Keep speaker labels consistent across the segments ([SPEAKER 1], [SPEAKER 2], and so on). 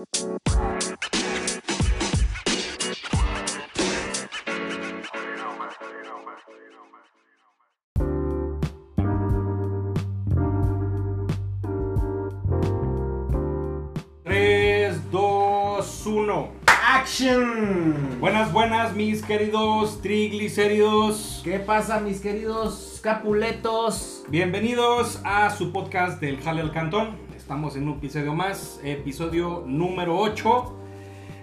[SPEAKER 1] 3, 2, 1.
[SPEAKER 2] Action.
[SPEAKER 1] Buenas, buenas, mis queridos triglicéridos.
[SPEAKER 2] ¿Qué pasa, mis queridos capuletos?
[SPEAKER 1] Bienvenidos a su podcast del Jale al Cantón. Estamos en un episodio más, episodio número 8.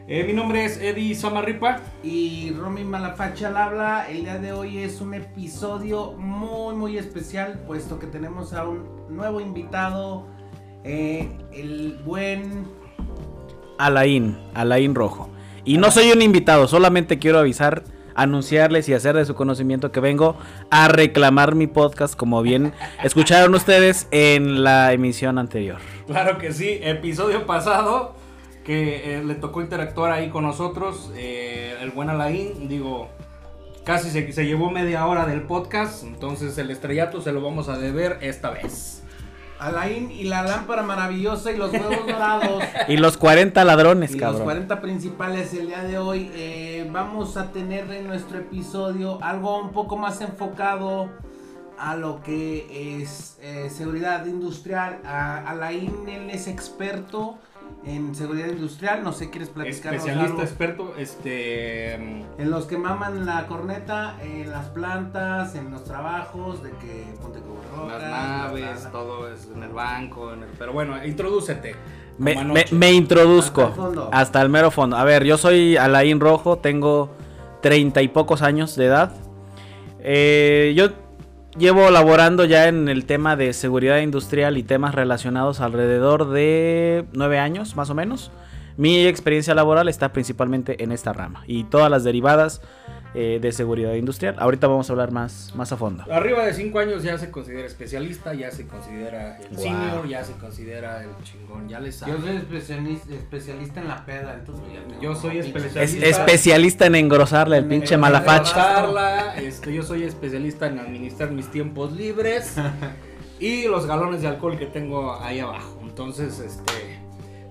[SPEAKER 1] Eh, mi nombre es Eddie Samarripa.
[SPEAKER 2] Y Romy Malafacha al habla. El día de hoy es un episodio muy, muy especial, puesto que tenemos a un nuevo invitado, eh, el buen.
[SPEAKER 3] Alain, Alain Rojo. Y no soy un invitado, solamente quiero avisar, anunciarles y hacer de su conocimiento que vengo a reclamar mi podcast, como bien escucharon ustedes en la emisión anterior.
[SPEAKER 1] Claro que sí, episodio pasado que eh, le tocó interactuar ahí con nosotros, eh, el buen Alain, digo, casi se, se llevó media hora del podcast, entonces el estrellato se lo vamos a deber esta vez.
[SPEAKER 2] Alain y la lámpara maravillosa y los huevos dorados.
[SPEAKER 3] Y los 40 ladrones,
[SPEAKER 2] Y los
[SPEAKER 3] cabrón.
[SPEAKER 2] 40 principales el día de hoy eh, vamos a tener en nuestro episodio algo un poco más enfocado a lo que es eh, seguridad industrial. A, Alain él es experto en seguridad industrial, no sé, ¿quieres platicarnos
[SPEAKER 1] Especialista,
[SPEAKER 2] algo?
[SPEAKER 1] experto, este... mm,
[SPEAKER 2] En los que maman la corneta, en las plantas, en los trabajos, de que ponte cubrebocas,
[SPEAKER 1] las naves, todo es en el banco, en el- pero bueno, introdúcete.
[SPEAKER 3] Me, me- me introduzco
[SPEAKER 2] Hasta el fondo.
[SPEAKER 3] hasta el mero fondo. A ver, yo soy Alain Rojo, tengo treinta y pocos años de edad. Eh, yo llevo laborando ya en el tema de seguridad industrial y temas relacionados alrededor de nueve años, más o menos. Mi experiencia laboral está principalmente en esta rama y todas las derivadas eh, de seguridad industrial. Ahorita vamos a hablar más, más a fondo.
[SPEAKER 1] Arriba de 5 años ya se considera especialista, ya se considera el
[SPEAKER 3] Wow.
[SPEAKER 1] senior, ya se considera el chingón, ya le sabe.
[SPEAKER 2] Yo soy especialista, especialista en la peda, entonces ya tengo
[SPEAKER 1] Yo soy especialista.
[SPEAKER 3] Es especialista en engrosarle el
[SPEAKER 2] En
[SPEAKER 3] pinche
[SPEAKER 2] engrosarle.
[SPEAKER 3] malafacha.
[SPEAKER 1] Este, yo soy especialista en administrar mis tiempos libres y los galones de alcohol que tengo ahí abajo. Entonces, este,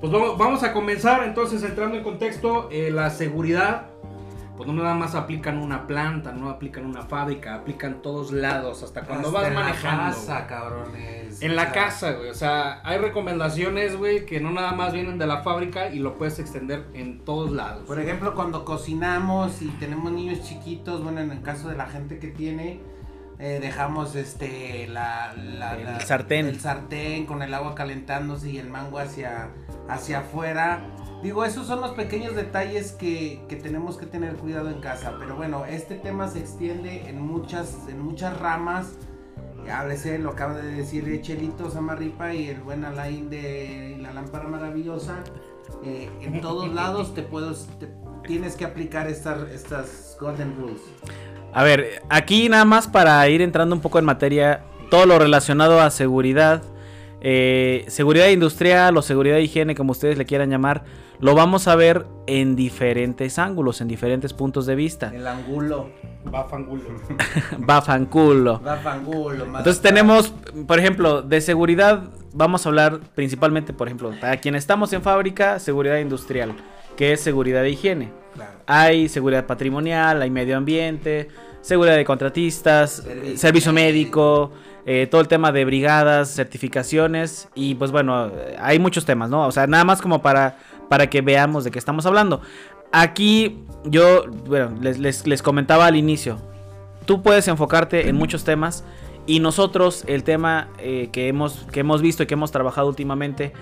[SPEAKER 1] pues vamos, vamos a comenzar. Entonces, entrando en contexto, eh, la seguridad, pues no nada más aplica en una planta, no aplica en una fábrica, aplica en todos lados, hasta cuando
[SPEAKER 2] Hasta
[SPEAKER 1] vas
[SPEAKER 2] en la
[SPEAKER 1] manejando.
[SPEAKER 2] casa, cabrones.
[SPEAKER 1] En
[SPEAKER 2] O
[SPEAKER 1] la
[SPEAKER 2] sea,
[SPEAKER 1] casa, güey. O sea, hay recomendaciones, güey, que no nada más vienen de la fábrica y lo puedes extender en todos lados.
[SPEAKER 2] Por ejemplo, cuando cocinamos y tenemos niños chiquitos, bueno, en el caso de la gente que tiene, eh, dejamos este la, la-
[SPEAKER 3] El
[SPEAKER 2] la-
[SPEAKER 3] sartén.
[SPEAKER 2] el sartén con el agua calentándose y el mango hacia hacia afuera. Digo, esos son los pequeños detalles que, que tenemos que tener cuidado en casa. Pero bueno, este tema se extiende en muchas, en muchas ramas. Háblese, lo acaba de decir Chelito Samarripa y el buen Alain de la lámpara maravillosa. Eh, en todos lados te puedes, te- tienes que aplicar estas, estas golden rules.
[SPEAKER 3] A ver, aquí nada más para ir entrando un poco en materia, todo lo relacionado a seguridad, eh, seguridad industrial o seguridad de higiene, como ustedes le quieran llamar, lo vamos a ver en diferentes ángulos, en diferentes puntos de vista.
[SPEAKER 2] El angulo,
[SPEAKER 1] Va fangulo.
[SPEAKER 3] Bafanculo.
[SPEAKER 2] va fangulo.
[SPEAKER 3] Entonces tenemos, por ejemplo, de seguridad, vamos a hablar principalmente, por ejemplo, para quien estamos en fábrica, seguridad industrial, que es seguridad de higiene.
[SPEAKER 2] Claro.
[SPEAKER 3] Hay seguridad patrimonial, hay medio ambiente, seguridad de contratistas,
[SPEAKER 2] Servicio
[SPEAKER 3] servicio, médico, eh, todo el tema de brigadas, certificaciones y pues bueno, eh, hay muchos temas, ¿no? O sea, nada más como para, para que veamos de qué estamos hablando. Aquí yo, bueno, les, les- comentaba al inicio, tú puedes enfocarte en muchos temas y nosotros el tema eh, que, hemos, que hemos visto y que hemos trabajado últimamente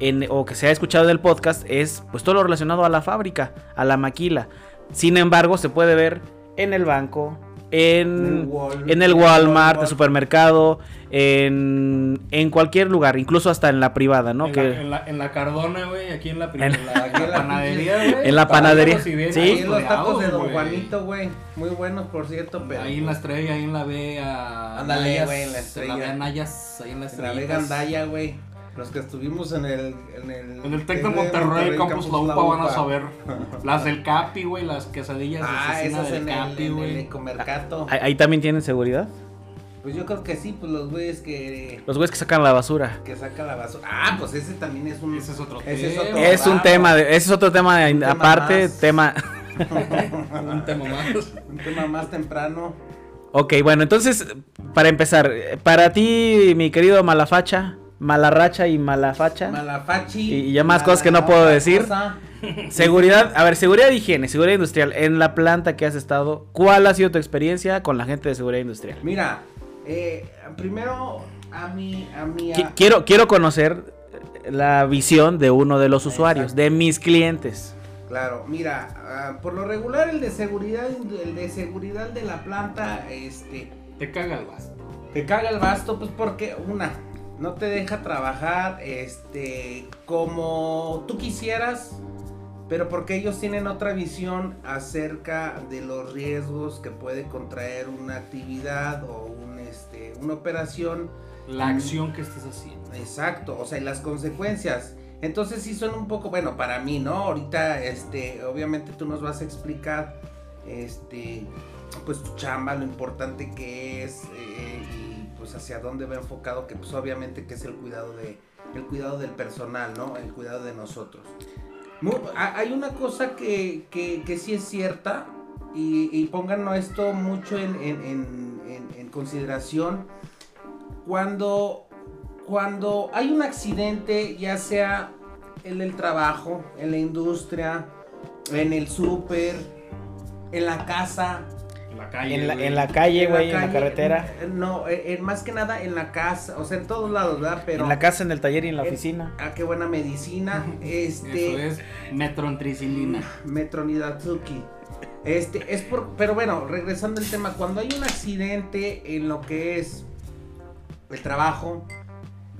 [SPEAKER 3] en, o que se ha escuchado en el podcast es pues todo lo relacionado a la fábrica, a la maquila. Sin embargo, se puede ver en el banco, en, en el Walmart, el supermercado, en, en cualquier lugar, incluso hasta en la privada, ¿no?
[SPEAKER 1] en,
[SPEAKER 3] que,
[SPEAKER 1] la, en, la, en la Cardona, güey, aquí en la,
[SPEAKER 3] En-
[SPEAKER 1] en la,
[SPEAKER 2] Aquí en la
[SPEAKER 1] panadería, güey.
[SPEAKER 3] En la panadería,
[SPEAKER 1] si
[SPEAKER 3] sí.
[SPEAKER 2] Ahí en los tacos de Don. Juanito, güey. Muy buenos, por cierto, pero.
[SPEAKER 1] Ahí en la estrella, ahí en la B a
[SPEAKER 2] Ándale, güey, en la
[SPEAKER 1] En la
[SPEAKER 2] estrella.
[SPEAKER 1] B Nayas, ahí en la
[SPEAKER 2] En la
[SPEAKER 1] estrella.
[SPEAKER 2] Vega Andaya, güey. Los que estuvimos en el. En el,
[SPEAKER 1] En el Tec de Monterrey, Campus La UPA, van a saber. Las del Capi, güey, las quesadillas de
[SPEAKER 2] Ah,
[SPEAKER 1] asesina
[SPEAKER 2] esas
[SPEAKER 1] del
[SPEAKER 2] en el,
[SPEAKER 1] Capi, güey.
[SPEAKER 2] Ecomercato.
[SPEAKER 3] ahí, ahí también tienen seguridad.
[SPEAKER 2] Pues yo creo que sí, pues los güeyes que,
[SPEAKER 3] Los güeyes que sacan la basura.
[SPEAKER 2] que sacan la basura. Ah, pues ese también es un...
[SPEAKER 1] Ese es otro
[SPEAKER 2] ese es
[SPEAKER 1] tema.
[SPEAKER 2] otro
[SPEAKER 3] Es un tema, de, ese es otro tema, de-
[SPEAKER 2] tema
[SPEAKER 3] aparte,
[SPEAKER 2] más.
[SPEAKER 3] tema...
[SPEAKER 1] Un tema más.
[SPEAKER 2] Un tema más temprano.
[SPEAKER 3] Ok, bueno, entonces, para empezar, para ti, mi querido Malafacha, Malarracha y Malafacha,
[SPEAKER 2] Malafachi.
[SPEAKER 3] Y- y ya más
[SPEAKER 2] mala
[SPEAKER 3] cosas que no puedo decir.
[SPEAKER 2] cosa.
[SPEAKER 3] seguridad, a ver, seguridad de higiene, seguridad industrial, en la planta que has estado, ¿cuál ha sido tu experiencia con la gente de seguridad industrial?
[SPEAKER 2] Mira, eh, primero a mi... A mi
[SPEAKER 3] Qui- Quiero, quiero conocer la visión de uno de los usuarios,
[SPEAKER 2] Exacto.
[SPEAKER 3] de mis clientes.
[SPEAKER 2] Claro, mira, ah, por lo regular el de seguridad, el de seguridad de la planta, este,
[SPEAKER 1] Te caga el vaso.
[SPEAKER 2] te caga el basto, pues porque una, no te deja trabajar, este, como tú quisieras, pero porque ellos tienen otra visión acerca de los riesgos que puede contraer una actividad o un, este, una operación
[SPEAKER 1] La acción que estés haciendo.
[SPEAKER 2] Exacto, o sea, y las consecuencias. Entonces sí son un poco, bueno, para mí, ¿no? Ahorita, este, obviamente tú nos vas a explicar, este, pues tu chamba, lo importante que es eh, y pues hacia dónde va enfocado, que pues obviamente es el cuidado de, el cuidado del personal, ¿no? El cuidado de nosotros. Hay una cosa que, que, que sí es cierta y, y esto mucho en, en- consideración cuando, cuando hay un accidente, ya sea en el trabajo, en la industria, en el súper, en la casa,
[SPEAKER 1] la calle.
[SPEAKER 3] En la, en la calle,
[SPEAKER 2] en
[SPEAKER 3] güey, en la carretera,
[SPEAKER 2] no, eh, más que nada en la casa, o sea, en todos lados, ¿verdad? Pero
[SPEAKER 3] en la casa, en el taller y en la oficina.
[SPEAKER 2] Ah, qué buena medicina. Este.
[SPEAKER 1] Eso es metrontricilina.
[SPEAKER 2] Metronidatsuki. Este, es por, pero bueno, regresando al tema, cuando hay un accidente en lo que es el trabajo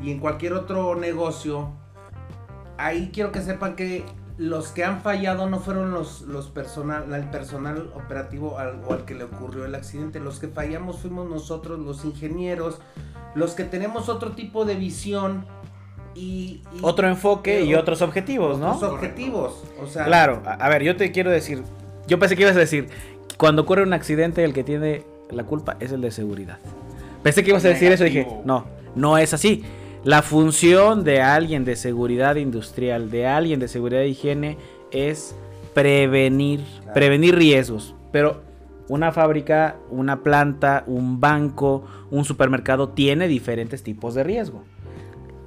[SPEAKER 2] y en cualquier otro negocio, ahí quiero que sepan que los que han fallado no fueron los, los personal, el personal operativo al, o al que le ocurrió el accidente, los que fallamos fuimos nosotros, los ingenieros, los que tenemos otro tipo de visión y... y
[SPEAKER 3] Otro enfoque y
[SPEAKER 2] eh,
[SPEAKER 3] otros objetivos, ¿no?
[SPEAKER 2] otros objetivos, o sea...
[SPEAKER 3] Claro, a, a ver, yo te quiero decir, yo pensé que ibas a decir, cuando ocurre un accidente el que tiene la culpa es el de seguridad. Pensé que ibas a decir eso y dije, no, no es así. La función de alguien de seguridad industrial, de alguien de seguridad de higiene, es prevenir,
[SPEAKER 2] Claro.
[SPEAKER 3] prevenir riesgos. Pero una fábrica, una planta, un banco, un supermercado tiene diferentes tipos de riesgo.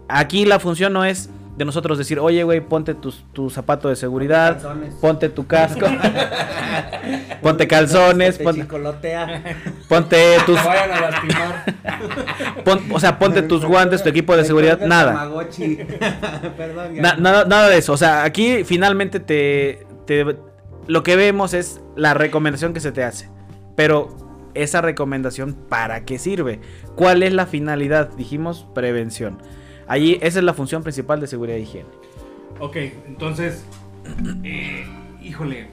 [SPEAKER 3] Aquí la función no es de nosotros decir, oye, güey, ponte tus- tu zapato de seguridad,
[SPEAKER 2] Calzones.
[SPEAKER 3] ponte tu casco, ponte calzones,
[SPEAKER 2] Te
[SPEAKER 3] ponte, ponte tus,
[SPEAKER 1] Te vayan a lastimar.
[SPEAKER 3] pon- o sea, ponte tus guantes, tu equipo de seguridad, nada.
[SPEAKER 2] Perdón.
[SPEAKER 3] Na- nada, nada de eso. O sea, aquí finalmente te, te- lo que vemos es la recomendación que se te hace. Pero esa recomendación, ¿para qué sirve? ¿Cuál es la finalidad? Dijimos prevención. Allí, esa es la función principal de seguridad y higiene.
[SPEAKER 1] Ok, entonces, eh, híjole,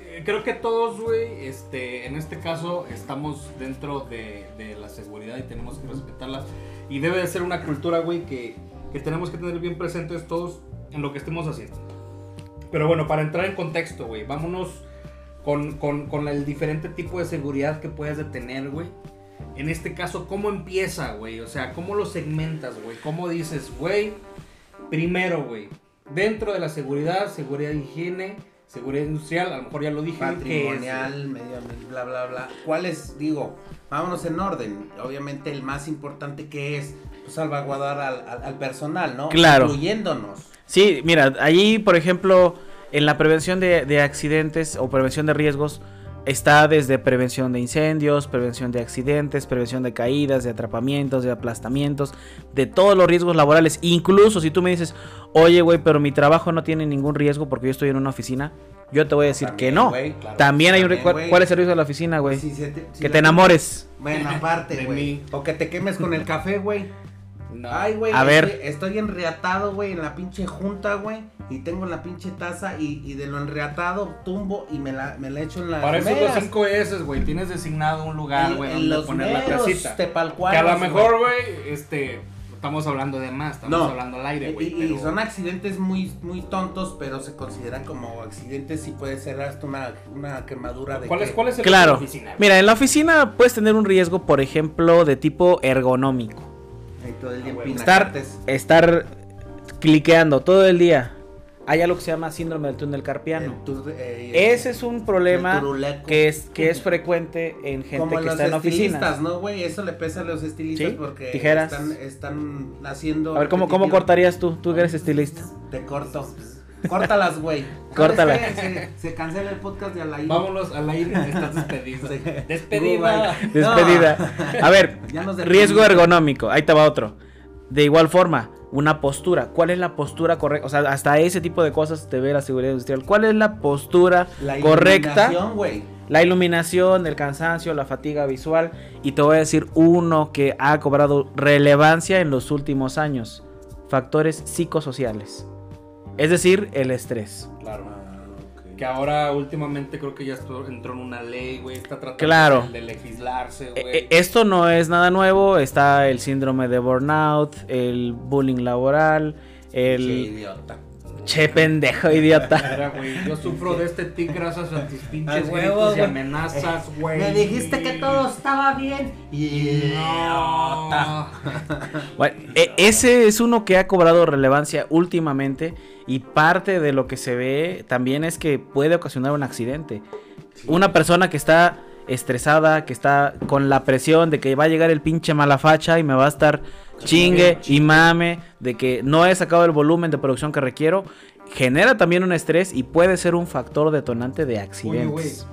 [SPEAKER 1] eh, creo que todos, güey, este, en este caso estamos dentro de, de la seguridad y tenemos que respetarla. Y debe de ser una cultura, güey, que, que tenemos que tener bien presentes todos en lo que estemos haciendo. Pero bueno, para entrar en contexto, güey, vámonos con, con, con el diferente tipo de seguridad que puedes de tener, güey. En este caso, ¿cómo empieza, güey? O sea, ¿cómo lo segmentas, güey? ¿Cómo dices, güey? Primero, güey, dentro de la seguridad, seguridad de higiene, seguridad industrial, a lo mejor ya lo dije. ¿qué es,
[SPEAKER 2] patrimonial, medio ambiente, bla, bla, bla. ¿Cuáles? Digo, vámonos en orden. Obviamente el más importante que es pues, salvaguardar al, al- al personal, ¿no?
[SPEAKER 3] Claro.
[SPEAKER 2] Incluyéndonos.
[SPEAKER 3] Sí, mira, allí, por ejemplo, en la prevención de, de accidentes o prevención de riesgos, está desde prevención de incendios, prevención de accidentes, prevención de caídas, de atrapamientos, de aplastamientos, de todos los riesgos laborales. Incluso si tú me dices, oye, güey, pero mi trabajo no tiene ningún riesgo porque yo estoy en una oficina, yo te voy a decir que no.
[SPEAKER 1] claro.
[SPEAKER 3] También hay un...
[SPEAKER 2] También,
[SPEAKER 3] ¿cuál, es el riesgo de la oficina, güey?
[SPEAKER 2] Si si
[SPEAKER 3] que te enamores.
[SPEAKER 2] Bueno, aparte, güey. O que te quemes con el café, güey.
[SPEAKER 1] No.
[SPEAKER 2] Ay, güey.
[SPEAKER 3] A
[SPEAKER 2] estoy-
[SPEAKER 3] ver.
[SPEAKER 2] Estoy enriatado, güey, en la pinche junta, güey. Y tengo la pinche taza y, y de lo enriatado tumbo y me la, me la echo en la.
[SPEAKER 1] Para eso los
[SPEAKER 2] meras.
[SPEAKER 1] 5 S, güey, tienes designado un lugar, güey, donde
[SPEAKER 2] los
[SPEAKER 1] poner la casita. Que a lo mejor, güey, este, estamos hablando de más, estamos
[SPEAKER 2] No.
[SPEAKER 1] hablando al aire,
[SPEAKER 2] Y,
[SPEAKER 1] güey.
[SPEAKER 2] y
[SPEAKER 1] pero-
[SPEAKER 2] son accidentes muy, muy tontos, pero se consideran como accidentes y puede ser hasta una, una quemadura de
[SPEAKER 1] ¿Cuál es, cuál es el
[SPEAKER 3] Claro.
[SPEAKER 1] de la oficina?
[SPEAKER 3] Mira, en la oficina puedes tener un riesgo, por ejemplo, de tipo ergonómico.
[SPEAKER 2] Todo el día
[SPEAKER 1] Ah,
[SPEAKER 3] Estar, estar cliqueando todo el día. Hay algo que se llama síndrome del túnel carpiano.
[SPEAKER 2] El tur- eh,
[SPEAKER 3] Ese es un problema que es, que es frecuente en gente
[SPEAKER 2] como
[SPEAKER 3] que
[SPEAKER 2] los
[SPEAKER 3] está en
[SPEAKER 2] estilistas,
[SPEAKER 3] oficinas.
[SPEAKER 2] ¿no, güey? Eso le pesa a los estilistas
[SPEAKER 3] Sí,
[SPEAKER 2] porque
[SPEAKER 3] tijeras.
[SPEAKER 2] Están, están haciendo.
[SPEAKER 3] A ver, ¿cómo, ¿cómo
[SPEAKER 2] repetitivo.
[SPEAKER 3] cortarías tú? Tú que eres estilista.
[SPEAKER 2] Te corto. Córtalas, güey.
[SPEAKER 3] Córtala.
[SPEAKER 2] Se, se cancela el podcast de Alain.
[SPEAKER 1] Vámonos al aire, estás despedido. Despedida.
[SPEAKER 3] Despedida. A ver, riesgo ergonómico. Ahí te va otro. De igual forma, una postura. ¿Cuál es la postura correcta? O sea, hasta ese tipo de cosas te ve la seguridad industrial. ¿Cuál es la postura
[SPEAKER 2] La
[SPEAKER 3] correcta?
[SPEAKER 2] iluminación, güey.
[SPEAKER 3] La iluminación, el cansancio, la fatiga visual. Y te voy a decir uno que ha cobrado relevancia en los últimos años. Factores psicosociales. Es decir, el estrés.
[SPEAKER 1] Claro.
[SPEAKER 2] Ah.
[SPEAKER 1] Que ahora últimamente creo que ya entró en una ley, güey. Está tratando
[SPEAKER 3] Claro.
[SPEAKER 1] de, de legislarse,
[SPEAKER 3] E-
[SPEAKER 1] güey.
[SPEAKER 3] e- Esto no es nada nuevo. Está el síndrome de burnout, el bullying laboral,
[SPEAKER 2] Che,
[SPEAKER 3] el...
[SPEAKER 2] idiota.
[SPEAKER 3] Che, pendejo, idiota.
[SPEAKER 1] Güey, yo sufro de este tic gracias a tus pinches
[SPEAKER 2] A huevo,
[SPEAKER 1] gritos y amenazas, güey.
[SPEAKER 2] Me dijiste que todo estaba bien. Idiota.
[SPEAKER 3] Bueno, e- ese es uno que ha cobrado relevancia últimamente y parte de lo que se ve también es que puede ocasionar un accidente. Una persona que está estresada, que está con la presión de que va a llegar el pinche malafacha y me va a estar chingue y mame, de que no he sacado el volumen de producción que requiero, genera también un estrés y puede ser un factor detonante de
[SPEAKER 1] Oye, güey.
[SPEAKER 3] accidentes.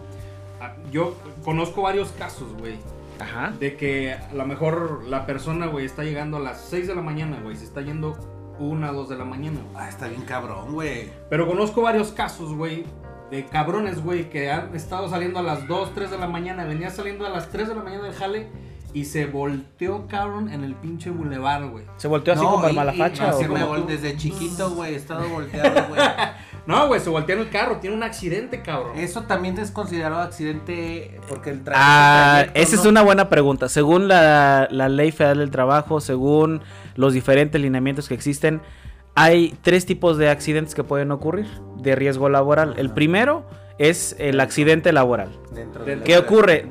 [SPEAKER 1] ah, Yo conozco varios casos, güey.
[SPEAKER 3] Ajá.
[SPEAKER 1] De que a lo mejor la persona, güey, está llegando a las 6 de la mañana, güey. Se está yendo 1 2 de la mañana. güey.
[SPEAKER 2] Ah, está bien cabrón, güey.
[SPEAKER 1] Pero conozco varios casos, güey. De cabrones, güey, que han estado saliendo a las 2, 3 de la mañana. Venía saliendo a las 3 de la mañana del jale. Y se volteó, cabrón, en el pinche bulevar, güey.
[SPEAKER 3] ¿Se volteó así
[SPEAKER 2] No,
[SPEAKER 3] como cómo?
[SPEAKER 2] me vol- desde chiquito, güey, he estado volteado, güey.
[SPEAKER 1] No, güey, se volteó en el carro. Tiene un accidente, cabrón.
[SPEAKER 2] Eso también es considerado accidente porque el
[SPEAKER 3] Ah,
[SPEAKER 2] trayecto,
[SPEAKER 3] esa es una buena pregunta. Según la, la ley federal del trabajo, según los diferentes lineamientos que existen, hay tres tipos de accidentes que pueden ocurrir de riesgo laboral. El primero es el accidente laboral.
[SPEAKER 2] Dentro
[SPEAKER 1] ¿Qué
[SPEAKER 2] de la
[SPEAKER 3] ¿Qué
[SPEAKER 2] empresa.
[SPEAKER 3] ocurre?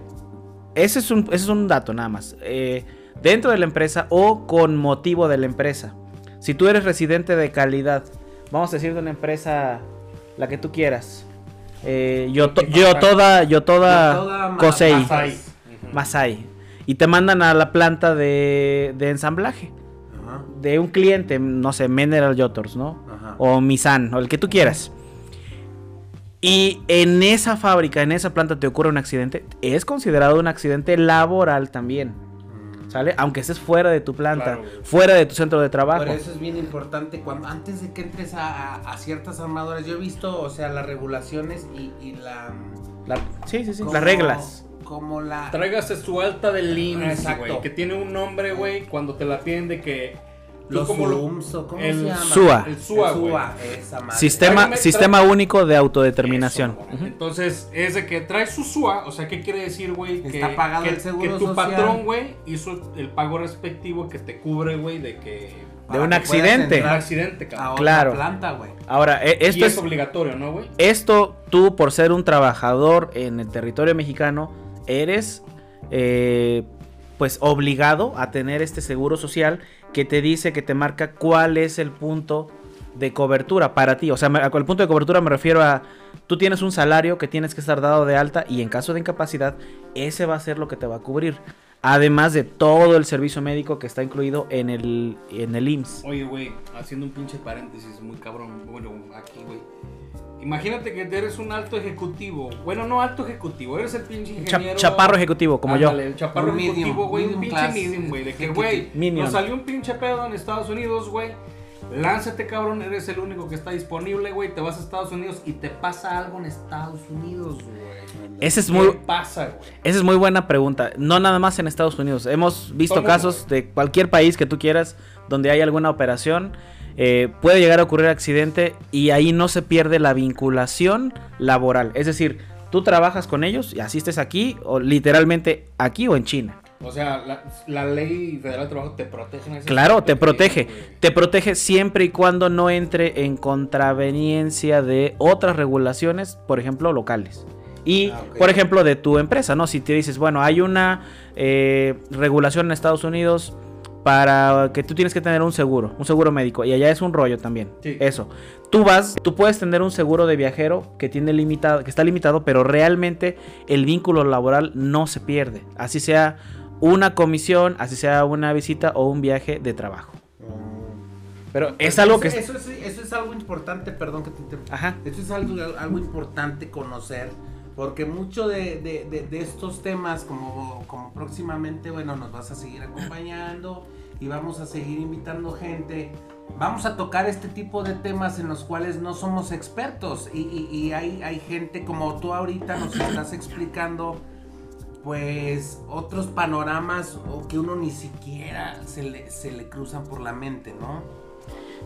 [SPEAKER 3] Ese es un, ese es un dato nada más. Eh, dentro de la empresa o con motivo de la empresa. Si tú eres residente de calidad, vamos a decir de una empresa, la que tú quieras. Eh, yo, to- yo toda, yo toda,
[SPEAKER 2] Yo toda ma-
[SPEAKER 3] Cosei.
[SPEAKER 2] Masai.
[SPEAKER 3] Masai. Y te mandan a la planta de, de ensamblaje.
[SPEAKER 2] Ajá,
[SPEAKER 3] De un cliente, no sé, Mineral Yotors, ¿no?
[SPEAKER 2] ajá.
[SPEAKER 3] O Misan, o el que tú quieras. Y en esa fábrica, en esa planta te ocurre un accidente. Es considerado un accidente laboral también.
[SPEAKER 2] Mm.
[SPEAKER 3] ¿Sale? Aunque estés fuera de tu planta,
[SPEAKER 1] Claro,
[SPEAKER 3] fuera de tu centro de trabajo.
[SPEAKER 2] Por eso es bien importante cuando antes de que entres a, a- a ciertas armadoras, yo he visto, o sea, las regulaciones y, y la
[SPEAKER 3] La- sí, sí, sí. Las reglas.
[SPEAKER 2] Como la
[SPEAKER 1] Tráigase su alta del IMSS,
[SPEAKER 2] Exacto.
[SPEAKER 1] güey. Que tiene un nombre, güey, cuando te la piden de que.
[SPEAKER 2] los
[SPEAKER 1] como lo-
[SPEAKER 2] SUMS o cómo
[SPEAKER 1] el
[SPEAKER 2] se llama.
[SPEAKER 3] SUA.
[SPEAKER 1] El SUA,
[SPEAKER 2] El
[SPEAKER 1] güey.
[SPEAKER 2] SUA, esa madre.
[SPEAKER 3] Sistema, sistema único de autodeterminación.
[SPEAKER 1] Eso, güey. Entonces, es de que trae su SUA, o sea, ¿qué quiere decir, güey? Que,
[SPEAKER 2] Está pagado
[SPEAKER 1] que,
[SPEAKER 2] el seguro
[SPEAKER 1] que tu
[SPEAKER 2] social.
[SPEAKER 1] patrón, güey, hizo el pago respectivo que te cubre, güey, de que...
[SPEAKER 3] De un accidente.
[SPEAKER 1] Un accidente, cabrón.
[SPEAKER 3] Claro.
[SPEAKER 2] planta, güey.
[SPEAKER 3] Ahora, e- esto
[SPEAKER 1] y es,
[SPEAKER 3] es,
[SPEAKER 1] obligatorio, ¿no, güey?
[SPEAKER 3] esto tú por ser un trabajador en el territorio mexicano, eres eh, pues obligado a tener este seguro social que te dice, que te marca cuál es el punto de cobertura para ti. O sea, el punto de cobertura me refiero a, tú tienes un salario que tienes que estar dado de alta y en caso de incapacidad, ese va a ser lo que te va a cubrir. Además de todo el servicio médico que está incluido en el, en el IMSS.
[SPEAKER 1] Oye, güey, haciendo un pinche paréntesis muy cabrón, bueno, aquí, güey. Imagínate que eres un alto ejecutivo. Bueno, no alto ejecutivo, eres el pinche
[SPEAKER 3] Cha-
[SPEAKER 1] ingeniero.
[SPEAKER 3] chaparro ejecutivo, como
[SPEAKER 1] Ándale,
[SPEAKER 3] yo.
[SPEAKER 1] el chaparro
[SPEAKER 2] Un
[SPEAKER 1] ejecutivo, güey, un pinche medium, güey. De que, güey, nos salió un pinche pedo en Estados Unidos, güey. Lánzate, cabrón, eres el único que está disponible, güey. Te vas a Estados Unidos y te pasa algo en Estados Unidos, güey.
[SPEAKER 3] Ese es
[SPEAKER 1] ¿Qué
[SPEAKER 3] muy,
[SPEAKER 1] pasa, güey?
[SPEAKER 3] Esa es muy buena pregunta. No nada más en Estados Unidos. Hemos visto
[SPEAKER 1] Todo
[SPEAKER 3] casos
[SPEAKER 1] mundo,
[SPEAKER 3] de cualquier país que tú quieras donde hay alguna operación. Eh, puede llegar a ocurrir accidente y ahí no se pierde la vinculación laboral. Es decir, tú trabajas con ellos y asistes aquí o literalmente aquí o en China.
[SPEAKER 1] O sea, la, la ley federal de trabajo te protege en ese
[SPEAKER 3] Claro, te protege.
[SPEAKER 1] que-
[SPEAKER 3] Te protege siempre y cuando no entre en contraveniencia de otras regulaciones, por ejemplo, locales. Y,
[SPEAKER 2] Ah,
[SPEAKER 3] por ejemplo, de tu empresa, ¿no? Si te dices, bueno, hay una eh, regulación en Estados Unidos para que tú tienes que tener un seguro, un seguro médico, y allá es un rollo también.
[SPEAKER 1] Sí.
[SPEAKER 3] Eso. Tú vas, tú puedes tener un seguro de viajero que tiene limitado, que está limitado, pero realmente el vínculo laboral no se pierde. Así sea una comisión, así sea una visita o un viaje de trabajo. Pero es algo que...
[SPEAKER 2] Eso, eso es, eso es algo importante, perdón que te interrumpa.
[SPEAKER 3] Ajá.
[SPEAKER 2] Eso es algo, algo importante conocer, porque mucho de, de- de- de estos temas, como, como próximamente, bueno, nos vas a seguir acompañando y vamos a seguir invitando gente, vamos a tocar este tipo de temas en los cuales no somos expertos y, y- y hay, hay gente como tú ahorita nos estás explicando. Pues otros panoramas o que uno ni siquiera se le, se le cruzan por la mente, ¿no?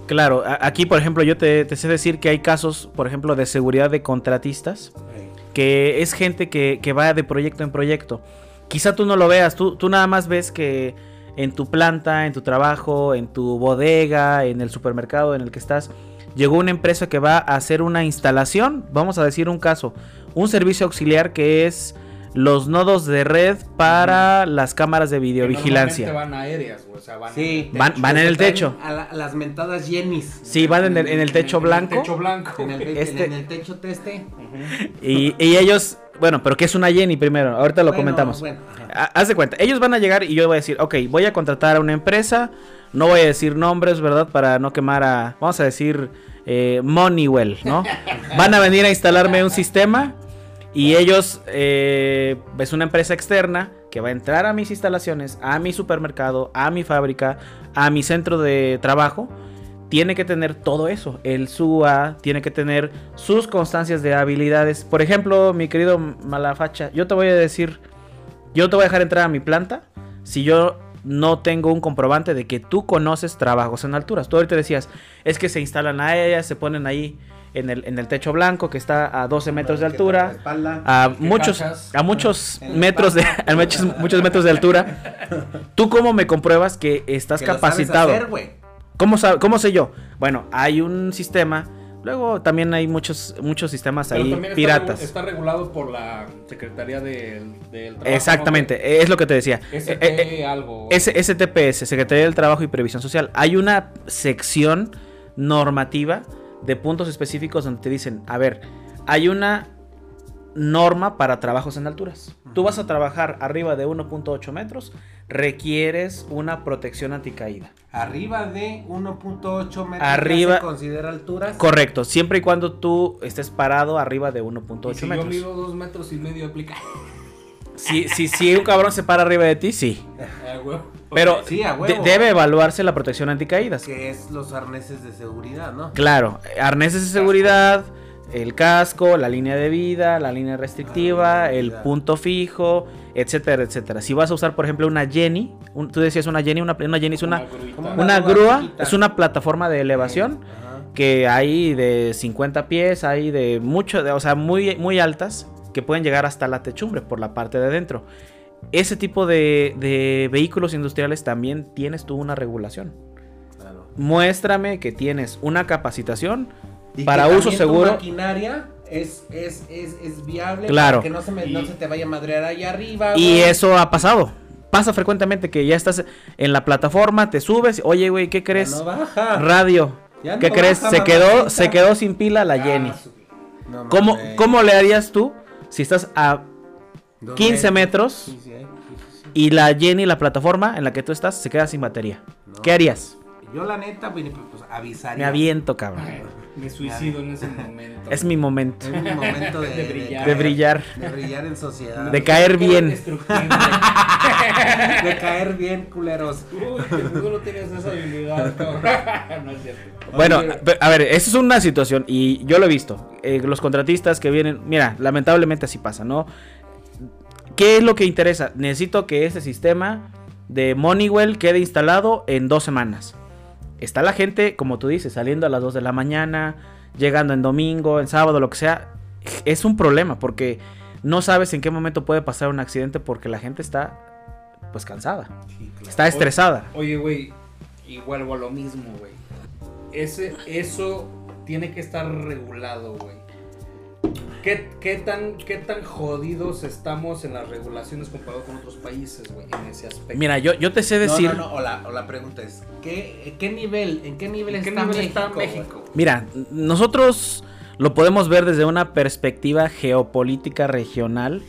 [SPEAKER 3] Claro, aquí por ejemplo yo te, te sé decir que hay casos, por ejemplo, de seguridad de contratistas, que es gente que, que va de proyecto en proyecto. Quizá tú no lo veas, tú, tú nada más ves que en tu planta, en tu trabajo, en tu bodega, en el supermercado en el que estás, llegó una empresa que va a hacer una instalación, vamos a decir un caso, un servicio auxiliar que es los nodos de red para las cámaras de
[SPEAKER 1] que
[SPEAKER 3] videovigilancia.
[SPEAKER 1] normalmente van aéreas, o sea, van
[SPEAKER 2] Sí.
[SPEAKER 1] en el
[SPEAKER 3] Van-
[SPEAKER 1] techo.
[SPEAKER 3] van en el
[SPEAKER 2] Están
[SPEAKER 3] techo.
[SPEAKER 2] A, la- a las mentadas Jennys.
[SPEAKER 3] Sí, van en el, en el techo
[SPEAKER 1] En el
[SPEAKER 3] blanco.
[SPEAKER 1] techo blanco.
[SPEAKER 2] En el.
[SPEAKER 3] Este-
[SPEAKER 2] en el techo teste.
[SPEAKER 3] Y, y ellos, bueno, pero ¿qué es una Jenny primero? Ahorita lo
[SPEAKER 2] Bueno,
[SPEAKER 3] comentamos.
[SPEAKER 2] bueno,
[SPEAKER 3] Haz de cuenta, ellos van a llegar y yo voy a decir, ok, voy a contratar a una empresa, no voy a decir nombres, ¿verdad? Para no quemar a, vamos a decir, eh, Moneywell, ¿no? Van a venir a instalarme un sistema y ellos, eh, es una empresa externa que va a entrar a mis instalaciones, a mi supermercado, a mi fábrica, a mi centro de trabajo. Tiene que tener todo eso. El SUA tiene que tener sus constancias de habilidades. Por ejemplo, mi querido Malafacha, yo te voy a decir, yo no te voy a dejar entrar a mi planta si yo no tengo un comprobante de que tú conoces trabajos en alturas. Tú ahorita decías, es que se instalan a ellas, se ponen ahí en el, en el techo blanco que está a 12 metros de altura.
[SPEAKER 2] espalda.
[SPEAKER 3] A muchos, a muchos metros de, a muchos, muchos metros de altura. ¿Tú cómo me compruebas que estás
[SPEAKER 2] Que lo sabes
[SPEAKER 3] capacitado?
[SPEAKER 2] hacer.
[SPEAKER 3] ¿Cómo, sab- ¿Cómo sé yo? Bueno, hay un sistema. Luego también hay muchos, muchos sistemas
[SPEAKER 1] Pero
[SPEAKER 3] ahí
[SPEAKER 1] también está
[SPEAKER 3] piratas.
[SPEAKER 1] Está, regulado por la Secretaría del, del Trabajo.
[SPEAKER 3] Exactamente, es lo que te decía.
[SPEAKER 1] ST
[SPEAKER 3] eh, eh,
[SPEAKER 1] algo.
[SPEAKER 3] STPS, Secretaría del Trabajo y Previsión Social. Hay una sección normativa de puntos específicos donde te dicen, a ver, hay una norma para trabajos en alturas. Tú vas a trabajar arriba de 1.8 metros, requieres una protección anticaída.
[SPEAKER 2] Arriba de 1.8 metros.
[SPEAKER 3] Arriba-
[SPEAKER 2] ¿ya se considera alturas?
[SPEAKER 3] Correcto, siempre y cuando tú estés parado arriba de 1.8
[SPEAKER 1] Y si
[SPEAKER 3] metros.
[SPEAKER 1] yo mido dos metros y medio aplica.
[SPEAKER 3] Si, si, si un cabrón se para arriba de ti, sí. Pero
[SPEAKER 2] Sí,
[SPEAKER 3] de- debe evaluarse la protección anticaídas.
[SPEAKER 2] Que es los arneses de seguridad, ¿no?
[SPEAKER 3] Claro, arneses de seguridad, el casco, la línea de vida, la línea restrictiva, el punto fijo, etcétera, etcétera. Si vas a usar, por ejemplo, una Jenny, un- tú decías una Jenny, una, una Jenny es una, una
[SPEAKER 2] Una grúa chiquita.
[SPEAKER 3] es una plataforma de elevación
[SPEAKER 2] Ajá.
[SPEAKER 3] que hay de 50 pies, hay de mucho, de- o sea, muy, muy altas, que pueden llegar hasta la techumbre por la parte de adentro. Ese tipo de, de vehículos industriales también tienes tú una regulación.
[SPEAKER 2] Claro.
[SPEAKER 3] Muéstrame que tienes una capacitación
[SPEAKER 2] Y
[SPEAKER 3] para
[SPEAKER 2] que
[SPEAKER 3] uso seguro.
[SPEAKER 2] maquinaria es, es, es, es viable
[SPEAKER 3] Claro.
[SPEAKER 2] para que no se, me- no se te vaya a madrear allá arriba.
[SPEAKER 3] Y
[SPEAKER 2] güey.
[SPEAKER 3] eso ha pasado. Pasa frecuentemente que ya estás en la plataforma, te subes, oye, güey, ¿qué
[SPEAKER 2] Ya
[SPEAKER 3] crees?
[SPEAKER 2] No baja.
[SPEAKER 3] Radio.
[SPEAKER 2] Ya
[SPEAKER 3] ¿Qué
[SPEAKER 2] no
[SPEAKER 3] crees?
[SPEAKER 2] baja,
[SPEAKER 3] se quedó,
[SPEAKER 2] mamacita.
[SPEAKER 3] se quedó sin pila la
[SPEAKER 1] Ah,
[SPEAKER 3] Jenny.
[SPEAKER 2] No
[SPEAKER 3] ¿Cómo. ¿Cómo le harías tú si estás a
[SPEAKER 2] Dos
[SPEAKER 3] 15 metros
[SPEAKER 2] Sí, sí, sí, sí, sí.
[SPEAKER 3] y la Jenny, la plataforma en la que tú estás, se queda sin batería?
[SPEAKER 2] No.
[SPEAKER 3] ¿Qué harías?
[SPEAKER 2] Yo la neta, pues, pues, avisaría.
[SPEAKER 3] Me aviento, cabrón.
[SPEAKER 1] Me suicido en ese momento.
[SPEAKER 3] Es mi momento
[SPEAKER 2] Es mi momento de,
[SPEAKER 1] De brillar.
[SPEAKER 3] de brillar,
[SPEAKER 2] De brillar en sociedad.
[SPEAKER 3] de caer bien.
[SPEAKER 2] De caer bien, culeros.
[SPEAKER 1] Uy, que tú no tienes esa habilidad, cabrón. No es cierto.
[SPEAKER 3] Bueno, a ver, esa es una situación y yo lo he visto. Eh, los contratistas que vienen, mira, lamentablemente así pasa, ¿no? ¿Qué es lo que interesa? Necesito que este sistema de Moneywell quede instalado en dos semanas. Está la gente, como tú dices, saliendo a las 2 de la mañana, llegando en domingo, en sábado, lo que sea. Es un problema porque no sabes en qué momento puede pasar un accidente porque la gente está pues cansada.
[SPEAKER 2] Sí, claro.
[SPEAKER 3] Está estresada.
[SPEAKER 1] Oye, güey, y vuelvo a lo mismo, güey. Ese, eso tiene que estar regulado, güey. ¿Qué, qué tan, ¿Qué tan jodidos estamos en las regulaciones comparado con otros países, güey, en ese aspecto?
[SPEAKER 3] Mira, yo, yo te sé
[SPEAKER 2] No,
[SPEAKER 3] decir.
[SPEAKER 2] no, no, o la, o la pregunta es, ¿qué, qué nivel, en qué nivel,
[SPEAKER 1] ¿En qué
[SPEAKER 2] está,
[SPEAKER 1] nivel
[SPEAKER 2] México,
[SPEAKER 1] está
[SPEAKER 2] güey?
[SPEAKER 1] México?
[SPEAKER 3] Mira, nosotros lo podemos ver desde una perspectiva geopolítica regional.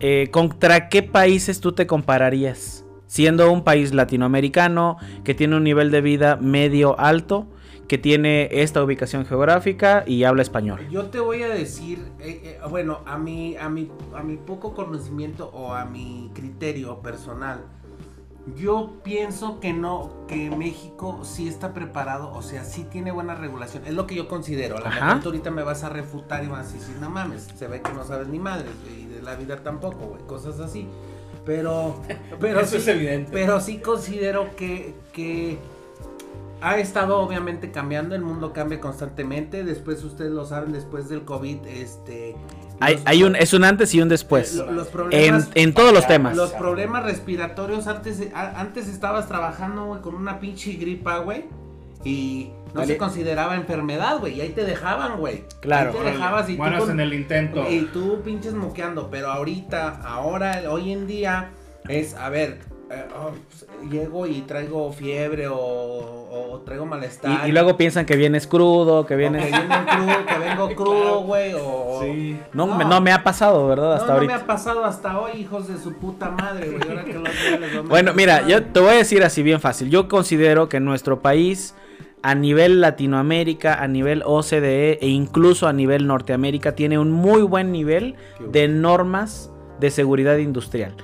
[SPEAKER 3] Eh, ¿Contra qué países tú te compararías? Siendo un país latinoamericano que tiene un nivel de vida medio alto, que tiene esta ubicación geográfica y habla español.
[SPEAKER 2] Yo te voy a decir, eh, eh, bueno, a mi, a, mi, a mi poco conocimiento o a mi criterio personal, yo pienso que no, que México sí está preparado, o sea, sí tiene buena regulación, es lo que yo considero. A lo
[SPEAKER 3] Ajá.
[SPEAKER 2] mejor tú ahorita me vas a refutar y vas a decir, no mames, se ve que no sabes ni madres, y de la vida tampoco, güey, cosas así. Pero, pero
[SPEAKER 1] Eso
[SPEAKER 2] sí,
[SPEAKER 1] es evidente.
[SPEAKER 2] Pero sí considero que, que ha estado obviamente cambiando, el mundo cambia constantemente. Después, ustedes lo saben, después del COVID, este.
[SPEAKER 3] Hay,
[SPEAKER 2] los-
[SPEAKER 3] hay un, es un antes y un después.
[SPEAKER 2] lo- los
[SPEAKER 3] En,
[SPEAKER 2] problemas.
[SPEAKER 3] en todos los temas.
[SPEAKER 2] Los problemas respiratorios, antes, a- antes estabas trabajando, güey, con una pinche gripa, güey. Y no
[SPEAKER 3] Vale.
[SPEAKER 2] se consideraba enfermedad, güey. Y ahí te dejaban, güey.
[SPEAKER 3] Claro.
[SPEAKER 2] Ahí te dejabas y tú
[SPEAKER 1] Buenas
[SPEAKER 2] con-
[SPEAKER 1] en el intento.
[SPEAKER 2] y tú pinches moqueando, pero ahorita, ahora, hoy en día, es, a ver, eh, oh, pues, llego y traigo fiebre o, o traigo malestar.
[SPEAKER 3] Y, y luego piensan que vienes crudo, que
[SPEAKER 2] o
[SPEAKER 3] vienes...
[SPEAKER 2] que vengo crudo, que vengo crudo, güey, o...
[SPEAKER 1] Sí.
[SPEAKER 3] No,
[SPEAKER 2] No.
[SPEAKER 3] Me, no me ha pasado, ¿verdad?
[SPEAKER 2] No,
[SPEAKER 3] Hasta
[SPEAKER 2] no me
[SPEAKER 3] ahorita.
[SPEAKER 2] ha pasado hasta hoy, hijos de su puta madre, güey. Ahora que los les
[SPEAKER 3] Bueno,
[SPEAKER 2] mi
[SPEAKER 3] mira, yo te voy a decir así bien fácil. Yo considero que nuestro país, a nivel Latinoamérica, a nivel OCDE e incluso a nivel Norteamérica, tiene un muy buen nivel de normas de seguridad industrial.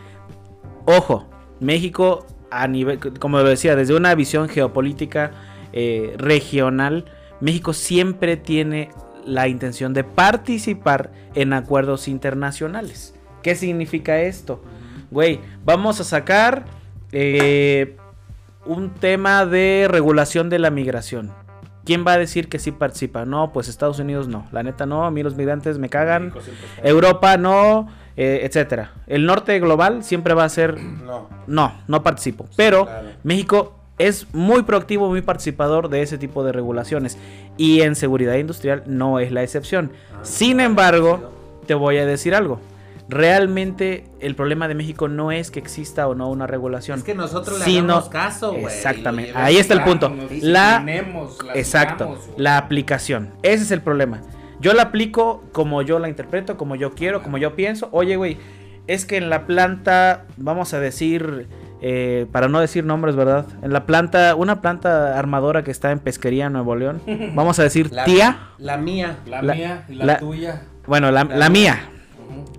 [SPEAKER 3] Ojo, México, a nivel, como lo decía, desde una visión geopolítica eh, regional, México siempre tiene la intención de participar en acuerdos internacionales. ¿Qué significa esto? Güey, vamos a sacar eh, un tema de regulación de la migración. ¿Quién va a decir que sí participa? No, pues Estados Unidos no. La neta no, a mí los migrantes me cagan. Europa no, eh, etcétera. El norte global siempre va a ser
[SPEAKER 2] No,
[SPEAKER 3] no, no participo. Pero
[SPEAKER 2] claro.
[SPEAKER 3] México es muy proactivo, muy participador de ese tipo de regulaciones. Y en seguridad industrial no es la excepción.
[SPEAKER 2] Ah,
[SPEAKER 3] Sin embargo, te voy a decir algo. Realmente el problema de México no es que exista o no una regulación.
[SPEAKER 2] Es que nosotros le
[SPEAKER 3] sino-
[SPEAKER 2] hagamos caso, güey.
[SPEAKER 3] Exactamente. Ahí está el punto. La-
[SPEAKER 1] la
[SPEAKER 3] Exacto, la aplicación. Ese es el problema. Yo la aplico como yo la interpreto, como yo quiero, como yo pienso. Oye, güey, es que en la planta, vamos a decir, eh, para no decir nombres, ¿verdad? En la planta, una planta armadora que está en Pesquería, Nuevo León, vamos a decir
[SPEAKER 2] La-
[SPEAKER 3] tía.
[SPEAKER 2] La mía.
[SPEAKER 1] La,
[SPEAKER 3] La-
[SPEAKER 1] mía y la, tuya.
[SPEAKER 3] Bueno, la
[SPEAKER 2] mía.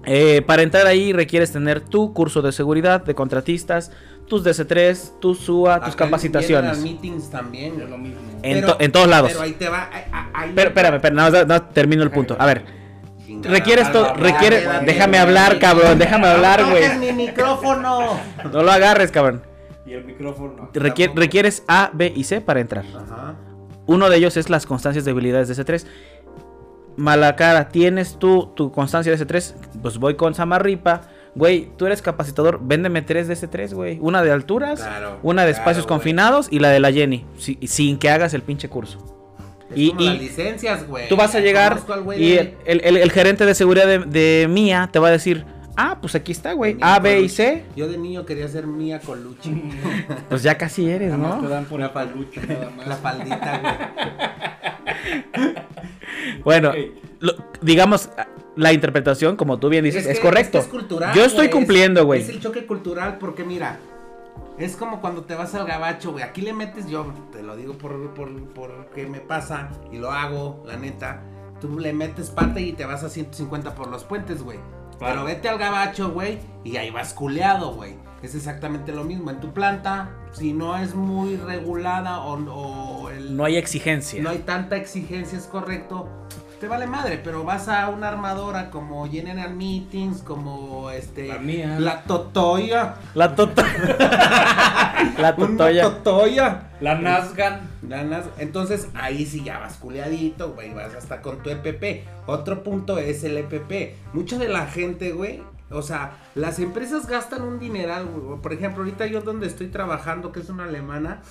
[SPEAKER 3] Eh, para entrar ahí requieres tener tu curso de seguridad, de contratistas, tus DC3, tu SUA, tus
[SPEAKER 2] Acá
[SPEAKER 3] capacitaciones.
[SPEAKER 2] las meetings también,
[SPEAKER 1] Es
[SPEAKER 2] güey.
[SPEAKER 1] lo mismo.
[SPEAKER 3] En,
[SPEAKER 2] Pero-
[SPEAKER 3] to- en todos lados.
[SPEAKER 2] Pero ahí te va. ahí-
[SPEAKER 3] Pero, espérame, termino el punto. A ver, requieres todo, requiere, déjame hablar, cabrón, déjame hablar,
[SPEAKER 2] No
[SPEAKER 3] güey.
[SPEAKER 2] toques mi micrófono.
[SPEAKER 3] No lo agarres, cabrón.
[SPEAKER 1] Y el micrófono.
[SPEAKER 3] Requieres A, B y C para entrar.
[SPEAKER 2] Ajá.
[SPEAKER 3] Uno de ellos es las constancias de habilidades de C3. Malacara, ¿tienes tú tu constancia de C3? Pues voy con Samarripa. Güey, tú eres capacitador, véndeme tres de C3, güey. Una de alturas,
[SPEAKER 2] Claro,
[SPEAKER 3] una de espacios confinados y la de la Jenny. si- sin que hagas el pinche curso.
[SPEAKER 2] Es
[SPEAKER 3] Y-
[SPEAKER 2] como
[SPEAKER 3] y
[SPEAKER 2] las licencias, güey.
[SPEAKER 3] Tú vas a llegar y el- el gerente de seguridad de, de Mía te va a decir, ah, pues aquí está, güey, A, B y. C.
[SPEAKER 2] Yo de niño quería ser Mía Colucci.
[SPEAKER 3] Pues ya casi eres,
[SPEAKER 1] más te
[SPEAKER 3] ¿no?
[SPEAKER 1] dan por la palucha, nada más.
[SPEAKER 2] La faldita, güey.
[SPEAKER 3] Bueno, lo- digamos, la interpretación, como tú bien dices, es,
[SPEAKER 2] que-
[SPEAKER 3] correcto.
[SPEAKER 2] que es cultural,
[SPEAKER 3] Yo estoy cumpliendo, güey.
[SPEAKER 2] Es el choque cultural porque mira, es como cuando te vas al gabacho, güey. Aquí le metes, yo te lo digo por, por, por que me pasa y lo hago, la neta. Tú le metes parte y te vas a 150 por los puentes, güey.
[SPEAKER 1] Claro.
[SPEAKER 2] Pero vete al gabacho, güey, y ahí vas culeado, güey. Es exactamente lo mismo. En tu planta, si no es muy regulada o, o el,
[SPEAKER 3] No hay exigencia.
[SPEAKER 2] no hay tanta exigencia, es correcto. Te vale madre, pero vas a una armadora como General Meetings, como este.
[SPEAKER 1] La mía.
[SPEAKER 2] La Totoya.
[SPEAKER 3] La tota. la totoya.
[SPEAKER 2] Totoya.
[SPEAKER 1] La Nazgan.
[SPEAKER 2] Ganas. Entonces ahí sí ya vas culeadito, güey. Vas hasta con tu EPP. Otro punto es el EPP. Mucha de la gente, güey, O sea, las empresas gastan un dineral, güey. Por ejemplo, ahorita yo donde estoy trabajando, que es una alemana,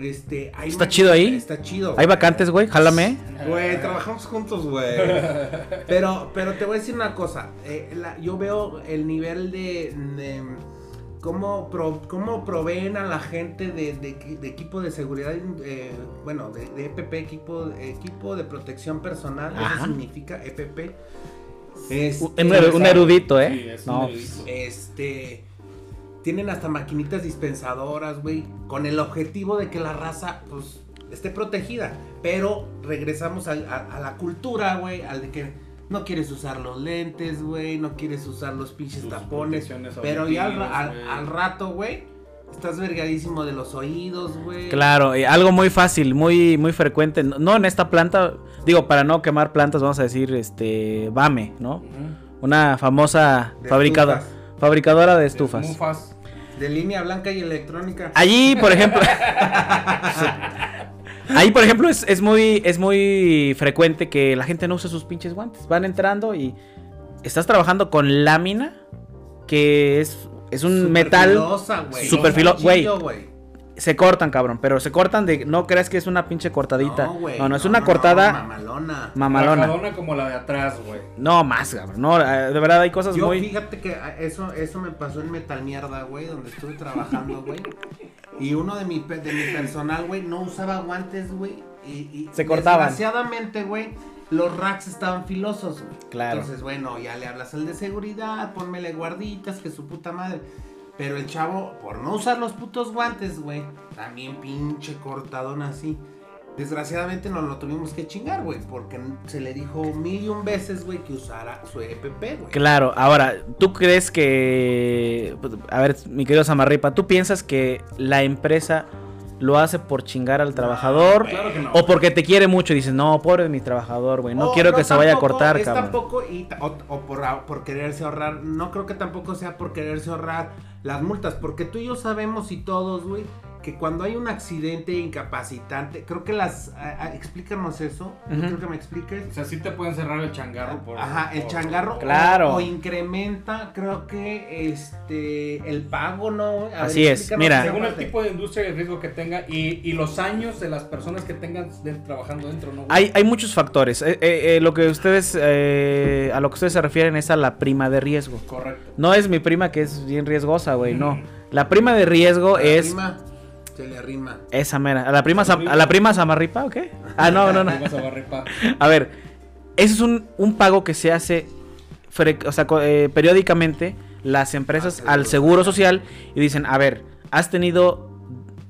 [SPEAKER 2] este, hay
[SPEAKER 3] ¿Está chido ahí?
[SPEAKER 2] Está chido.
[SPEAKER 3] Hay vacantes, güey, jálame.
[SPEAKER 2] Güey, trabajamos juntos, güey. Pero, pero te voy a decir una cosa. eh, la- yo veo el nivel de, de cómo, pro- cómo proveen a la gente de, de equi- de equipo de seguridad, eh, bueno, de, de EPP, equipo, equipo de protección personal.
[SPEAKER 3] Ajá.
[SPEAKER 2] Eso significa EPP. Este,
[SPEAKER 3] Un, eru- un erudito, ¿eh?
[SPEAKER 1] Sí, es un
[SPEAKER 3] no.
[SPEAKER 1] erudito.
[SPEAKER 2] este. Tienen hasta maquinitas dispensadoras, güey. Con el objetivo de que la raza, pues, esté protegida. Pero regresamos a, a la cultura, güey. Al de que no quieres usar los lentes, güey. No quieres usar los pinches
[SPEAKER 1] Sus
[SPEAKER 2] tapones. Pero ya al, ra- al- al rato, güey. Estás vergadísimo de los oídos, güey.
[SPEAKER 3] Claro, eh, algo muy fácil, muy, muy frecuente. No, en esta planta, digo, para no quemar plantas, vamos a decir, este, Bame, ¿no? Una famosa
[SPEAKER 2] De
[SPEAKER 3] fabricadora,
[SPEAKER 2] estufas.
[SPEAKER 3] fabricadora de
[SPEAKER 1] De
[SPEAKER 3] estufas.
[SPEAKER 1] Mufas.
[SPEAKER 2] De línea blanca y electrónica.
[SPEAKER 3] Allí, por ejemplo. Ahí, por ejemplo, es, es muy, es muy frecuente que la gente no use sus pinches guantes. Van entrando y estás trabajando con lámina, que es, es un metal.
[SPEAKER 2] filosa, güey.
[SPEAKER 3] súper filo-
[SPEAKER 2] Cuchillo,
[SPEAKER 3] güey. Se cortan, cabrón, pero se cortan de. No creas que es una pinche cortadita. No,
[SPEAKER 2] güey,
[SPEAKER 3] no, es una cortada
[SPEAKER 2] mamalona.
[SPEAKER 3] mamalona.
[SPEAKER 1] Rajadona como la de atrás, güey.
[SPEAKER 3] No, más, cabrón. No, eh, de verdad hay cosas
[SPEAKER 2] Yo
[SPEAKER 3] muy.
[SPEAKER 2] fíjate que ah, eso, eso me pasó en Metal Mierda, güey, donde estuve trabajando, güey. Y uno de mi, pe- de mi personal, güey, no usaba guantes, güey. Y, y
[SPEAKER 3] Se cortaban.
[SPEAKER 2] Desgraciadamente, güey, los racks estaban filosos, güey.
[SPEAKER 3] Claro.
[SPEAKER 2] Entonces, bueno, ya le hablas al de seguridad, pónmele guarditas, que su puta madre. Pero el chavo, por no usar los putos guantes, güey, también pinche cortadón así. Desgraciadamente nos lo tuvimos que chingar, güey, porque se le dijo mil y un veces, güey, que usara su EPP, güey.
[SPEAKER 3] Claro, ahora, ¿tú crees que... pues, A ver, mi querido Samarripa, ¿tú piensas que la empresa lo hace por chingar al trabajador?
[SPEAKER 1] Claro que no.
[SPEAKER 3] O porque te quiere mucho y dices, no, pobre mi trabajador, güey, no
[SPEAKER 2] O
[SPEAKER 3] quiero que se vaya a cortar,
[SPEAKER 2] es
[SPEAKER 3] cabrón.
[SPEAKER 2] tampoco, y, o, o por, por quererse ahorrar, no creo que tampoco sea por quererse ahorrar las multas, porque tú y yo sabemos y todos, güey, que cuando hay un accidente incapacitante, creo que las, a- a- explícanos eso,
[SPEAKER 3] Ujú.
[SPEAKER 2] creo que me expliques.
[SPEAKER 1] O sea, sí te pueden cerrar el changarro por.
[SPEAKER 2] Ajá, el
[SPEAKER 1] por-
[SPEAKER 2] changarro. o-
[SPEAKER 3] Claro.
[SPEAKER 2] O, incrementa, creo que, este, el pago, ¿no? ver,
[SPEAKER 3] Así es, mira.
[SPEAKER 1] Según el tipo de industria y el riesgo que tenga y, y los años de las personas que tengan de- trabajando dentro, ¿no?
[SPEAKER 3] Hay, hay muchos factores. Eh, eh, eh, lo que ustedes, eh, a lo que ustedes se refieren es a la prima de riesgo.
[SPEAKER 1] Correcto.
[SPEAKER 3] No es mi prima que es bien riesgosa, güey, no. La prima de riesgo
[SPEAKER 2] la
[SPEAKER 3] es
[SPEAKER 2] prima, se le arrima.
[SPEAKER 3] esa mera. ¿A la prima, Sam- a la prima Samarripa o qué? Ah, no, no, no.
[SPEAKER 1] A
[SPEAKER 3] ver, ese es un, un pago que se hace fre- o sea, eh, periódicamente las empresas
[SPEAKER 2] Al
[SPEAKER 3] al
[SPEAKER 2] Seguro
[SPEAKER 3] seguro social y dicen, a ver, has tenido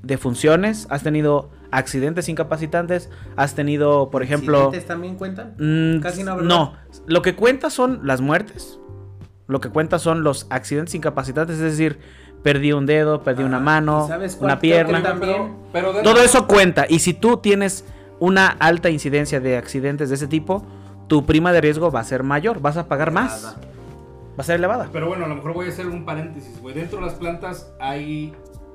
[SPEAKER 3] defunciones, has tenido accidentes incapacitantes, has tenido, por ejemplo...
[SPEAKER 2] ¿Accidentes también cuentan?
[SPEAKER 3] mm,
[SPEAKER 2] Casi no, ¿verdad?
[SPEAKER 3] no, lo que cuenta son las muertes, lo que cuenta son los accidentes incapacitantes, es decir, perdí un dedo, perdí una
[SPEAKER 2] Ah,
[SPEAKER 3] mano,
[SPEAKER 2] ¿y sabes cuál
[SPEAKER 3] una pierna.
[SPEAKER 2] también-
[SPEAKER 1] Pero,
[SPEAKER 3] Todo eso cuenta. Y si tú tienes una alta incidencia de accidentes de ese tipo, tu prima de riesgo va a ser mayor, vas a pagar más.
[SPEAKER 2] Nada.
[SPEAKER 3] Va a ser elevada.
[SPEAKER 1] Pero bueno, a lo mejor voy a hacer un paréntesis, güey. Dentro de las plantas hay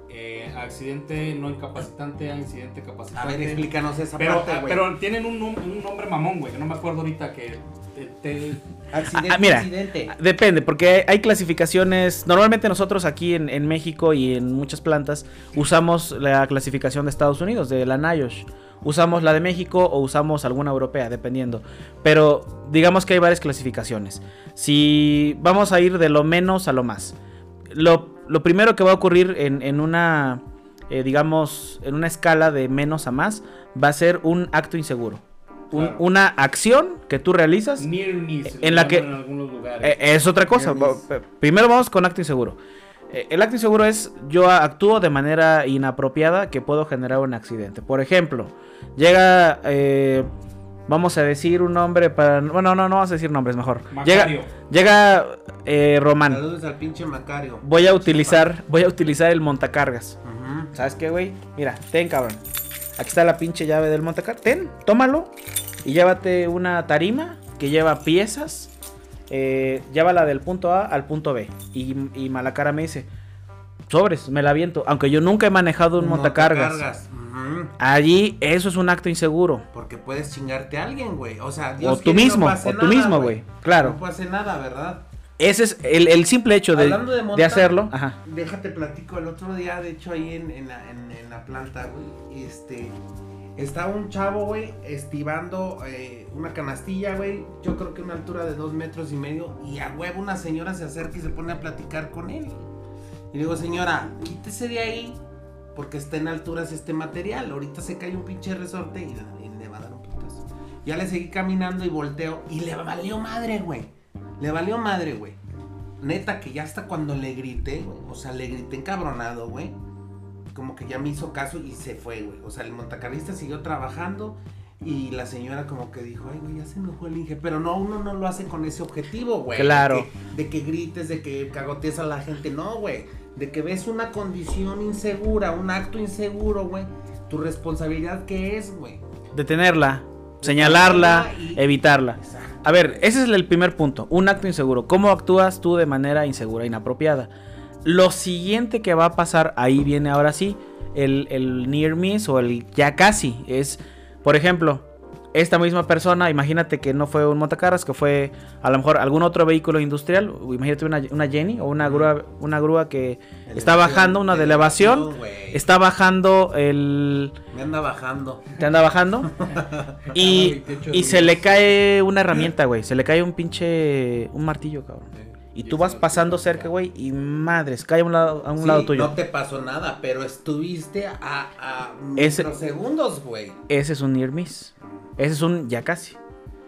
[SPEAKER 1] eh, accidente no incapacitante, hay incidente
[SPEAKER 2] A
[SPEAKER 1] capacitante.
[SPEAKER 2] ver, explícanos esa
[SPEAKER 1] pero,
[SPEAKER 2] parte,
[SPEAKER 1] ah,
[SPEAKER 2] güey.
[SPEAKER 1] pero tienen un, un nombre mamón, güey, que no me acuerdo ahorita que te- te-
[SPEAKER 2] Accidente,
[SPEAKER 3] Ah, mira.
[SPEAKER 2] accidente.
[SPEAKER 3] Depende, porque hay clasificaciones. Normalmente nosotros aquí en, en México y en muchas plantas usamos la clasificación de Estados Unidos, de la NIOSH. Usamos la de México o usamos alguna europea, dependiendo. Pero digamos que hay varias clasificaciones. Si vamos a ir de lo menos a lo más. Lo, lo primero que va a ocurrir en, en una, eh, digamos, en una escala de menos a más, va a ser un acto inseguro. Un-
[SPEAKER 1] Claro.
[SPEAKER 3] Una acción que tú realizas
[SPEAKER 1] near miss,
[SPEAKER 3] En la que-
[SPEAKER 1] en algunos lugares.
[SPEAKER 3] eh, es otra cosa. Primero vamos con acto inseguro. Eh, El acto inseguro es yo actúo de manera inapropiada que puedo generar un accidente. Por ejemplo, llega, eh, vamos a decir un nombre para... Bueno, no, no vamos a decir nombres mejor. Llega,
[SPEAKER 1] Macario.
[SPEAKER 3] llega eh, Román.
[SPEAKER 2] Saludos al pinche Macario.
[SPEAKER 3] Voy a utilizar, voy a utilizar el montacargas. ¿Sabes qué, güey? Mira, ten, cabrón. Aquí está la pinche llave del montacargas. Ten, tómalo. Y llévate una tarima que lleva piezas. Eh, llévala del punto A al punto B. Y, y Malacara me dice, sobres, me la aviento. Aunque yo nunca he manejado un montacargas. Allí, eso es un acto inseguro.
[SPEAKER 2] Porque puedes chingarte a alguien, güey. O sea,
[SPEAKER 3] O
[SPEAKER 2] Dios
[SPEAKER 3] tú
[SPEAKER 2] quiere, no
[SPEAKER 3] mismo,
[SPEAKER 2] pase
[SPEAKER 3] o tú
[SPEAKER 2] nada,
[SPEAKER 3] mismo, güey. Claro.
[SPEAKER 2] No pase nada, ¿verdad?
[SPEAKER 3] Ese es el, el simple hecho de,
[SPEAKER 2] Hablando de
[SPEAKER 3] hacerlo. Ajá.
[SPEAKER 2] Déjate platico, el otro día, de hecho, ahí en, en la, en- en la planta, güey, este, estaba un chavo, güey, estivando eh, una canastilla, güey, yo creo que una altura de dos metros y medio, y a huevo una señora se acerca y se pone a platicar con él. Y le digo, señora, quítese de ahí, porque está en alturas este material, ahorita se cae un pinche resorte y, y le va a dar un putazo. Ya le seguí caminando y volteo, y le valió madre, güey, le valió madre, güey. Neta, que ya hasta cuando le grité, güey, o sea, le grité encabronado, güey. Como que ya me hizo caso y se fue, güey. O sea, el montacarista siguió trabajando y la señora como que dijo, ay, güey, ya se enojó el Inge. Pero no, uno no lo hace con ese objetivo, güey.
[SPEAKER 3] Claro.
[SPEAKER 2] De que, de que grites, de que cagotees a la gente. No, güey. De que ves una condición insegura, un acto inseguro, güey. Tu responsabilidad, ¿qué es, güey?
[SPEAKER 3] Detenerla, señalarla,
[SPEAKER 2] y-
[SPEAKER 3] evitarla.
[SPEAKER 2] Exacto.
[SPEAKER 3] A ver, ese es el primer punto, un acto inseguro. ¿Cómo actúas tú de manera insegura, inapropiada? Lo siguiente que va a pasar, ahí viene ahora sí, el, el near miss o el ya casi. Es, por ejemplo, esta misma persona, imagínate que no fue un montacargas, que fue a lo mejor algún otro vehículo industrial. Imagínate una, una Jenny o una grúa, una grúa que está bajando, una de elevación.
[SPEAKER 2] güey.
[SPEAKER 3] Está bajando el...
[SPEAKER 2] Me anda bajando.
[SPEAKER 3] Te anda bajando. y, y se le cae una herramienta, güey. Se le cae un pinche. Un martillo, cabrón. Y tú vas pasando cerca, güey. Y madres, cae a un lado, a un
[SPEAKER 2] Sí,
[SPEAKER 3] lado tuyo.
[SPEAKER 2] No te pasó nada, pero estuviste a, a
[SPEAKER 3] Ese-
[SPEAKER 2] microsegundos, güey.
[SPEAKER 3] Ese es un near miss. Ese es un ya casi.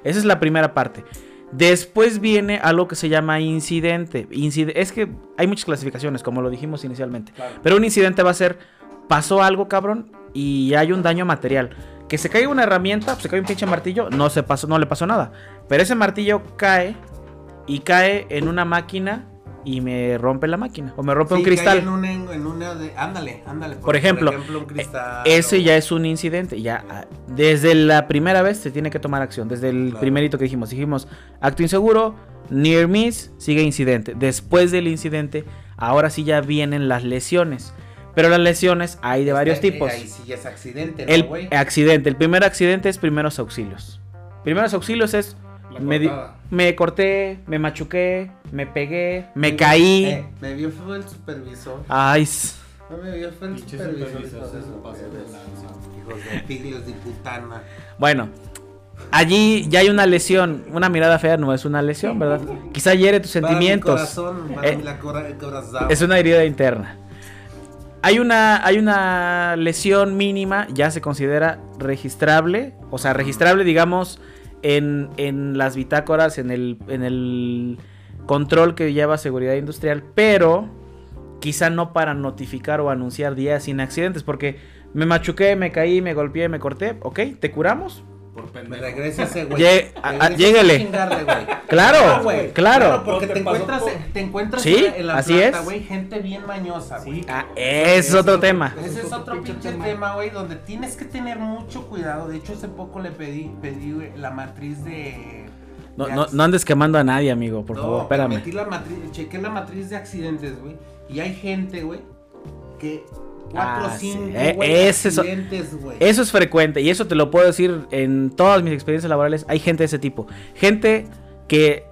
[SPEAKER 3] Esa es la primera parte. Después viene algo que se llama incidente. Incide- es que hay muchas clasificaciones, como lo dijimos inicialmente. Pero un incidente va a ser, pasó algo, cabrón, y hay un daño material. Que se caiga una herramienta, pues, se cae un pinche martillo, no, se pasó, no le pasó nada. Pero ese martillo cae y cae en una máquina y me rompe la máquina. O me rompe un
[SPEAKER 2] Sí, cae
[SPEAKER 3] cristal.
[SPEAKER 2] En una, en una de, ándale, ándale.
[SPEAKER 3] Por ejemplo,
[SPEAKER 2] un cristal.
[SPEAKER 3] Eh, Ese
[SPEAKER 2] o-
[SPEAKER 3] ya es un incidente. Ya ah, desde la primera vez se tiene que tomar acción. Desde el
[SPEAKER 2] Claro.
[SPEAKER 3] primerito que dijimos. Dijimos acto inseguro, near miss, sigue incidente. Después del incidente, ahora sí ya vienen las lesiones. Pero las lesiones hay de varios tipos.
[SPEAKER 2] Ahí sí ya es accidente, ¿no,
[SPEAKER 3] El accidente, el primer accidente es primeros auxilios. Primeros auxilios es me, di-
[SPEAKER 1] cortada.
[SPEAKER 3] me corté, me machuqué, me pegué, me caí.
[SPEAKER 2] Eh, me vio fue el supervisor.
[SPEAKER 3] Ay,
[SPEAKER 2] No me vio fue el supervisor. hijos de
[SPEAKER 1] eso
[SPEAKER 2] su
[SPEAKER 1] pasa de
[SPEAKER 2] perra.
[SPEAKER 1] lanza.
[SPEAKER 2] Hijos de piglos de putana.
[SPEAKER 3] Bueno, allí ya hay una lesión. Una mirada fea no es una lesión, ¿verdad? Quizá hiere tus
[SPEAKER 2] Para mi
[SPEAKER 3] sentimientos.
[SPEAKER 2] corazón, para
[SPEAKER 3] Eh,
[SPEAKER 2] mi la cora- el corazón.
[SPEAKER 3] Es una herida interna. Hay una, hay una lesión mínima, ya se considera registrable. O sea, registrable, digamos, en, en las bitácoras, en el, en el control que lleva seguridad industrial. Pero quizá no para notificar o anunciar días sin accidentes. Porque me machuqué, me caí, me golpeé, me corté. Ok, ¿te curamos?
[SPEAKER 1] Por
[SPEAKER 2] Me
[SPEAKER 1] pendejo.
[SPEAKER 2] regresa ese güey.
[SPEAKER 3] Lle-
[SPEAKER 2] Regresa
[SPEAKER 3] llégale.
[SPEAKER 2] chingarle, güey.
[SPEAKER 3] Claro,
[SPEAKER 2] No, güey.
[SPEAKER 3] claro.
[SPEAKER 2] porque te encuentras,
[SPEAKER 1] por-
[SPEAKER 2] te encuentras
[SPEAKER 3] Sí,
[SPEAKER 2] en la-
[SPEAKER 3] así
[SPEAKER 2] planta,
[SPEAKER 3] es.
[SPEAKER 2] güey, gente bien mañosa, güey.
[SPEAKER 1] Sí.
[SPEAKER 3] Ah, ese es otro tema.
[SPEAKER 2] Ese es otro pinche tema, güey, donde tienes que tener mucho cuidado. De hecho, hace poco le pedí, pedí güey, la matriz de...
[SPEAKER 3] No, no, no andes quemando a nadie, amigo, por
[SPEAKER 2] No,
[SPEAKER 3] favor, espérame.
[SPEAKER 2] Metí la matriz, chequé la matriz de accidentes, güey. Y hay gente, güey, que cuatro o
[SPEAKER 3] Ah, sí.
[SPEAKER 2] cinco,
[SPEAKER 3] Eh,
[SPEAKER 2] güey,
[SPEAKER 3] ese es-
[SPEAKER 2] accidentes, güey.
[SPEAKER 3] Eso es frecuente y eso te lo puedo decir en todas mis experiencias laborales. Hay gente de ese tipo. Gente que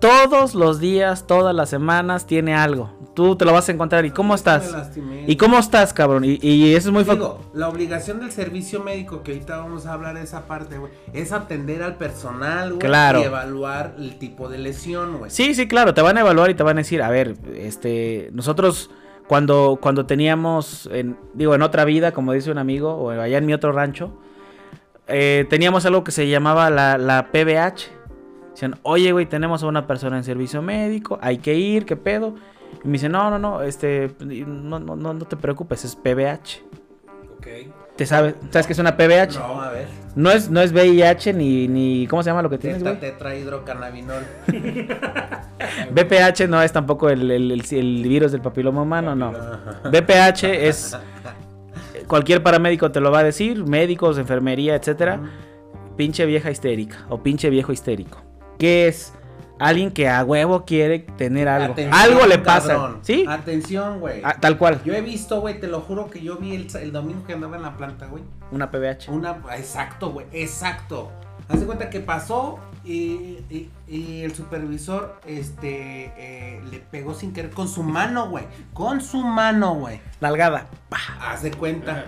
[SPEAKER 3] todos los días, todas las semanas tiene algo. Tú te lo vas a encontrar. ¿Y cómo estás?
[SPEAKER 2] lastimé.
[SPEAKER 3] ¿Y cómo estás, cabrón? Y, y eso es muy...
[SPEAKER 2] Digo, la obligación del servicio médico, que ahorita vamos a hablar de esa parte, güey, es atender al personal, güey,
[SPEAKER 3] Claro.
[SPEAKER 2] y evaluar el tipo de lesión, güey.
[SPEAKER 3] Sí, sí, claro. Te van a evaluar y te van a decir, a ver, este, nosotros cuando, cuando teníamos, en, digo, en otra vida, como dice un amigo, o allá en mi otro rancho, eh, teníamos algo que se llamaba la, la PBH. Decían, oye, güey, tenemos a una persona en servicio médico, hay que ir, ¿qué pedo? Y me dicen, no, no, no, este, no, no, no te preocupes, es PBH.
[SPEAKER 1] Ok.
[SPEAKER 3] ¿Te sabes, sabes qué es una PBH? No,
[SPEAKER 2] No, a ver.
[SPEAKER 3] es, no es VIH ni, ni, ¿cómo se llama lo que tienes,
[SPEAKER 2] Teta, tetrahidrocannabinol.
[SPEAKER 3] BPH no es tampoco el, el- el- el virus del papiloma humano, no. BPH es cualquier paramédico te lo va a decir, médicos, enfermería, etcétera. Pinche vieja histérica o pinche viejo histérico. ¿Qué es? Alguien que a huevo quiere tener algo.
[SPEAKER 2] Atención,
[SPEAKER 3] algo le pasa,
[SPEAKER 2] cabrón.
[SPEAKER 3] ¿sí?
[SPEAKER 2] Atención, güey.
[SPEAKER 3] Ah, tal cual,
[SPEAKER 2] Yo he visto, güey, te lo juro que yo vi el, el domingo que andaba en la planta, güey.
[SPEAKER 3] una PBH.
[SPEAKER 2] Una, exacto, güey, exacto. Haz de cuenta que pasó y, y- y el supervisor, este, eh, le pegó sin querer con su mano, güey. Con su mano, güey.
[SPEAKER 3] Nalgada.
[SPEAKER 2] Haz de cuenta.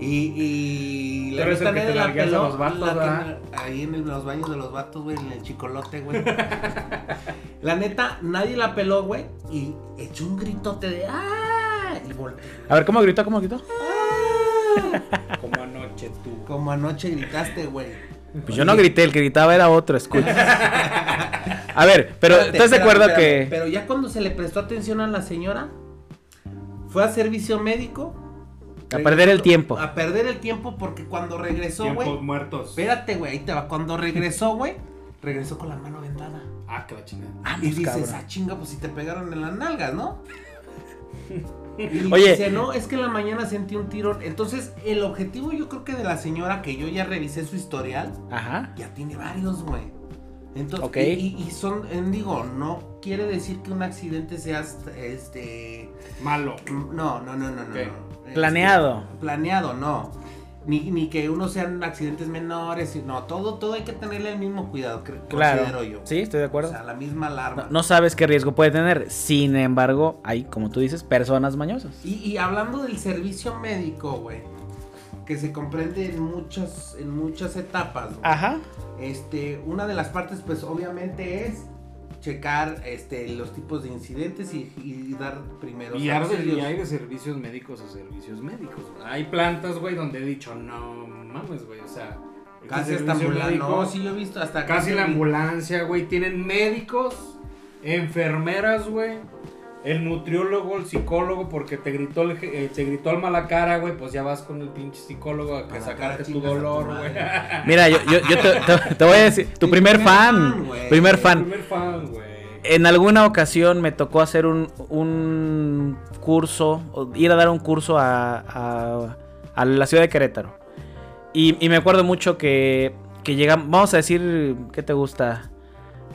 [SPEAKER 2] Y, y
[SPEAKER 1] que te
[SPEAKER 2] la
[SPEAKER 1] largueas a
[SPEAKER 2] peló,
[SPEAKER 1] los vatos,
[SPEAKER 2] la que-
[SPEAKER 1] ¿verdad?
[SPEAKER 2] ahí en el- los baños de los vatos, güey, en el chicolote, güey. la neta, nadie la peló, güey. Y echó un gritote de ¡ah! Y volteó.
[SPEAKER 3] A ver, ¿cómo gritó? ¿Cómo gritó?
[SPEAKER 1] Como anoche tú.
[SPEAKER 2] Como anoche gritaste, güey.
[SPEAKER 3] Pues yo no grité, el que gritaba era otro, escucha. A ver, pero
[SPEAKER 2] Espérate,
[SPEAKER 3] ¿estás de acuerdo que.
[SPEAKER 2] Pero ya cuando se le prestó atención a la señora, fue a servicio médico.
[SPEAKER 3] A perder el tiempo.
[SPEAKER 2] A perder el tiempo porque cuando regresó,
[SPEAKER 1] Tiempos
[SPEAKER 2] güey.
[SPEAKER 1] muertos.
[SPEAKER 2] Espérate, güey, ahí te va. Cuando regresó, güey, regresó con la mano vendada.
[SPEAKER 1] Ah, que la chingada.
[SPEAKER 2] y dices,
[SPEAKER 3] cabrón.
[SPEAKER 2] ah, chinga, pues si te pegaron en las nalgas, ¿no? Y
[SPEAKER 3] Oye.
[SPEAKER 2] dice, no, es que en la mañana sentí un tirón. Entonces, el objetivo yo creo que de la señora, que yo ya revisé su historial,
[SPEAKER 3] Ajá.
[SPEAKER 2] ya tiene varios, güey. Entonces,
[SPEAKER 3] Ok.
[SPEAKER 2] y, son, digo, no quiere decir que un accidente sea, este,
[SPEAKER 1] Malo.
[SPEAKER 2] no, no, no, no, no. Este,
[SPEAKER 3] Planeado.
[SPEAKER 2] planeado, no. Ni, ni que uno sean accidentes menores, y- no, todo, todo hay que tenerle el mismo cuidado, cre- considero
[SPEAKER 3] Claro.
[SPEAKER 2] yo.
[SPEAKER 3] Sí, estoy de
[SPEAKER 2] O
[SPEAKER 3] acuerdo.
[SPEAKER 2] sea, la misma alarma.
[SPEAKER 3] No, no sabes qué riesgo puede tener. Sin embargo, hay, como tú dices, personas mañosas.
[SPEAKER 2] Y, y hablando del servicio médico, güey, que se comprende en muchas, en muchas etapas, güey.
[SPEAKER 3] Ajá.
[SPEAKER 2] Este, una de las partes, pues, obviamente es checar este, los tipos de incidentes y, y dar primeros
[SPEAKER 1] Y y hay de servicios médicos a servicios médicos. Hay plantas, güey, donde he dicho, no mames, güey, o sea.
[SPEAKER 2] Casi hasta ambulancia.
[SPEAKER 1] médico,
[SPEAKER 2] No, sí, yo he visto hasta
[SPEAKER 1] Casi la ambulancia, güey. Tienen médicos, enfermeras, güey. El nutriólogo, el psicólogo, porque te gritó el, eh, te gritó el mala cara, güey, pues ya vas con el pinche psicólogo a que
[SPEAKER 2] Mala
[SPEAKER 1] sacarte tu dolor, güey.
[SPEAKER 3] Mira, yo, yo, yo te, te- te voy a decir, tu primer
[SPEAKER 2] primer
[SPEAKER 3] fan, primer fan.
[SPEAKER 1] primer fan, güey.
[SPEAKER 3] En alguna ocasión me tocó hacer un, un curso, o ir a dar un curso a, a- a la ciudad de Querétaro. Y, y me acuerdo mucho que, que llegamos, vamos a decir, ¿qué te gusta?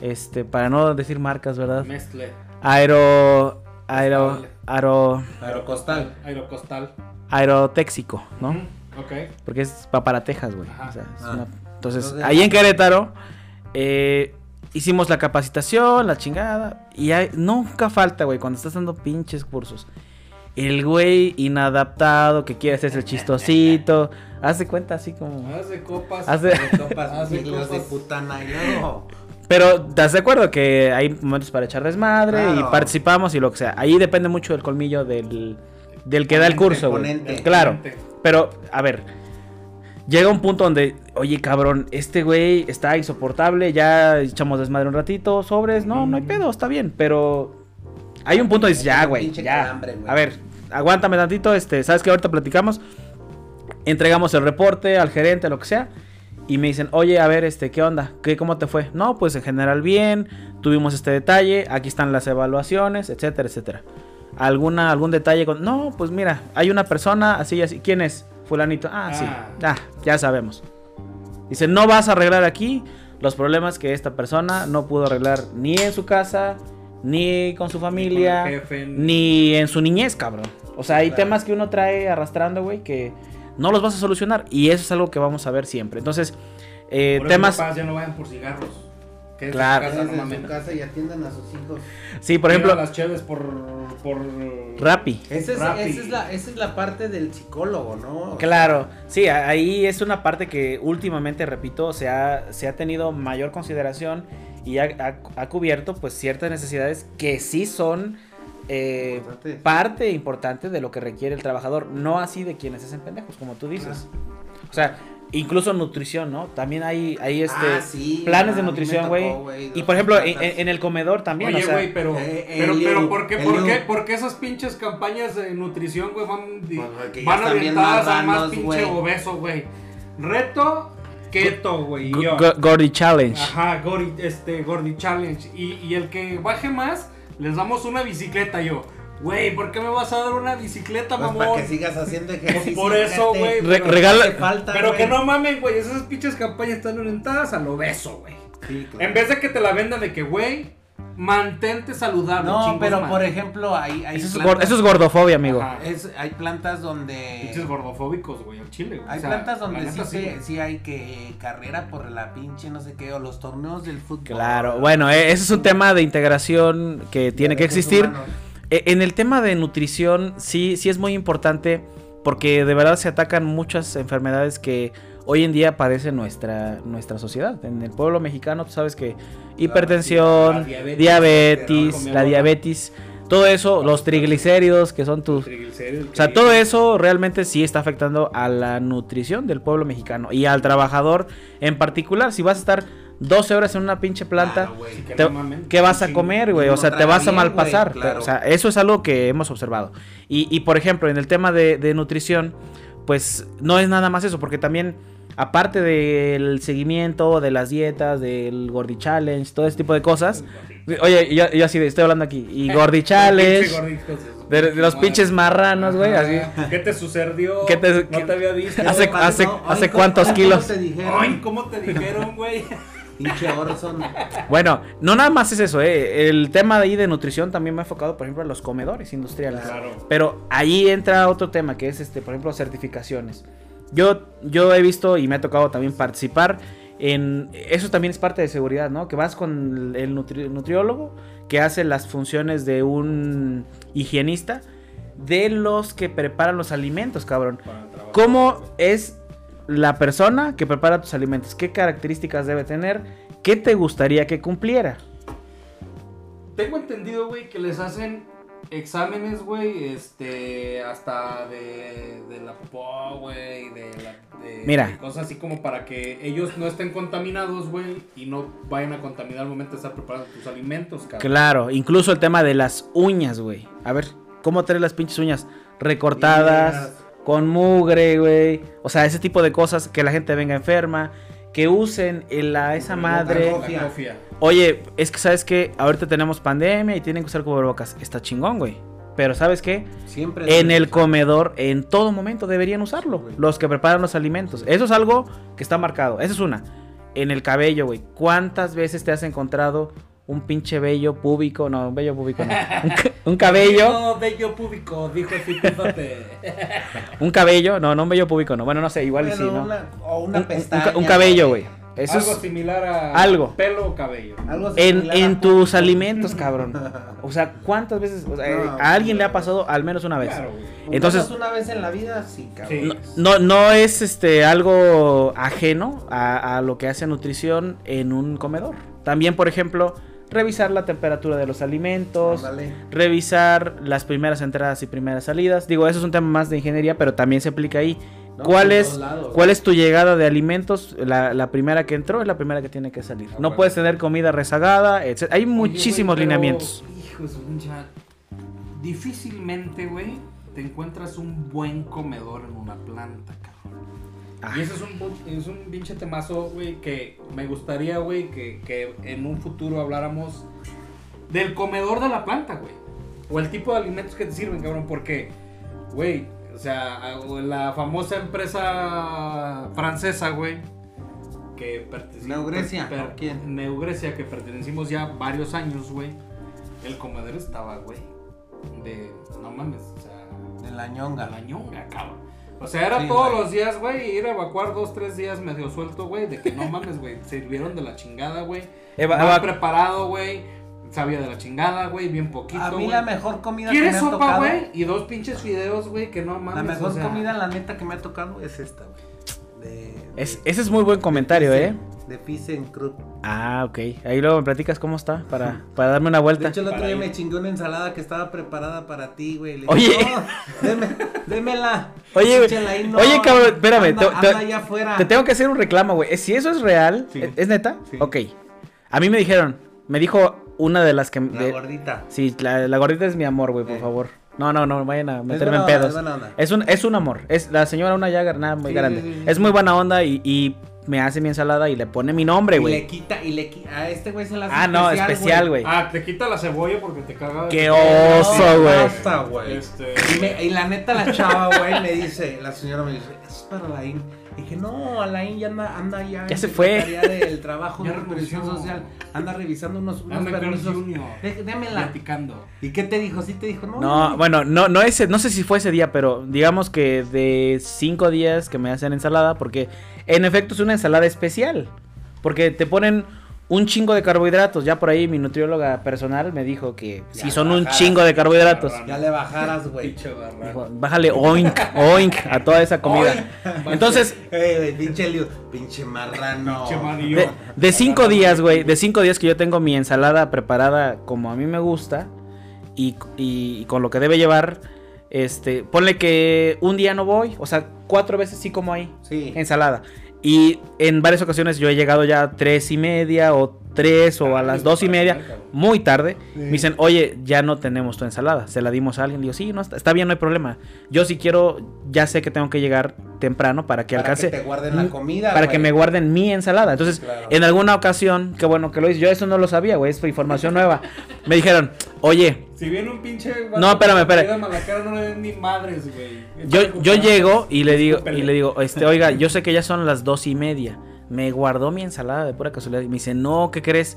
[SPEAKER 3] Este, para no decir marcas, ¿verdad?
[SPEAKER 1] Mestle.
[SPEAKER 3] Aero, aero, aero,
[SPEAKER 2] Aerocostal.
[SPEAKER 1] Aerocostal.
[SPEAKER 3] aerotéxico, ¿no?
[SPEAKER 1] Ok.
[SPEAKER 3] Porque es pa- para Texas, güey. O sea, es
[SPEAKER 2] Ah.
[SPEAKER 3] una- Entonces,
[SPEAKER 2] Entonces,
[SPEAKER 3] ahí en Querétaro, eh, hicimos la capacitación, la chingada. Y hay- nunca falta, güey, cuando estás dando pinches cursos. El güey inadaptado que quiere hacerse el chistosito. Haz de cuenta así como.
[SPEAKER 1] Haz de copas.
[SPEAKER 3] Haz de-
[SPEAKER 2] De copas,
[SPEAKER 1] Haz de
[SPEAKER 2] siglos de
[SPEAKER 1] copas.
[SPEAKER 3] Pero, ¿estás de acuerdo que hay momentos para echar desmadre y participamos y lo que sea? Ahí depende mucho del colmillo del, del que da el curso, güey.
[SPEAKER 2] ponente.
[SPEAKER 3] Claro. Pero, a ver, llega un punto donde, oye, cabrón, este güey está insoportable, ya echamos desmadre un ratito, sobres, no, no hay pedo, está bien, pero hay un punto donde dices, ya, güey, ya.
[SPEAKER 2] güey.
[SPEAKER 3] A ver, aguántame tantito, este, ¿sabes que ahorita platicamos? Entregamos el reporte al gerente, lo que sea. Y me dicen, oye, a ver, este, ¿qué onda? ¿Qué, ¿Cómo te fue? No, pues en general bien, tuvimos este detalle, aquí están las evaluaciones, etcétera, etcétera. ¿Alguna, algún detalle con.? No, pues mira, hay una persona así y así. ¿Quién es? Fulanito. Ah, sí.
[SPEAKER 1] Ah.
[SPEAKER 3] Ah, ya sabemos. Dice, no vas a arreglar aquí los problemas que esta persona no pudo arreglar ni en su casa, ni con su familia,
[SPEAKER 1] Con
[SPEAKER 3] ni en su niñez, cabrón. O sea, hay
[SPEAKER 2] Claro.
[SPEAKER 3] temas que uno trae arrastrando, güey, que no los vas a solucionar. Y eso es algo que vamos a ver siempre. Entonces, eh,
[SPEAKER 1] Por eso,
[SPEAKER 3] temas...
[SPEAKER 1] papás, ya no vayan por cigarros. Que
[SPEAKER 3] Claro.
[SPEAKER 1] Casa, no
[SPEAKER 2] casa y atiendan a sus hijos.
[SPEAKER 3] Sí, por ejemplo,
[SPEAKER 1] las cheves por. por
[SPEAKER 3] Rappi.
[SPEAKER 2] Esa es,
[SPEAKER 1] Rappi.
[SPEAKER 2] esa, es la, esa es la parte del psicólogo, ¿no?
[SPEAKER 3] Claro, sí, ahí es una parte que últimamente, repito, se ha, se ha tenido mayor consideración y ha, ha- ha cubierto pues ciertas necesidades que sí son eh, parte importante de lo que requiere el trabajador, no así de quienes hacen pendejos, como tú dices. O sea, incluso nutrición, ¿no? También hay, hay este,
[SPEAKER 2] Ah, sí,
[SPEAKER 3] planes
[SPEAKER 2] a
[SPEAKER 3] de nutrición, güey. Y por ejemplo, en, el comedor también,
[SPEAKER 1] Oye,
[SPEAKER 3] o sea,
[SPEAKER 1] güey, pero,
[SPEAKER 2] eh,
[SPEAKER 1] pero,
[SPEAKER 2] el
[SPEAKER 1] pero
[SPEAKER 2] Liu,
[SPEAKER 1] ¿por qué,
[SPEAKER 2] el
[SPEAKER 1] por qué, por qué esas pinches campañas de nutrición, güey, van,
[SPEAKER 2] Pues,
[SPEAKER 1] van orientadas al más pinche
[SPEAKER 2] güey.
[SPEAKER 1] obeso, güey? Reto, keto, güey,
[SPEAKER 3] Gordy Challenge.
[SPEAKER 1] Ajá, Gordy, este, Gordy Challenge. Y, y el que baje más, les damos una bicicleta, yo. Güey, ¿por qué me vas a dar una bicicleta,
[SPEAKER 2] Pues
[SPEAKER 1] mamón?
[SPEAKER 2] para que sigas haciendo ejercicio.
[SPEAKER 1] por eso, güey,
[SPEAKER 3] Re- regala-
[SPEAKER 2] falta,
[SPEAKER 1] Pero que no mamen, güey, esas pinches campañas están orientadas al obeso, güey.
[SPEAKER 2] Sí, claro.
[SPEAKER 1] En vez de que te la vendan de que, güey, mantente saludable.
[SPEAKER 2] No, pero
[SPEAKER 1] man.
[SPEAKER 2] por ejemplo, hay, hay
[SPEAKER 3] Eso es,
[SPEAKER 2] plantas-
[SPEAKER 3] eso es gordofobia, amigo.
[SPEAKER 2] Es- hay plantas donde
[SPEAKER 1] Pinches gordofóbicos, güey, al chile. güey.
[SPEAKER 2] hay
[SPEAKER 1] O sea,
[SPEAKER 2] plantas
[SPEAKER 1] la
[SPEAKER 2] donde sí,
[SPEAKER 1] güey.
[SPEAKER 2] sí hay que carrera por la pinche no sé qué o los torneos del fútbol.
[SPEAKER 3] Claro, bueno, eh, ese es un tema de integración que tiene que existir.
[SPEAKER 2] humanos.
[SPEAKER 3] Eh, En el tema de nutrición, sí, sí es muy importante porque de verdad se atacan muchas enfermedades que hoy en día padece nuestra, nuestra sociedad. En el pueblo mexicano, tú sabes que hipertensión,
[SPEAKER 1] la diabetes,
[SPEAKER 3] la diabetes, todo eso, los triglicéridos, que son tus...
[SPEAKER 1] Triglicéridos,
[SPEAKER 3] O sea, todo eso realmente sí está afectando a la nutrición del pueblo mexicano y al trabajador en particular. Si vas a estar 12 horas en una pinche planta,
[SPEAKER 2] Claro,
[SPEAKER 3] te-
[SPEAKER 1] mamen,
[SPEAKER 3] ¿qué vas a comer, güey? O sea, te vas a malpasar.
[SPEAKER 2] claro.
[SPEAKER 3] O sea, eso es algo que hemos observado. Y, y, por ejemplo, en el tema de, de nutrición, pues no es nada más eso, porque también, aparte del seguimiento, de las dietas, del Gordy Challenge, todo ese tipo de cosas. Oye, yo, yo así de- estoy hablando aquí. Y Gordy Challenge. De, de los pinches marranos, güey, así.
[SPEAKER 1] ¿Qué te sucedió?
[SPEAKER 3] ¿Qué te-
[SPEAKER 1] no
[SPEAKER 3] qué-
[SPEAKER 1] te había visto.
[SPEAKER 3] Hace-
[SPEAKER 2] ¿Cómo
[SPEAKER 3] hace-
[SPEAKER 2] Ay, ¿cómo-
[SPEAKER 3] cuántos
[SPEAKER 2] cómo
[SPEAKER 3] kilos?
[SPEAKER 2] te dijeron?
[SPEAKER 1] ¿cómo te dijeron, güey?
[SPEAKER 2] Pinche Orson.
[SPEAKER 3] Bueno, no nada más es eso, ¿eh? El tema de ahí de nutrición también me ha enfocado, por ejemplo, a los comedores industriales.
[SPEAKER 1] Claro.
[SPEAKER 3] Pero ahí entra otro tema que es, este, por ejemplo, certificaciones. Yo, yo he visto y me ha tocado también participar en... Eso también es parte de seguridad, ¿no? Que vas con el nutri- nutriólogo que hace las funciones de un higienista de los que preparan los alimentos, cabrón. ¿Cómo es la persona que prepara tus alimentos? ¿Qué características debe tener? ¿Qué te gustaría que cumpliera?
[SPEAKER 1] Tengo entendido, güey, que les hacen exámenes, güey, este, hasta de, de la popó, güey, de, la, de,
[SPEAKER 3] Mira.
[SPEAKER 1] de cosas así como para que ellos no estén contaminados, güey, y no vayan a contaminar al momento de estar preparando tus alimentos, cabrón.
[SPEAKER 3] Claro, incluso el tema de las uñas, güey. A ver, ¿cómo traes las pinches uñas? Recortadas, con mugre, güey. O sea, ese tipo de cosas, que la gente venga enferma, que usen la, esa madre.
[SPEAKER 1] La.
[SPEAKER 3] Oye, es que sabes que ahorita tenemos pandemia y tienen que usar cubrebocas. Está chingón, güey. Pero ¿sabes qué?
[SPEAKER 2] Siempre.
[SPEAKER 3] En el comedor, en todo momento deberían usarlo.
[SPEAKER 2] Güey.
[SPEAKER 3] Los que preparan los alimentos. Eso es algo que está marcado. Esa es una. En el cabello, güey. ¿Cuántas veces te has encontrado un pinche vello púbico? No, un vello púbico no. Un, ca- un cabello.
[SPEAKER 1] No, bello público, dijo el fíjate.
[SPEAKER 3] Un cabello. No, no un vello púbico, no. Bueno, no sé, igual y sí,
[SPEAKER 2] Bueno,
[SPEAKER 3] ¿no?
[SPEAKER 2] una- o una
[SPEAKER 3] Un-
[SPEAKER 2] pestaña.
[SPEAKER 3] un cabello, güey. Eso
[SPEAKER 1] algo
[SPEAKER 3] es
[SPEAKER 1] similar a
[SPEAKER 3] algo.
[SPEAKER 1] pelo o cabello.
[SPEAKER 2] Algo
[SPEAKER 3] en,
[SPEAKER 2] similar
[SPEAKER 3] en
[SPEAKER 2] a-
[SPEAKER 3] tus alimentos, cabrón. O sea, ¿cuántas veces? o sea,
[SPEAKER 2] No,
[SPEAKER 3] a alguien le ha pasado al menos una vez.
[SPEAKER 1] Claro, güey.
[SPEAKER 3] Entonces-
[SPEAKER 2] Entonces, una vez en la vida, sí, cabrón.
[SPEAKER 1] Sí.
[SPEAKER 3] No, no, no es este algo ajeno a, a lo que hace nutrición en un comedor. También, por ejemplo, revisar la temperatura de los alimentos, revisar las primeras entradas y primeras salidas. Digo, eso es un tema más de ingeniería, pero también se aplica ahí.
[SPEAKER 2] No,
[SPEAKER 3] ¿Cuál es,
[SPEAKER 2] todos lados,
[SPEAKER 3] ¿Cuál
[SPEAKER 2] güey.
[SPEAKER 3] es tu llegada de alimentos? La, la primera que entró es la primera que tiene que salir.
[SPEAKER 1] Ah,
[SPEAKER 3] no
[SPEAKER 1] bueno.
[SPEAKER 3] puedes tener comida rezagada, etc. Hay
[SPEAKER 1] Oye,
[SPEAKER 3] muchísimos
[SPEAKER 1] pero,
[SPEAKER 3] lineamientos.
[SPEAKER 1] Hijo de su pinche madre. Difícilmente, güey, te encuentras un buen comedor en una planta, cabrón.
[SPEAKER 3] Ah.
[SPEAKER 1] Y ese es un, es un pinche temazo, güey, que me gustaría, güey, que, que en un futuro habláramos del comedor de la planta, güey. O el tipo de alimentos que te sirven, cabrón, porque, güey, o sea, la famosa empresa francesa, güey, que pertenece...
[SPEAKER 2] Neugrecia,
[SPEAKER 1] per-
[SPEAKER 2] ¿o quién?
[SPEAKER 1] Neugrecia, que pertenecimos ya varios años, güey. El comedor estaba, güey, de, no mames, o sea...
[SPEAKER 2] De la ñonga.
[SPEAKER 1] la ñonga, cabrón. O sea, era
[SPEAKER 2] Sí,
[SPEAKER 1] todos
[SPEAKER 2] güey.
[SPEAKER 1] los días, güey, ir a evacuar dos, tres días medio suelto, güey, de que no mames, güey, sirvieron de la chingada, güey.
[SPEAKER 3] Eva-
[SPEAKER 1] preparado, güey, sabía de la chingada, güey, bien poquito,
[SPEAKER 2] A mí
[SPEAKER 1] güey.
[SPEAKER 2] la mejor comida que me
[SPEAKER 1] ¿Quieres
[SPEAKER 2] ha
[SPEAKER 1] sopa,
[SPEAKER 2] tocado.
[SPEAKER 1] güey? Y dos pinches fideos, güey, que no mames,
[SPEAKER 2] La mejor
[SPEAKER 1] o sea,
[SPEAKER 2] comida, la neta, que me ha tocado es esta, güey. De,
[SPEAKER 3] Es-
[SPEAKER 2] de-
[SPEAKER 3] ese es muy buen comentario,
[SPEAKER 2] de
[SPEAKER 3] ¿eh?
[SPEAKER 2] De Thyssen Krupp.
[SPEAKER 3] Ah, ok. Ahí luego me platicas cómo está para, para darme una
[SPEAKER 2] De
[SPEAKER 3] vuelta.
[SPEAKER 2] hecho, el otro
[SPEAKER 1] Para
[SPEAKER 2] día
[SPEAKER 1] ir.
[SPEAKER 2] me chingué una ensalada que estaba preparada para ti, güey. Le
[SPEAKER 3] Oye.
[SPEAKER 2] dije, "No, deme, démela.
[SPEAKER 3] Oye,
[SPEAKER 2] ahí, no,
[SPEAKER 3] Oye, cabrón, espérame,
[SPEAKER 2] Anda,
[SPEAKER 3] te- te-
[SPEAKER 2] anda allá afuera.
[SPEAKER 3] Te tengo que hacer un reclamo, güey. Si eso es real,
[SPEAKER 2] Sí.
[SPEAKER 3] ¿es, es neta?
[SPEAKER 2] Sí.
[SPEAKER 3] Ok. A mí me dijeron, me dijo una de las que...
[SPEAKER 2] La
[SPEAKER 3] de-
[SPEAKER 2] gordita.
[SPEAKER 3] Sí, la, la gordita es mi amor, güey, por
[SPEAKER 2] Eh.
[SPEAKER 3] favor. No, no, no, vayan a meterme en
[SPEAKER 2] onda,
[SPEAKER 3] pedos.
[SPEAKER 2] es buena onda.
[SPEAKER 3] Es un, es un amor. Es la señora una llaga nada muy
[SPEAKER 2] Sí,
[SPEAKER 3] grande.
[SPEAKER 2] sí, sí, sí.
[SPEAKER 3] Es muy buena onda y, y me hace mi ensalada y le pone mi nombre,
[SPEAKER 2] Y le
[SPEAKER 3] güey.
[SPEAKER 2] quita, y le quita. A este güey se la hace
[SPEAKER 3] Ah, no, especial, güey.
[SPEAKER 1] Ah, te quita la cebolla porque te caga.
[SPEAKER 3] Qué
[SPEAKER 1] No,
[SPEAKER 3] oso, güey.
[SPEAKER 2] Güey.
[SPEAKER 1] Este...
[SPEAKER 2] Y, me- y la neta, la chava, güey, me dice, la señora me dice, es para la in. Dije, no, Alain ya anda, anda ya.
[SPEAKER 3] Ya se fue.
[SPEAKER 2] Del Trabajo
[SPEAKER 1] Ya
[SPEAKER 2] de. Social. Anda revisando unos, unos permisos. Démela.
[SPEAKER 1] Platicando.
[SPEAKER 2] ¿Y qué te dijo? ¿Sí te dijo? No.
[SPEAKER 3] No, bueno, no, no ese, no sé si fue ese día, pero digamos que de cinco días que me hacen ensalada, porque en efecto es una ensalada especial. Porque te ponen un chingo de carbohidratos. Ya por ahí mi nutrióloga personal me dijo que
[SPEAKER 2] Ya
[SPEAKER 3] si son un chingo de carbohidratos.
[SPEAKER 2] Ya le bajaras, güey.
[SPEAKER 3] Bájale oink, oink a toda esa comida. Entonces,
[SPEAKER 2] pinche lío. Pinche marrano.
[SPEAKER 1] Pinche
[SPEAKER 3] de, de cinco días, güey, de cinco días que yo tengo mi ensalada preparada como a mí me gusta y, y- y con lo que debe llevar, este, ponle que un día no voy, o sea, cuatro veces sí como ahí,
[SPEAKER 2] Sí.
[SPEAKER 3] ensalada. Y en varias ocasiones yo he llegado ya a tres y media o tres o a las dos y media, muy tarde. Me dicen, oye, ya no tenemos tu ensalada, se la dimos a alguien. Digo, sí, no, está, está bien, no hay problema. Yo si quiero, ya sé que tengo que llegar temprano para que
[SPEAKER 2] Para
[SPEAKER 3] alcance.
[SPEAKER 2] que te guarden la comida,
[SPEAKER 3] Para
[SPEAKER 2] güey.
[SPEAKER 3] que me guarden mi ensalada. Entonces,
[SPEAKER 2] Claro.
[SPEAKER 3] en alguna ocasión, qué bueno que lo hice, yo eso no lo sabía, güey, es información nueva. Me dijeron, oye,
[SPEAKER 1] Si viene un pinche.
[SPEAKER 3] No, espérame, espérame.
[SPEAKER 1] no le ni madres, güey.
[SPEAKER 3] yo, yo llego y le digo, y le digo, este, oiga, yo sé que ya son las dos y media. Me guardó mi ensalada de pura casualidad. Y me dice, no, ¿qué crees?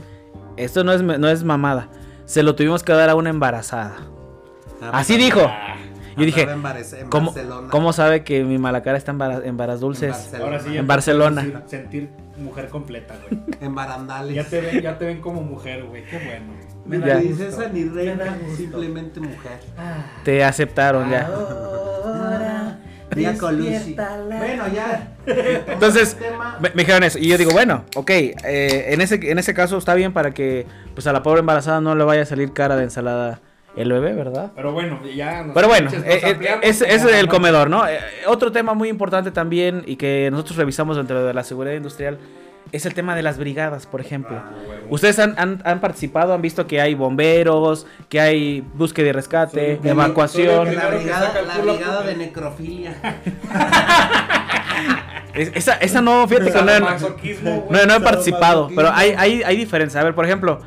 [SPEAKER 3] Esto no es, no es mamada. Se lo tuvimos que dar a una embarazada.
[SPEAKER 2] Ah,
[SPEAKER 3] Así dijo.
[SPEAKER 1] Ah,
[SPEAKER 3] Yo dije,
[SPEAKER 2] andaba en en
[SPEAKER 3] ¿cómo,
[SPEAKER 2] Barcelona.
[SPEAKER 3] ¿cómo sabe que mi malacara está en, en Varas
[SPEAKER 2] En
[SPEAKER 3] Dulces?
[SPEAKER 2] Barcelona.
[SPEAKER 1] Ahora sí ya
[SPEAKER 3] En
[SPEAKER 1] te
[SPEAKER 3] Barcelona.
[SPEAKER 1] puedes decir- sentir mujer completa, güey.
[SPEAKER 2] En barandales.
[SPEAKER 1] Ya te ven, ya te ven como mujer, güey. Qué bueno.
[SPEAKER 2] Ni
[SPEAKER 3] Ya.
[SPEAKER 2] princesa ni
[SPEAKER 1] Me
[SPEAKER 2] reina, simplemente mujer.
[SPEAKER 3] Te aceptaron ya.
[SPEAKER 2] Ahora, Mia Colucci. Bueno, ya.
[SPEAKER 3] Entonces, me, me dijeron eso. Y yo digo, bueno, ok, eh, en, ese, en ese caso está bien para que pues a la pobre embarazada no le vaya a salir cara de ensalada el bebé, ¿verdad?
[SPEAKER 1] Pero bueno, ya. nos-
[SPEAKER 3] Pero bueno, eh, eh, ese es el comedor, ¿no? Eh, otro tema muy importante también y que nosotros revisamos dentro de la seguridad industrial es el tema de las brigadas, por ejemplo.
[SPEAKER 1] Ah.
[SPEAKER 3] Ustedes han, han- han participado, han visto que hay bomberos, que hay búsqueda y rescate,
[SPEAKER 1] Soy
[SPEAKER 3] evacuación.
[SPEAKER 1] soy
[SPEAKER 2] La brigada, la de necrofilia.
[SPEAKER 3] Es- esa, esa no, fíjate que no, he- no, no he participado, pero hay, hay, hay diferencia. A ver, por ejemplo,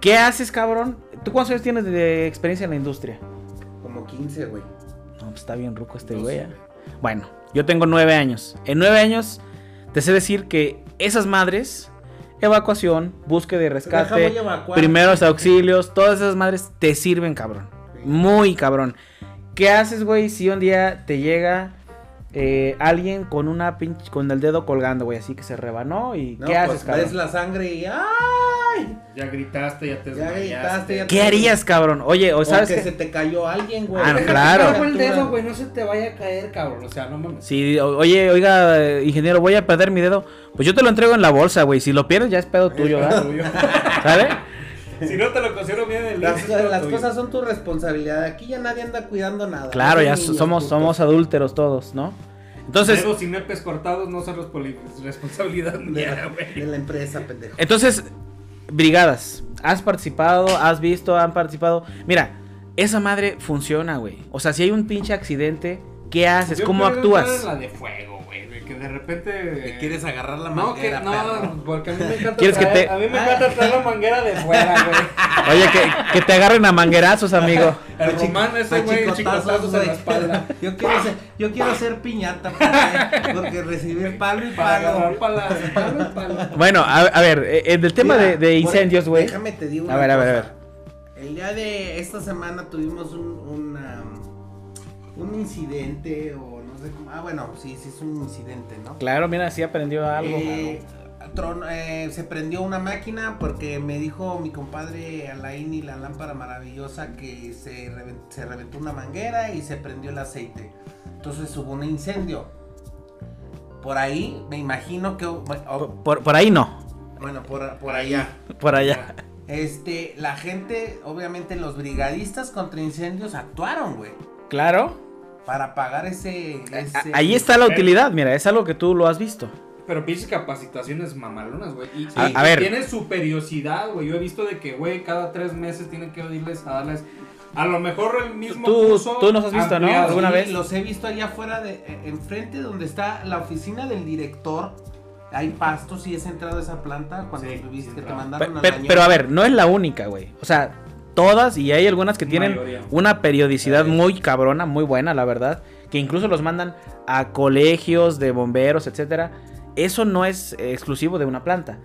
[SPEAKER 3] ¿qué haces, cabrón? ¿Tú cuántos años tienes de experiencia en la industria?
[SPEAKER 2] Como 15, güey.
[SPEAKER 3] No, pues está bien ruco este güey. ¿eh?
[SPEAKER 1] güey.
[SPEAKER 3] Bueno, yo tengo nueve años. En nueve años, te sé decir que esas madres, evacuación, búsqueda y rescate, primeros auxilios, todas esas madres te sirven, cabrón. Muy cabrón. ¿Qué haces, güey, si un día te llega eh, alguien con una pinche, con el dedo colgando, güey, así que se rebanó y
[SPEAKER 2] No,
[SPEAKER 3] qué
[SPEAKER 2] pues,
[SPEAKER 3] haces, cabrón?
[SPEAKER 2] ves la sangre y ¡ay!
[SPEAKER 1] Ya gritaste, ya te
[SPEAKER 2] Ya
[SPEAKER 1] desmayaste.
[SPEAKER 2] gritaste, ya
[SPEAKER 3] ¿Qué harías, cabrón? Oye, o
[SPEAKER 2] O
[SPEAKER 3] sabes
[SPEAKER 2] que se te cayó alguien, güey.
[SPEAKER 3] Ah, no, claro.
[SPEAKER 1] te el dedo, güey, no se te vaya a caer, cabrón. O sea, no mames.
[SPEAKER 3] O- oye, oiga, eh, ingeniero, voy a perder mi dedo. Pues yo te lo entrego en la bolsa, güey. Si lo pierdes, ya es pedo tuyo, ¿verdad?
[SPEAKER 1] Tuyo.
[SPEAKER 3] ¿Sabes?
[SPEAKER 1] si no te lo considero bien el
[SPEAKER 2] Las, las cosas son tu responsabilidad. Aquí ya nadie anda cuidando nada.
[SPEAKER 3] Claro,
[SPEAKER 2] No
[SPEAKER 3] ya
[SPEAKER 2] niños,
[SPEAKER 3] somos,
[SPEAKER 2] putos.
[SPEAKER 3] somos adúlteros todos, ¿no? Entonces,
[SPEAKER 1] Dedos y nepes cortados no son responsabilidad responsabilidad
[SPEAKER 2] de
[SPEAKER 1] güey.
[SPEAKER 2] de la empresa, pendejo.
[SPEAKER 3] entonces, brigadas. ¿Has participado? ¿Has visto? ¿Han participado? Mira, esa madre funciona, güey. O sea, si hay un pinche accidente, ¿qué haces?
[SPEAKER 1] Yo
[SPEAKER 3] ¿Cómo actúas?
[SPEAKER 1] La de fuego, güey, que de repente.
[SPEAKER 2] ¿Te quieres agarrar la
[SPEAKER 1] No, que
[SPEAKER 2] manguera,
[SPEAKER 1] no,
[SPEAKER 2] perro?
[SPEAKER 1] porque a mí me encanta
[SPEAKER 3] ¿Quieres que
[SPEAKER 1] traer,
[SPEAKER 3] te-
[SPEAKER 1] a mí me encanta traer la manguera de fuera, güey.
[SPEAKER 3] Oye, que, que te agarren a manguerazos, amigo.
[SPEAKER 1] El
[SPEAKER 2] A chi-
[SPEAKER 1] román ese
[SPEAKER 2] a
[SPEAKER 1] güey,
[SPEAKER 2] chicotazos,
[SPEAKER 1] en la espalda.
[SPEAKER 2] Yo quiero ser, yo quiero ser piñata porque, porque recibir palo y
[SPEAKER 1] Para
[SPEAKER 2] palo.
[SPEAKER 1] palas, palo y palo.
[SPEAKER 3] Bueno, a, a ver, eh, eh, del tema
[SPEAKER 2] Mira,
[SPEAKER 3] de, incendios, güey.
[SPEAKER 2] Déjame te digo
[SPEAKER 3] A
[SPEAKER 2] una
[SPEAKER 3] ver, a ver, a
[SPEAKER 2] cosa. El día de esta semana tuvimos un, una- un incidente o Ah, bueno, sí, sí es un incidente, ¿no?
[SPEAKER 3] Claro, mira, sí aprendió algo.
[SPEAKER 2] Eh, tron- eh, se prendió una máquina porque me dijo mi compadre Alain y la lámpara maravillosa que se, reven- se reventó una manguera y se prendió el aceite. Entonces hubo un incendio. Por ahí me imagino que...
[SPEAKER 3] Por, por- por ahí no,
[SPEAKER 2] Bueno, por, por allá.
[SPEAKER 3] por allá.
[SPEAKER 2] Este, la gente, obviamente los brigadistas contra incendios actuaron, güey.
[SPEAKER 3] Claro.
[SPEAKER 2] Para apagar ese... ese-
[SPEAKER 3] Ahí está la utilidad, mira, es algo que tú lo has visto.
[SPEAKER 1] Pero pinches capacitaciones mamalonas, güey. Y,
[SPEAKER 3] A-
[SPEAKER 1] y-
[SPEAKER 3] a
[SPEAKER 1] y
[SPEAKER 3] ver.
[SPEAKER 1] Tiene superiosidad, güey. Yo he visto de que, güey, cada tres meses tienen que irles a darles. A lo mejor el mismo
[SPEAKER 3] Tú-
[SPEAKER 1] curso.
[SPEAKER 3] tú nos has visto, ¿no? ¿Alguna vez?
[SPEAKER 2] Los he visto allá afuera, de, eh, enfrente donde está la oficina del director. Hay pastos y has entrado a esa planta cuando
[SPEAKER 1] Sí,
[SPEAKER 2] viste
[SPEAKER 1] sí,
[SPEAKER 2] que te mandaron al
[SPEAKER 3] pe-
[SPEAKER 2] baño.
[SPEAKER 3] pero a ver, no es la única, güey. O sea, todas y hay algunas que tienen
[SPEAKER 1] Mayoría.
[SPEAKER 3] una periodicidad muy cabrona, muy buena, la verdad, que incluso los mandan a colegios de bomberos, etcétera. Eso no es exclusivo de una planta.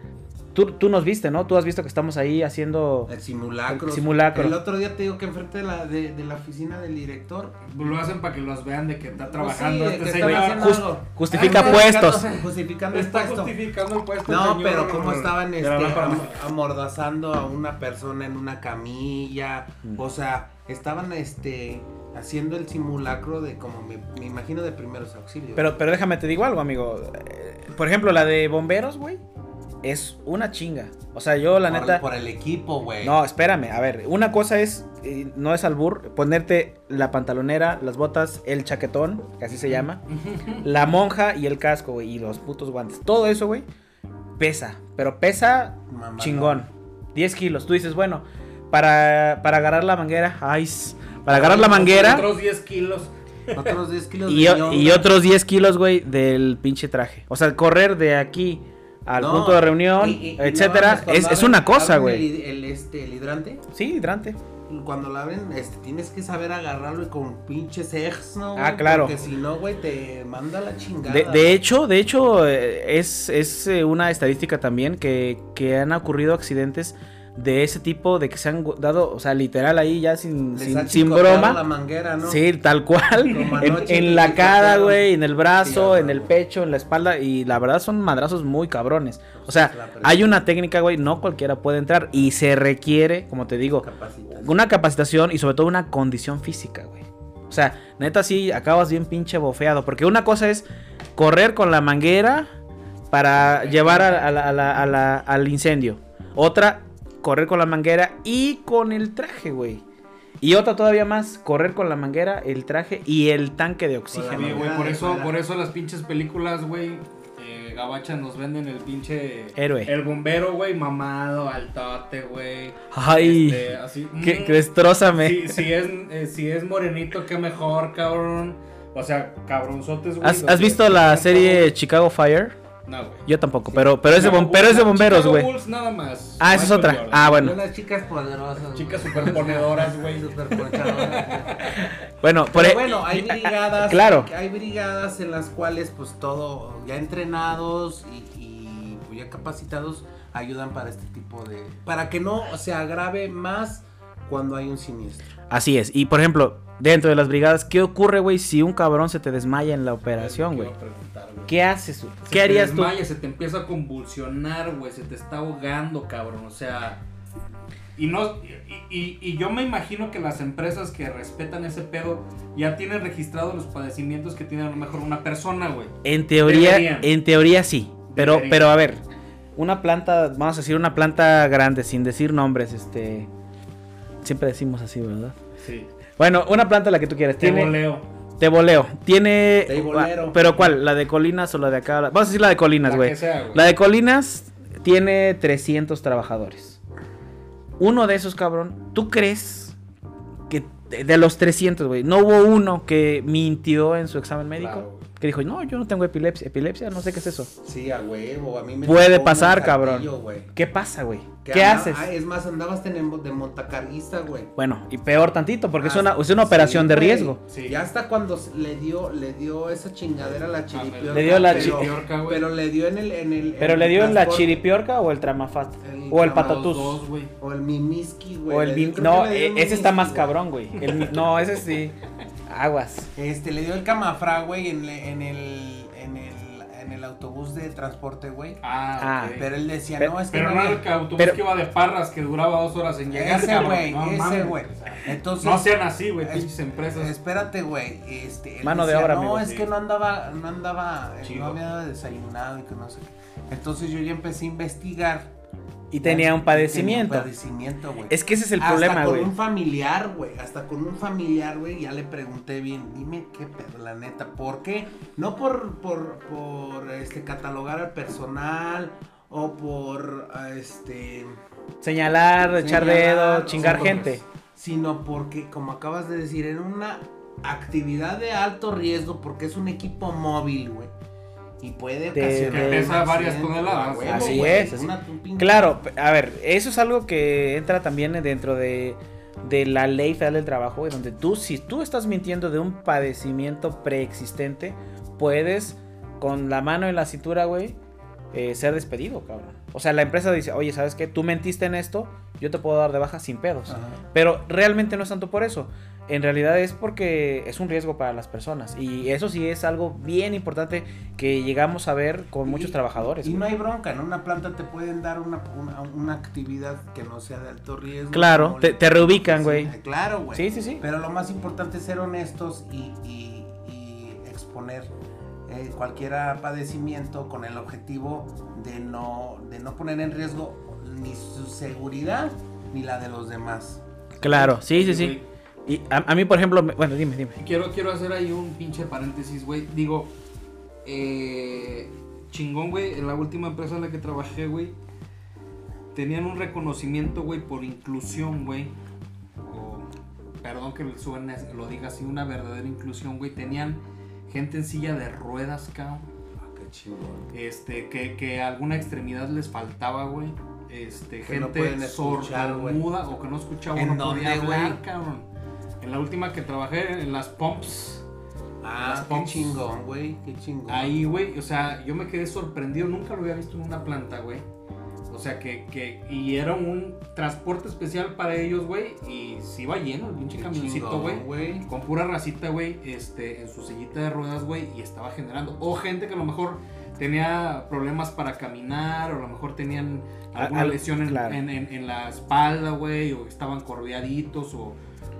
[SPEAKER 3] Tú, tú nos viste, ¿no? Tú has visto que estamos ahí haciendo...
[SPEAKER 2] El simulacro.
[SPEAKER 3] El simulacro.
[SPEAKER 2] El otro día te digo que enfrente de la, de, de la oficina del director.
[SPEAKER 1] Lo hacen para que los vean de que está
[SPEAKER 2] pues
[SPEAKER 1] trabajando
[SPEAKER 2] sí,
[SPEAKER 1] este señor.
[SPEAKER 3] Just- justifica puestos.
[SPEAKER 2] justificando- el
[SPEAKER 1] Está
[SPEAKER 2] puesto.
[SPEAKER 1] justificando el puesto.
[SPEAKER 2] No,
[SPEAKER 1] señor
[SPEAKER 2] pero como estaban este, amordazando a una persona en una camilla,
[SPEAKER 3] Mm.
[SPEAKER 2] o sea, estaban este haciendo el simulacro de como me, me imagino de primeros auxilios.
[SPEAKER 3] Pero, pero déjame te digo algo, amigo. Eh, Por ejemplo, la de bomberos, güey, es una chinga. O sea, yo la
[SPEAKER 2] por,
[SPEAKER 3] neta...
[SPEAKER 2] por el equipo, güey.
[SPEAKER 3] No, espérame, a ver, una cosa es, eh, no es albur, ponerte la pantalonera, las botas, el chaquetón, que así se llama, la monja y el casco, güey, y los putos guantes. Todo eso, güey, pesa, pero pesa
[SPEAKER 2] Mamá,
[SPEAKER 3] chingón. 10 kilos. Tú dices, bueno, para, para agarrar la manguera, ay, para agarrar la manguera
[SPEAKER 1] Otros 10 kilos.
[SPEAKER 2] no. Otros 10 kilos
[SPEAKER 3] y,
[SPEAKER 2] de
[SPEAKER 3] y otros 10 kilos, güey, del pinche traje. O sea, correr de aquí al
[SPEAKER 2] No,
[SPEAKER 3] punto de reunión,
[SPEAKER 2] y- y- y no
[SPEAKER 3] etcétera, es, es
[SPEAKER 2] abren-
[SPEAKER 3] una cosa, güey.
[SPEAKER 2] El, el, este, el hidrante,
[SPEAKER 3] Sí, hidrante.
[SPEAKER 2] cuando lo abren, este, tienes que saber agarrarlo y con pinches ejes, ¿no?
[SPEAKER 3] Ah, claro.
[SPEAKER 2] Porque si no, güey, te manda la chingada.
[SPEAKER 3] De, de hecho, de hecho, eh, es, es eh, una estadística también que, que han ocurrido accidentes de ese tipo, de que se han dado, o sea, literal ahí ya sin,
[SPEAKER 2] Les
[SPEAKER 3] sin, sin broma.
[SPEAKER 2] la manguera, ¿no?
[SPEAKER 3] Sí, tal cual. En, la cara, güey, en el brazo,
[SPEAKER 2] Sí,
[SPEAKER 3] en el pecho, en la espalda. Y la verdad son madrazos muy cabrones. O sea, hay una técnica, güey, no cualquiera puede entrar. Y se requiere, como te digo,
[SPEAKER 2] Capacitación.
[SPEAKER 3] una capacitación y sobre todo una condición física, güey. O sea, neta sí acabas bien pinche bofeado. Porque una cosa es correr con la manguera para llevar a- a a la- a la- al incendio. Otra, correr con la manguera y con el traje, güey. Y otra todavía más, correr con la manguera, el traje y el tanque de oxígeno.
[SPEAKER 1] Oye, güey,
[SPEAKER 2] manera
[SPEAKER 1] por eso, por eso las pinches películas, güey, eh, gabachas nos venden el pinche...
[SPEAKER 3] Héroe.
[SPEAKER 1] El bombero, güey, mamado, altote, güey.
[SPEAKER 3] Ay,
[SPEAKER 1] Este, así...
[SPEAKER 3] que,
[SPEAKER 1] mm,
[SPEAKER 3] que destrózame.
[SPEAKER 1] si, si es, eh, si es morenito, qué mejor, cabrón. O sea, cabronzotes, güey.
[SPEAKER 3] ¿Has, visto la serie Chicago Fire?
[SPEAKER 1] No, güey.
[SPEAKER 3] Yo tampoco, pero, pero, es de,
[SPEAKER 1] Chicago
[SPEAKER 3] bom- pero es de bomberos, güey.
[SPEAKER 1] Bulls nada más.
[SPEAKER 3] Ah, esa es otra.
[SPEAKER 1] Jordan.
[SPEAKER 3] Ah, bueno.
[SPEAKER 2] Son las chicas poderosas.
[SPEAKER 1] Chicas
[SPEAKER 2] güey.
[SPEAKER 1] superponedoras, güey.
[SPEAKER 2] Superponchadoras.
[SPEAKER 3] Bueno, por
[SPEAKER 2] Pero
[SPEAKER 3] e-
[SPEAKER 2] bueno, hay brigadas.
[SPEAKER 3] Claro.
[SPEAKER 2] Hay brigadas en las cuales, pues todo, ya entrenados y, y, pues, ya capacitados, ayudan para este tipo de. Para que no se agrave más cuando hay un siniestro.
[SPEAKER 3] Así es. Y por ejemplo, dentro de las brigadas, ¿qué ocurre, güey, si un cabrón se te desmaya en la operación, güey? ¿Qué haces?
[SPEAKER 1] Se
[SPEAKER 3] ¿Qué
[SPEAKER 1] te
[SPEAKER 3] harías tú?
[SPEAKER 1] Se te empieza a convulsionar, güey. Se te está ahogando, cabrón. O sea. Y no. Y, y- y yo me imagino que las empresas que respetan ese pedo ya tienen registrados los padecimientos que tiene a lo mejor una persona, güey.
[SPEAKER 3] En teoría,
[SPEAKER 1] Deberían.
[SPEAKER 3] en teoría sí. Pero,
[SPEAKER 1] Deberían.
[SPEAKER 3] pero a ver, una planta, vamos a decir una planta grande, sin decir nombres, este. Siempre decimos así, ¿verdad?
[SPEAKER 1] Sí.
[SPEAKER 3] Bueno, una planta la que tú quieras.
[SPEAKER 1] Te
[SPEAKER 3] Tiene,
[SPEAKER 1] voleo.
[SPEAKER 3] Te voleo. Tiene.
[SPEAKER 2] Te volero.
[SPEAKER 3] Pero ¿cuál? ¿La de Colinas o la de acá? Vamos a decir la de Colinas, güey. La de Colinas tiene 300 trabajadores. Uno de esos, cabrón, ¿tú crees que de, los 300, güey, no hubo uno que mintió en su examen médico?
[SPEAKER 1] Claro.
[SPEAKER 3] Que dijo, no, yo no tengo epilepsia. Epilepsia, no sé qué es eso.
[SPEAKER 2] Sí, a huevo. A mí me
[SPEAKER 3] Puede pasar, cabrón. ¿Qué pasa, güey? ¿Qué haces?
[SPEAKER 2] ah, es más, andabas de montacarguista, güey.
[SPEAKER 3] Bueno, y peor tantito, porque es
[SPEAKER 2] Ah,
[SPEAKER 3] una, es una
[SPEAKER 2] sí,
[SPEAKER 3] operación de riesgo.
[SPEAKER 1] Sí.
[SPEAKER 2] Ya hasta cuando le dio, le dio esa chingadera a la chiripiorca.
[SPEAKER 3] Le dio la
[SPEAKER 2] pero-
[SPEAKER 1] chiripiorca, güey.
[SPEAKER 2] Pero le dio en el, en el.
[SPEAKER 3] Pero
[SPEAKER 2] en
[SPEAKER 3] le dio en la chiripiorca o el tramafat.
[SPEAKER 2] El
[SPEAKER 3] O el patatús.
[SPEAKER 1] Dos.
[SPEAKER 2] O el mimiski, güey.
[SPEAKER 3] O el No, e- ese está más cabrón, güey. No, ese sí. Aguas.
[SPEAKER 2] Este, le dio el camafra, güey, en, en el. En el. En el autobús de transporte, güey.
[SPEAKER 1] Ah,
[SPEAKER 3] Ah.
[SPEAKER 2] Pero él decía,
[SPEAKER 3] Pero-
[SPEAKER 2] no, es que
[SPEAKER 1] Pero
[SPEAKER 2] no había-
[SPEAKER 1] el autobús
[SPEAKER 3] pero-
[SPEAKER 1] que iba de parras que duraba dos horas en llegar.
[SPEAKER 2] Ese, güey,
[SPEAKER 1] No
[SPEAKER 2] ese, güey.
[SPEAKER 1] o sea,
[SPEAKER 2] Entonces.
[SPEAKER 1] no sean así, güey,
[SPEAKER 2] es-
[SPEAKER 1] pinches empresas.
[SPEAKER 2] Espérate, güey. Este, él
[SPEAKER 3] Mano de obra,
[SPEAKER 2] No,
[SPEAKER 3] amigo,
[SPEAKER 2] es
[SPEAKER 1] sí.
[SPEAKER 2] que no andaba, no andaba, eh,
[SPEAKER 1] Chido.
[SPEAKER 2] no había desayunado y que no sé qué. Entonces yo ya empecé a investigar.
[SPEAKER 3] Y tenía un padecimiento.
[SPEAKER 2] Tenía un padecimiento, güey.
[SPEAKER 3] Es que ese es el
[SPEAKER 2] Hasta
[SPEAKER 3] problema,
[SPEAKER 2] con
[SPEAKER 3] güey.
[SPEAKER 2] un familiar, güey. Hasta con un familiar, güey. Ya le pregunté bien. Dime qué pedo, la neta. ¿Por qué? No por, por, por este, catalogar al personal o por, este...
[SPEAKER 3] Señalar, echar dedo, chingar gente.
[SPEAKER 2] Sino porque, como acabas de decir, en una actividad de alto riesgo, porque es un equipo móvil, güey. Y puede
[SPEAKER 3] De-
[SPEAKER 2] ocasionar
[SPEAKER 1] pesa varias toneladas.
[SPEAKER 2] huevo,
[SPEAKER 3] Así
[SPEAKER 2] güey,
[SPEAKER 3] es, así. Claro, a ver, eso es algo que entra también dentro de de la ley federal del trabajo, güey, donde tú, si tú estás mintiendo de un padecimiento preexistente, puedes con la mano en la cintura, güey, eh, ser despedido, cabrón. O sea, la empresa dice, oye, ¿sabes qué? Tú mentiste en esto, yo te puedo dar de baja sin pedos.
[SPEAKER 2] Ajá.
[SPEAKER 3] Pero realmente no es tanto por eso. En realidad es porque es un riesgo para las personas. Y eso sí es algo bien importante que llegamos a ver con muchos
[SPEAKER 2] Y-
[SPEAKER 3] trabajadores.
[SPEAKER 2] Y no hay bronca, en una planta te pueden dar una, una, una actividad que no sea de alto riesgo.
[SPEAKER 3] Claro, te- te reubican, güey.
[SPEAKER 2] Claro, güey.
[SPEAKER 3] Sí, sí, sí.
[SPEAKER 2] Pero lo más importante es ser honestos y, y- y exponer eh, cualquier padecimiento con el objetivo de no, de no poner en riesgo ni su seguridad ni la de los demás.
[SPEAKER 3] Claro, sí, sí, sí. Y a, a mí, por ejemplo, me- bueno, dime, dime.
[SPEAKER 1] Quiero, quiero hacer ahí un pinche paréntesis, güey. Digo, eh, chingón, güey. En la última empresa en la que trabajé, güey, tenían un reconocimiento, güey, por inclusión, güey. O, perdón que suene, lo diga así, una verdadera inclusión, güey. Tenían gente en silla de ruedas, cabrón.
[SPEAKER 2] Ah, qué chingón.
[SPEAKER 1] Este, que, que alguna extremidad les faltaba, güey. Este,
[SPEAKER 2] Que no
[SPEAKER 1] gente
[SPEAKER 2] escuchar, güey.
[SPEAKER 1] sordomuda o que no escuchaba o
[SPEAKER 2] ¿En
[SPEAKER 1] no podía hablar, cabrón. En la última que trabajé, en las pumps.
[SPEAKER 2] Ah,
[SPEAKER 1] Las
[SPEAKER 2] qué
[SPEAKER 1] pumps.
[SPEAKER 2] chingón, güey. Qué chingón.
[SPEAKER 1] Ahí, güey, o sea, yo me quedé sorprendido, nunca lo había visto en una planta, güey. O sea, que, que, y era un transporte especial para ellos, güey, y se iba lleno el pinche camioncito, güey. Con pura racita, güey, este, en su sillita de ruedas, güey, y estaba generando. O gente que a lo mejor tenía problemas para caminar, o a lo mejor tenían alguna
[SPEAKER 3] Al-
[SPEAKER 1] lesión en,
[SPEAKER 3] claro.
[SPEAKER 1] en- en- en la espalda, güey, o estaban corveaditos, o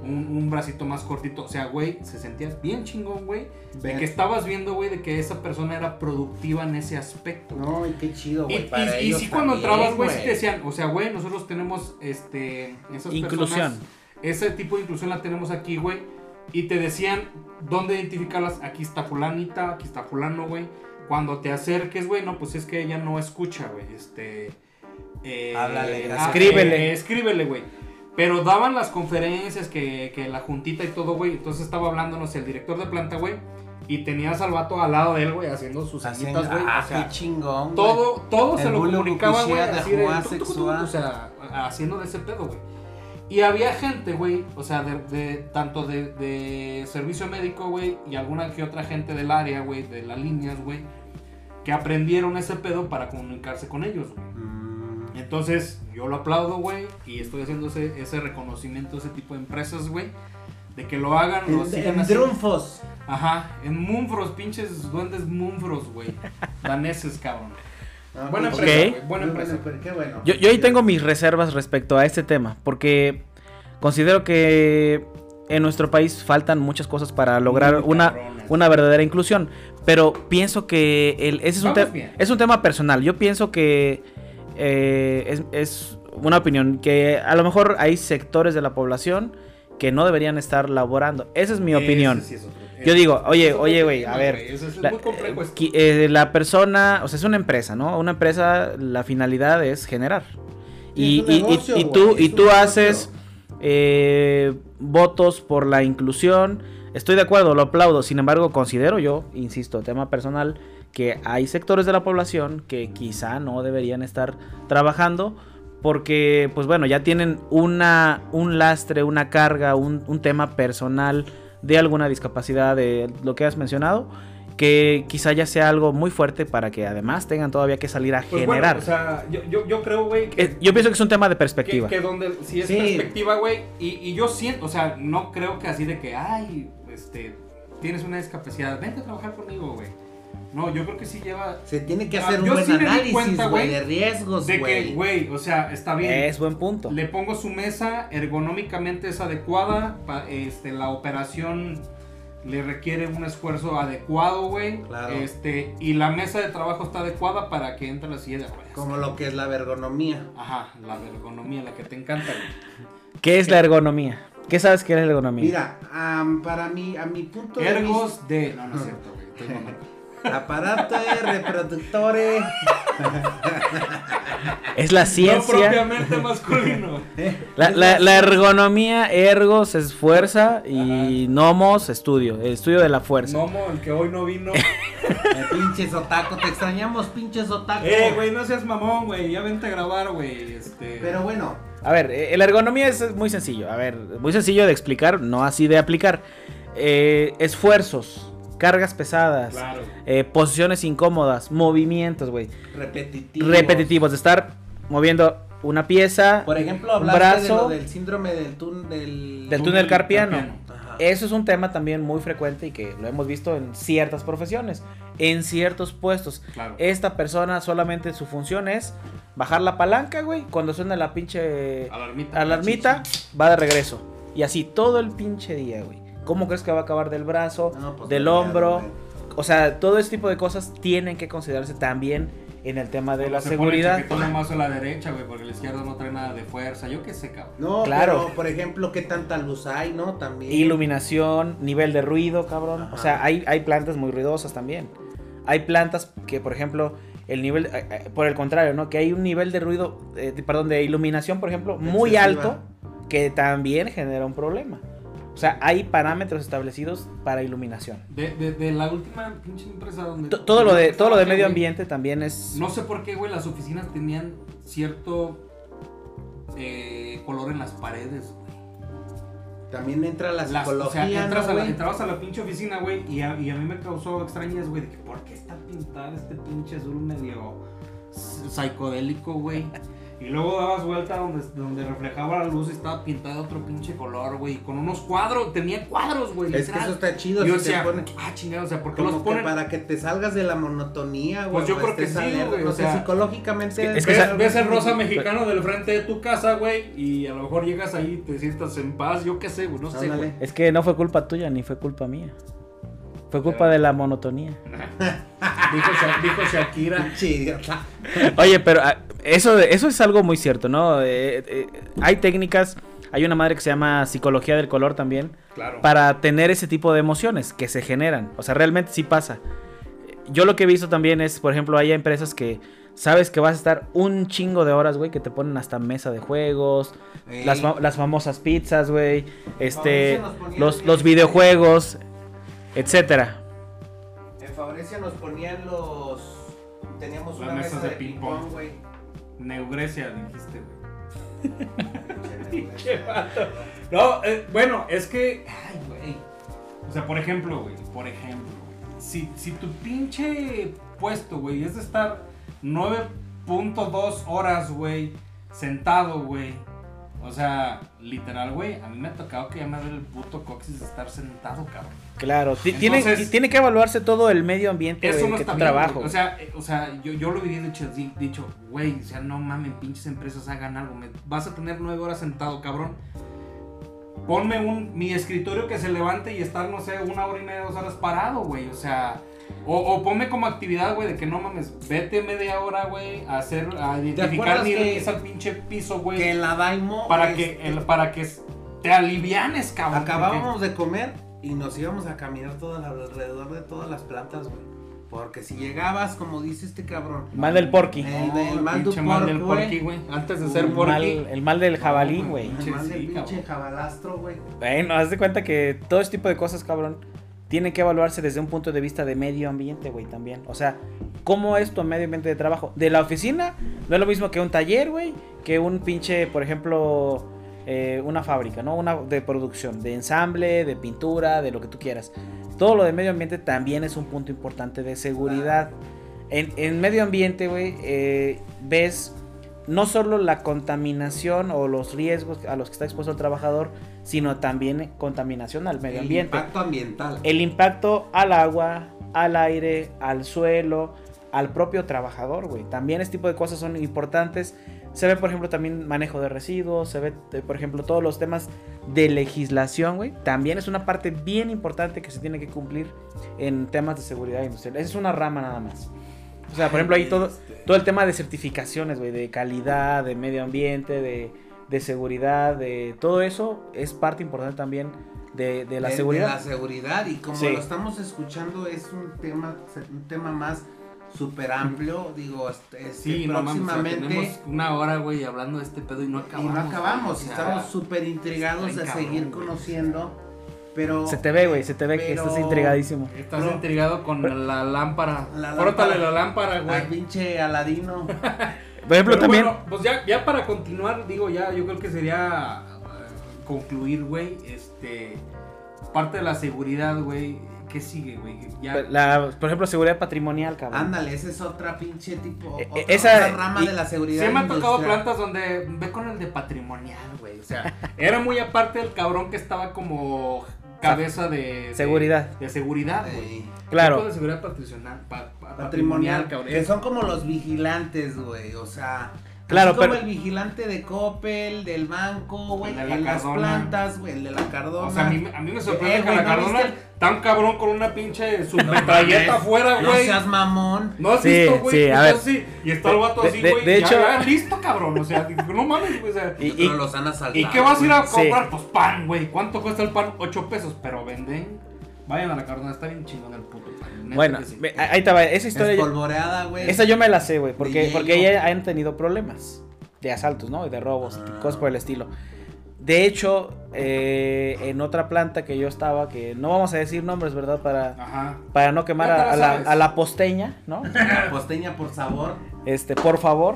[SPEAKER 1] un, un bracito más cortito. O sea, güey, se sentía bien chingón, güey. De que estabas viendo, güey, de que esa persona era productiva en ese aspecto.
[SPEAKER 2] No, y qué chido, güey.
[SPEAKER 1] y-
[SPEAKER 2] para
[SPEAKER 1] y
[SPEAKER 2] ellos
[SPEAKER 1] sí cuando entrabas, güey, sí te decían, o sea, güey, nosotros tenemos este esas
[SPEAKER 3] Inclusión.
[SPEAKER 1] personas, ese tipo de inclusión la tenemos aquí, güey, y te decían dónde identificarlas, aquí está fulanita, aquí está fulano, güey. Cuando te acerques, güey, no, pues es que ella no escucha, güey, este eh,
[SPEAKER 2] Háblale,
[SPEAKER 3] escríbele.
[SPEAKER 1] eh, escríbele, güey. Pero daban las conferencias que, que la juntita y todo, güey. Entonces estaba hablándonos el director de planta, güey. Y tenías al vato al lado de él, güey, haciendo sus señitas, güey.
[SPEAKER 2] ah,
[SPEAKER 1] o sea,
[SPEAKER 2] qué chingón.
[SPEAKER 1] todo, todo se lo comunicaban, güey,
[SPEAKER 2] de
[SPEAKER 1] así tuc,
[SPEAKER 2] sexual.
[SPEAKER 1] o sea, haciendo de ese pedo, güey. Y había gente, güey, o sea, de, de- tanto de, de servicio médico, güey, y alguna que otra gente del área, güey, de las líneas, güey, que aprendieron ese pedo para comunicarse con ellos, güey.
[SPEAKER 2] Mm,
[SPEAKER 1] Entonces, yo lo aplaudo, güey, y estoy haciendo ese, ese reconocimiento a ese tipo de empresas, güey, de que lo hagan, lo
[SPEAKER 2] En,
[SPEAKER 1] sigan
[SPEAKER 2] en
[SPEAKER 1] haciendo.
[SPEAKER 2] triunfos.
[SPEAKER 1] Ajá, en Moonfros, pinches duendes Moonfros, güey. Daneses, cabrón. Buena
[SPEAKER 3] Ok.
[SPEAKER 1] empresa, buena empresa.
[SPEAKER 2] pero qué bueno.
[SPEAKER 3] Yo, yo ahí tengo mis reservas respecto a este tema, porque considero que en nuestro país faltan muchas cosas para lograr una, una verdadera inclusión. Pero pienso que el, ese es un, es un tema personal. Yo pienso que eh, es, es una opinión, que a lo mejor hay sectores de la población que no deberían estar laborando. Esa es mi
[SPEAKER 1] Ese
[SPEAKER 3] opinión.
[SPEAKER 1] sí es otro-
[SPEAKER 3] Yo digo, oye, oye, güey, a ver.
[SPEAKER 1] Ese es
[SPEAKER 3] La,
[SPEAKER 1] muy complejo.
[SPEAKER 3] eh, eh, la persona, o sea, es una empresa, ¿no? Una empresa, la finalidad es generar. Y, y-
[SPEAKER 2] negocio,
[SPEAKER 3] tú, y tú haces eh, votos por la inclusión. Estoy de acuerdo, lo aplaudo. Sin embargo, considero yo, insisto, tema personal, que hay sectores de la población que quizá no deberían estar trabajando porque, pues bueno, ya tienen una, un lastre, una carga, un, un tema personal de alguna discapacidad, de lo que has mencionado, que quizá ya sea algo muy fuerte para que además tengan todavía que salir a
[SPEAKER 1] Pues bueno,
[SPEAKER 3] generar.
[SPEAKER 1] o sea, yo, yo, yo creo, güey, que,
[SPEAKER 3] Eh, yo pienso que es un tema de
[SPEAKER 1] que,
[SPEAKER 3] perspectiva.
[SPEAKER 1] que donde, si es
[SPEAKER 2] Sí.
[SPEAKER 1] perspectiva, güey, y, y yo siento, o sea, no creo que así de que, ay, este, tienes una discapacidad, vente a trabajar conmigo, güey. No, yo creo que sí lleva,
[SPEAKER 2] Se tiene que
[SPEAKER 1] Ah,
[SPEAKER 2] hacer un buen
[SPEAKER 1] sí
[SPEAKER 2] análisis,
[SPEAKER 1] cuenta,
[SPEAKER 2] güey,
[SPEAKER 1] güey,
[SPEAKER 2] de riesgos,
[SPEAKER 1] de que,
[SPEAKER 2] güey.
[SPEAKER 1] o sea, está bien.
[SPEAKER 3] Es buen punto.
[SPEAKER 1] Le pongo su mesa, ergonómicamente es adecuada, pa- este, la operación le requiere un esfuerzo adecuado, güey.
[SPEAKER 2] Claro.
[SPEAKER 1] Este, y la mesa de trabajo está adecuada para que entre la silla de ruedas.
[SPEAKER 2] Como lo que es la ergonomía.
[SPEAKER 1] Ajá, la ergonomía, la que te encanta, güey.
[SPEAKER 3] ¿Qué es la ergonomía? ¿Qué sabes que es la ergonomía?
[SPEAKER 2] Mira, am, para mí, a mi punto de
[SPEAKER 1] Ergos de. No, no es cierto, güey.
[SPEAKER 2] aparatos, reproductores,
[SPEAKER 3] es la
[SPEAKER 1] No
[SPEAKER 3] ciencia.
[SPEAKER 1] propiamente masculino.
[SPEAKER 3] La, la- la ergonomía, ergos es fuerza y nomos, estudio. El estudio de la fuerza.
[SPEAKER 1] Nomo, el que hoy no vino.
[SPEAKER 2] Eh, pinches otaco, te extrañamos, pinches otaco.
[SPEAKER 1] eh, güey, no seas mamón, güey. Ya vente a grabar, güey. Este.
[SPEAKER 2] Pero bueno,
[SPEAKER 3] A ver, eh, la ergonomía es muy sencillo. A ver, muy sencillo de explicar, no así de aplicar. Eh, esfuerzos, cargas pesadas,
[SPEAKER 1] Claro.
[SPEAKER 3] eh, posiciones incómodas, movimientos, güey.
[SPEAKER 2] Repetitivos.
[SPEAKER 3] Repetitivos, de estar moviendo una pieza,
[SPEAKER 2] Por ejemplo,
[SPEAKER 3] un
[SPEAKER 2] de
[SPEAKER 3] brazo
[SPEAKER 2] lo del síndrome del, tun- del...
[SPEAKER 3] del túnel carpiano. Eso es un tema también muy frecuente y que lo hemos visto en ciertas profesiones, en ciertos puestos.
[SPEAKER 1] Claro.
[SPEAKER 3] Esta persona solamente su función es bajar la palanca, güey. Cuando suena la pinche
[SPEAKER 1] Alarmita.
[SPEAKER 3] alarmita, va de regreso. Y así todo el pinche día, güey. ¿Cómo crees que va a acabar del brazo,
[SPEAKER 2] No, pues,
[SPEAKER 3] del hombro? O sea, todo ese tipo de cosas tienen que considerarse también en el tema de la
[SPEAKER 1] Se pone
[SPEAKER 3] seguridad.
[SPEAKER 1] chaquetón más a la derecha, güey, porque la izquierda no trae nada de fuerza. Yo qué sé, cabrón.
[SPEAKER 2] No,
[SPEAKER 3] Claro.
[SPEAKER 2] pero por ejemplo, ¿qué tanta luz hay, no? También.
[SPEAKER 3] Iluminación, nivel de ruido, cabrón.
[SPEAKER 2] Ajá.
[SPEAKER 3] O sea, hay, hay plantas muy ruidosas también. Hay plantas que, por ejemplo, el nivel, eh, eh, por el contrario, ¿no? Que hay un nivel de ruido, eh, perdón, de iluminación, por ejemplo, muy
[SPEAKER 2] Excesiva.
[SPEAKER 3] alto, que también genera un problema. O sea, hay parámetros establecidos para iluminación.
[SPEAKER 1] De, de, de la última pinche empresa donde.
[SPEAKER 3] T- Todo lo de, todo lo de medio
[SPEAKER 1] güey,
[SPEAKER 3] ambiente también es...
[SPEAKER 1] No sé por qué, güey, las oficinas tenían cierto eh, color en las paredes, güey.
[SPEAKER 2] También entra la
[SPEAKER 1] Las-
[SPEAKER 2] psicología,
[SPEAKER 1] o sea, entras
[SPEAKER 2] ¿no,
[SPEAKER 1] a la,
[SPEAKER 2] güey?
[SPEAKER 1] entrabas a la pinche oficina, güey, y a, y a mí me causó extrañez, güey, de que por qué está pintado este pinche azul medio psicodélico, güey. Y luego dabas vuelta donde, donde reflejaba la luz y estaba pintada de otro pinche color, güey, con unos cuadros, tenía cuadros, güey.
[SPEAKER 2] Es que eso está chido.
[SPEAKER 1] Y yo
[SPEAKER 2] si te
[SPEAKER 1] decía,
[SPEAKER 2] pone-
[SPEAKER 1] ah, chingada, o sea, ¿por qué
[SPEAKER 2] Como
[SPEAKER 1] los
[SPEAKER 2] que
[SPEAKER 1] ponen?
[SPEAKER 2] para que te salgas de la monotonía, güey.
[SPEAKER 1] Pues yo creo que sí, güey, o
[SPEAKER 2] sé,
[SPEAKER 1] sea,
[SPEAKER 2] psicológicamente.
[SPEAKER 3] es que
[SPEAKER 1] ves, ves el rosa mexicano del frente de tu casa, güey, y a lo mejor llegas ahí y te sientas en paz, yo qué sé, güey, no sé,
[SPEAKER 2] Ándale.
[SPEAKER 1] güey.
[SPEAKER 3] Es que no fue culpa tuya ni fue culpa mía. Fue culpa de la monotonía.
[SPEAKER 1] Dijo, dijo Shakira.
[SPEAKER 3] Oye, pero ah, eso, eso es algo muy cierto, ¿no? Eh, eh, hay técnicas, hay una madre que se llama psicología del color también,
[SPEAKER 1] Claro.
[SPEAKER 3] para tener ese tipo de emociones que se generan. O sea, realmente sí pasa. Yo lo que he visto también es, por ejemplo, hay empresas que sabes que vas a estar un chingo de horas, güey, que te ponen hasta mesa de juegos, las, las famosas pizzas, güey, este, los, los videojuegos, etcétera.
[SPEAKER 2] Favorecia nos ponían los. Teníamos una mesa
[SPEAKER 1] de
[SPEAKER 2] de
[SPEAKER 1] ping-pong.
[SPEAKER 2] güey.
[SPEAKER 1] Neugrecia, dijiste, güey.
[SPEAKER 2] Pinche
[SPEAKER 1] vato. No, eh, bueno, es que. Ay, güey. O sea, por ejemplo, güey. Por ejemplo, güey. Si, si tu pinche puesto, güey, es de estar 9.2 horas, güey, sentado, güey. O sea, literal, güey. A mí me ha tocado que ya me duele el puto coxis de estar sentado, cabrón.
[SPEAKER 3] Claro,
[SPEAKER 1] Entonces-
[SPEAKER 3] tiene que evaluarse todo el medio ambiente
[SPEAKER 1] Eso no
[SPEAKER 3] que
[SPEAKER 1] está bien,
[SPEAKER 3] trabajo.
[SPEAKER 1] güey. O sea, eh, o sea yo, yo lo he dicho, di- dicho, güey, o sea, no mamen, pinches empresas hagan algo. me- vas a tener nueve horas sentado, cabrón. Ponme un, mi escritorio que se levante y estar, no sé, una hora y media, dos horas parado, güey. O sea, o, o ponme como actividad, güey, de que no mames, vete media hora, güey, a hacer, a identificar
[SPEAKER 2] que-
[SPEAKER 1] niveles al pinche piso,
[SPEAKER 2] Que
[SPEAKER 1] güey.
[SPEAKER 2] en la Daimo.
[SPEAKER 1] Para
[SPEAKER 2] este,
[SPEAKER 1] que, el- para que te alivianes, cabrón. porque-
[SPEAKER 2] Acabábamos de comer y nos íbamos a caminar todo el- alrededor de todas las plantas, güey. Porque si llegabas, como dice este cabrón,
[SPEAKER 3] mal del porqui.
[SPEAKER 2] El
[SPEAKER 1] No,
[SPEAKER 2] del mal
[SPEAKER 1] del porqui, güey. Antes de ser
[SPEAKER 3] El
[SPEAKER 1] porqui.
[SPEAKER 3] mal, el mal del jabalí, güey.
[SPEAKER 2] el mal
[SPEAKER 1] Sí,
[SPEAKER 2] del pinche jabalastro, güey.
[SPEAKER 3] Bueno, haz de cuenta que todo este tipo de cosas, cabrón, tienen que evaluarse desde un punto de vista de medio ambiente, güey, también. O sea, ¿cómo es tu medio ambiente de trabajo? De la oficina, no es lo mismo que un taller, güey, que un pinche, por ejemplo, eh, una fábrica, ¿no? Una de producción, de ensamble, de pintura, de lo que tú quieras. Todo lo de medio ambiente también es un punto importante de seguridad. En, en medio ambiente, güey, eh, ves no solo la contaminación o los riesgos a los que está expuesto el trabajador, sino también contaminación al medio
[SPEAKER 2] el
[SPEAKER 3] ambiente.
[SPEAKER 2] impacto ambiental.
[SPEAKER 3] El impacto al agua, al aire, al suelo, al propio trabajador, güey. También este tipo de cosas son importantes. Se ve, por ejemplo, también manejo de residuos, se ve, eh, por ejemplo, todos los temas de legislación, güey. También es una parte bien importante que se tiene que cumplir en temas de seguridad industrial. Esa es una rama nada más. O sea, por ejemplo, ahí todo,
[SPEAKER 2] Este,
[SPEAKER 3] todo el tema de certificaciones, güey, de calidad, de medio ambiente, de, de seguridad, de todo eso es parte importante también de, de la
[SPEAKER 2] de-
[SPEAKER 3] seguridad.
[SPEAKER 2] de la seguridad y como
[SPEAKER 3] Sí.
[SPEAKER 2] lo estamos escuchando es un tema un tema más súper amplio digo este,
[SPEAKER 1] Sí, no mames, o sea,
[SPEAKER 2] próximamente
[SPEAKER 1] tenemos una hora, güey, hablando de este pedo y no
[SPEAKER 2] y
[SPEAKER 1] acabamos.
[SPEAKER 2] no acabamos
[SPEAKER 1] güey,
[SPEAKER 2] estamos súper intrigados de seguir
[SPEAKER 1] cabrón, güey.
[SPEAKER 2] conociendo pero
[SPEAKER 3] Se te ve, güey, se te ve que estás intrigadísimo.
[SPEAKER 1] Estás intrigado con la lámpara.
[SPEAKER 2] La lámpara.
[SPEAKER 1] la lámpara,
[SPEAKER 2] al
[SPEAKER 1] güey.
[SPEAKER 2] pinche Aladino
[SPEAKER 3] Por ejemplo,
[SPEAKER 1] Pero
[SPEAKER 3] también.
[SPEAKER 1] bueno, pues ya, ya para continuar, digo, ya yo creo que sería eh, concluir, güey, este, parte de la seguridad, güey, ¿qué sigue, güey? Ya,
[SPEAKER 3] la, por ejemplo, seguridad patrimonial, cabrón.
[SPEAKER 2] Ándale, esa es otra pinche tipo.
[SPEAKER 3] Eh,
[SPEAKER 2] otra,
[SPEAKER 3] esa-
[SPEAKER 2] otra rama
[SPEAKER 3] y-
[SPEAKER 2] de la seguridad.
[SPEAKER 1] Sí me han tocado plantas donde ve con el de patrimonial, güey. O sea, era muy aparte el cabrón que estaba como cabeza de,
[SPEAKER 3] Seguridad.
[SPEAKER 1] De, seguridad, güey.
[SPEAKER 2] Ey.
[SPEAKER 3] Claro.
[SPEAKER 1] Tipo de seguridad patricional, pa- pa-
[SPEAKER 2] Patrimonial,
[SPEAKER 1] cabrón.
[SPEAKER 2] que son como los vigilantes, güey. O sea,
[SPEAKER 3] Claro,
[SPEAKER 2] así como
[SPEAKER 3] pero-
[SPEAKER 2] el vigilante de Coppel, del banco, güey,
[SPEAKER 1] El de la
[SPEAKER 2] en las plantas, güey, el de la Cardona.
[SPEAKER 1] O sea, a mí, a mí me sorprende
[SPEAKER 2] Eh,
[SPEAKER 1] que
[SPEAKER 2] güey,
[SPEAKER 1] la
[SPEAKER 2] ¿no
[SPEAKER 1] Cardona
[SPEAKER 2] viste?
[SPEAKER 1] tan cabrón con una pinche submetralleta afuera,
[SPEAKER 2] No
[SPEAKER 1] güey.
[SPEAKER 2] seas mamón.
[SPEAKER 1] No has
[SPEAKER 3] Sí,
[SPEAKER 1] visto, güey.
[SPEAKER 3] sí, a ver.
[SPEAKER 1] así, y está el vato así, güey.
[SPEAKER 3] de hecho-
[SPEAKER 1] ya listo, cabrón. O sea, no mames, güey. O sea,
[SPEAKER 3] Y-
[SPEAKER 2] Pero los han asaltado.
[SPEAKER 1] ¿Y qué vas a ir a
[SPEAKER 3] Sí.
[SPEAKER 1] comprar? Pues pan, güey. ¿Cuánto cuesta el pan? 8 pesos. Pero venden. Vayan a la Cardona, está bien chingón el puto neta
[SPEAKER 3] Bueno,
[SPEAKER 1] sí.
[SPEAKER 3] ahí estaba. Esa historia.
[SPEAKER 2] Espolvoreada, güey.
[SPEAKER 3] Esa yo me la sé, güey. Porque, porque ella han tenido problemas de asaltos, ¿no? Y de robos, y
[SPEAKER 2] Ah.
[SPEAKER 3] cosas por el estilo. De hecho, eh, en otra planta que yo estaba, que no vamos a decir nombres, ¿verdad? Para,
[SPEAKER 1] Ajá.
[SPEAKER 3] para no quemar
[SPEAKER 1] te
[SPEAKER 3] a,
[SPEAKER 1] la
[SPEAKER 3] a la, a la posteña, ¿no?
[SPEAKER 2] Posteña por sabor.
[SPEAKER 3] Este, por favor.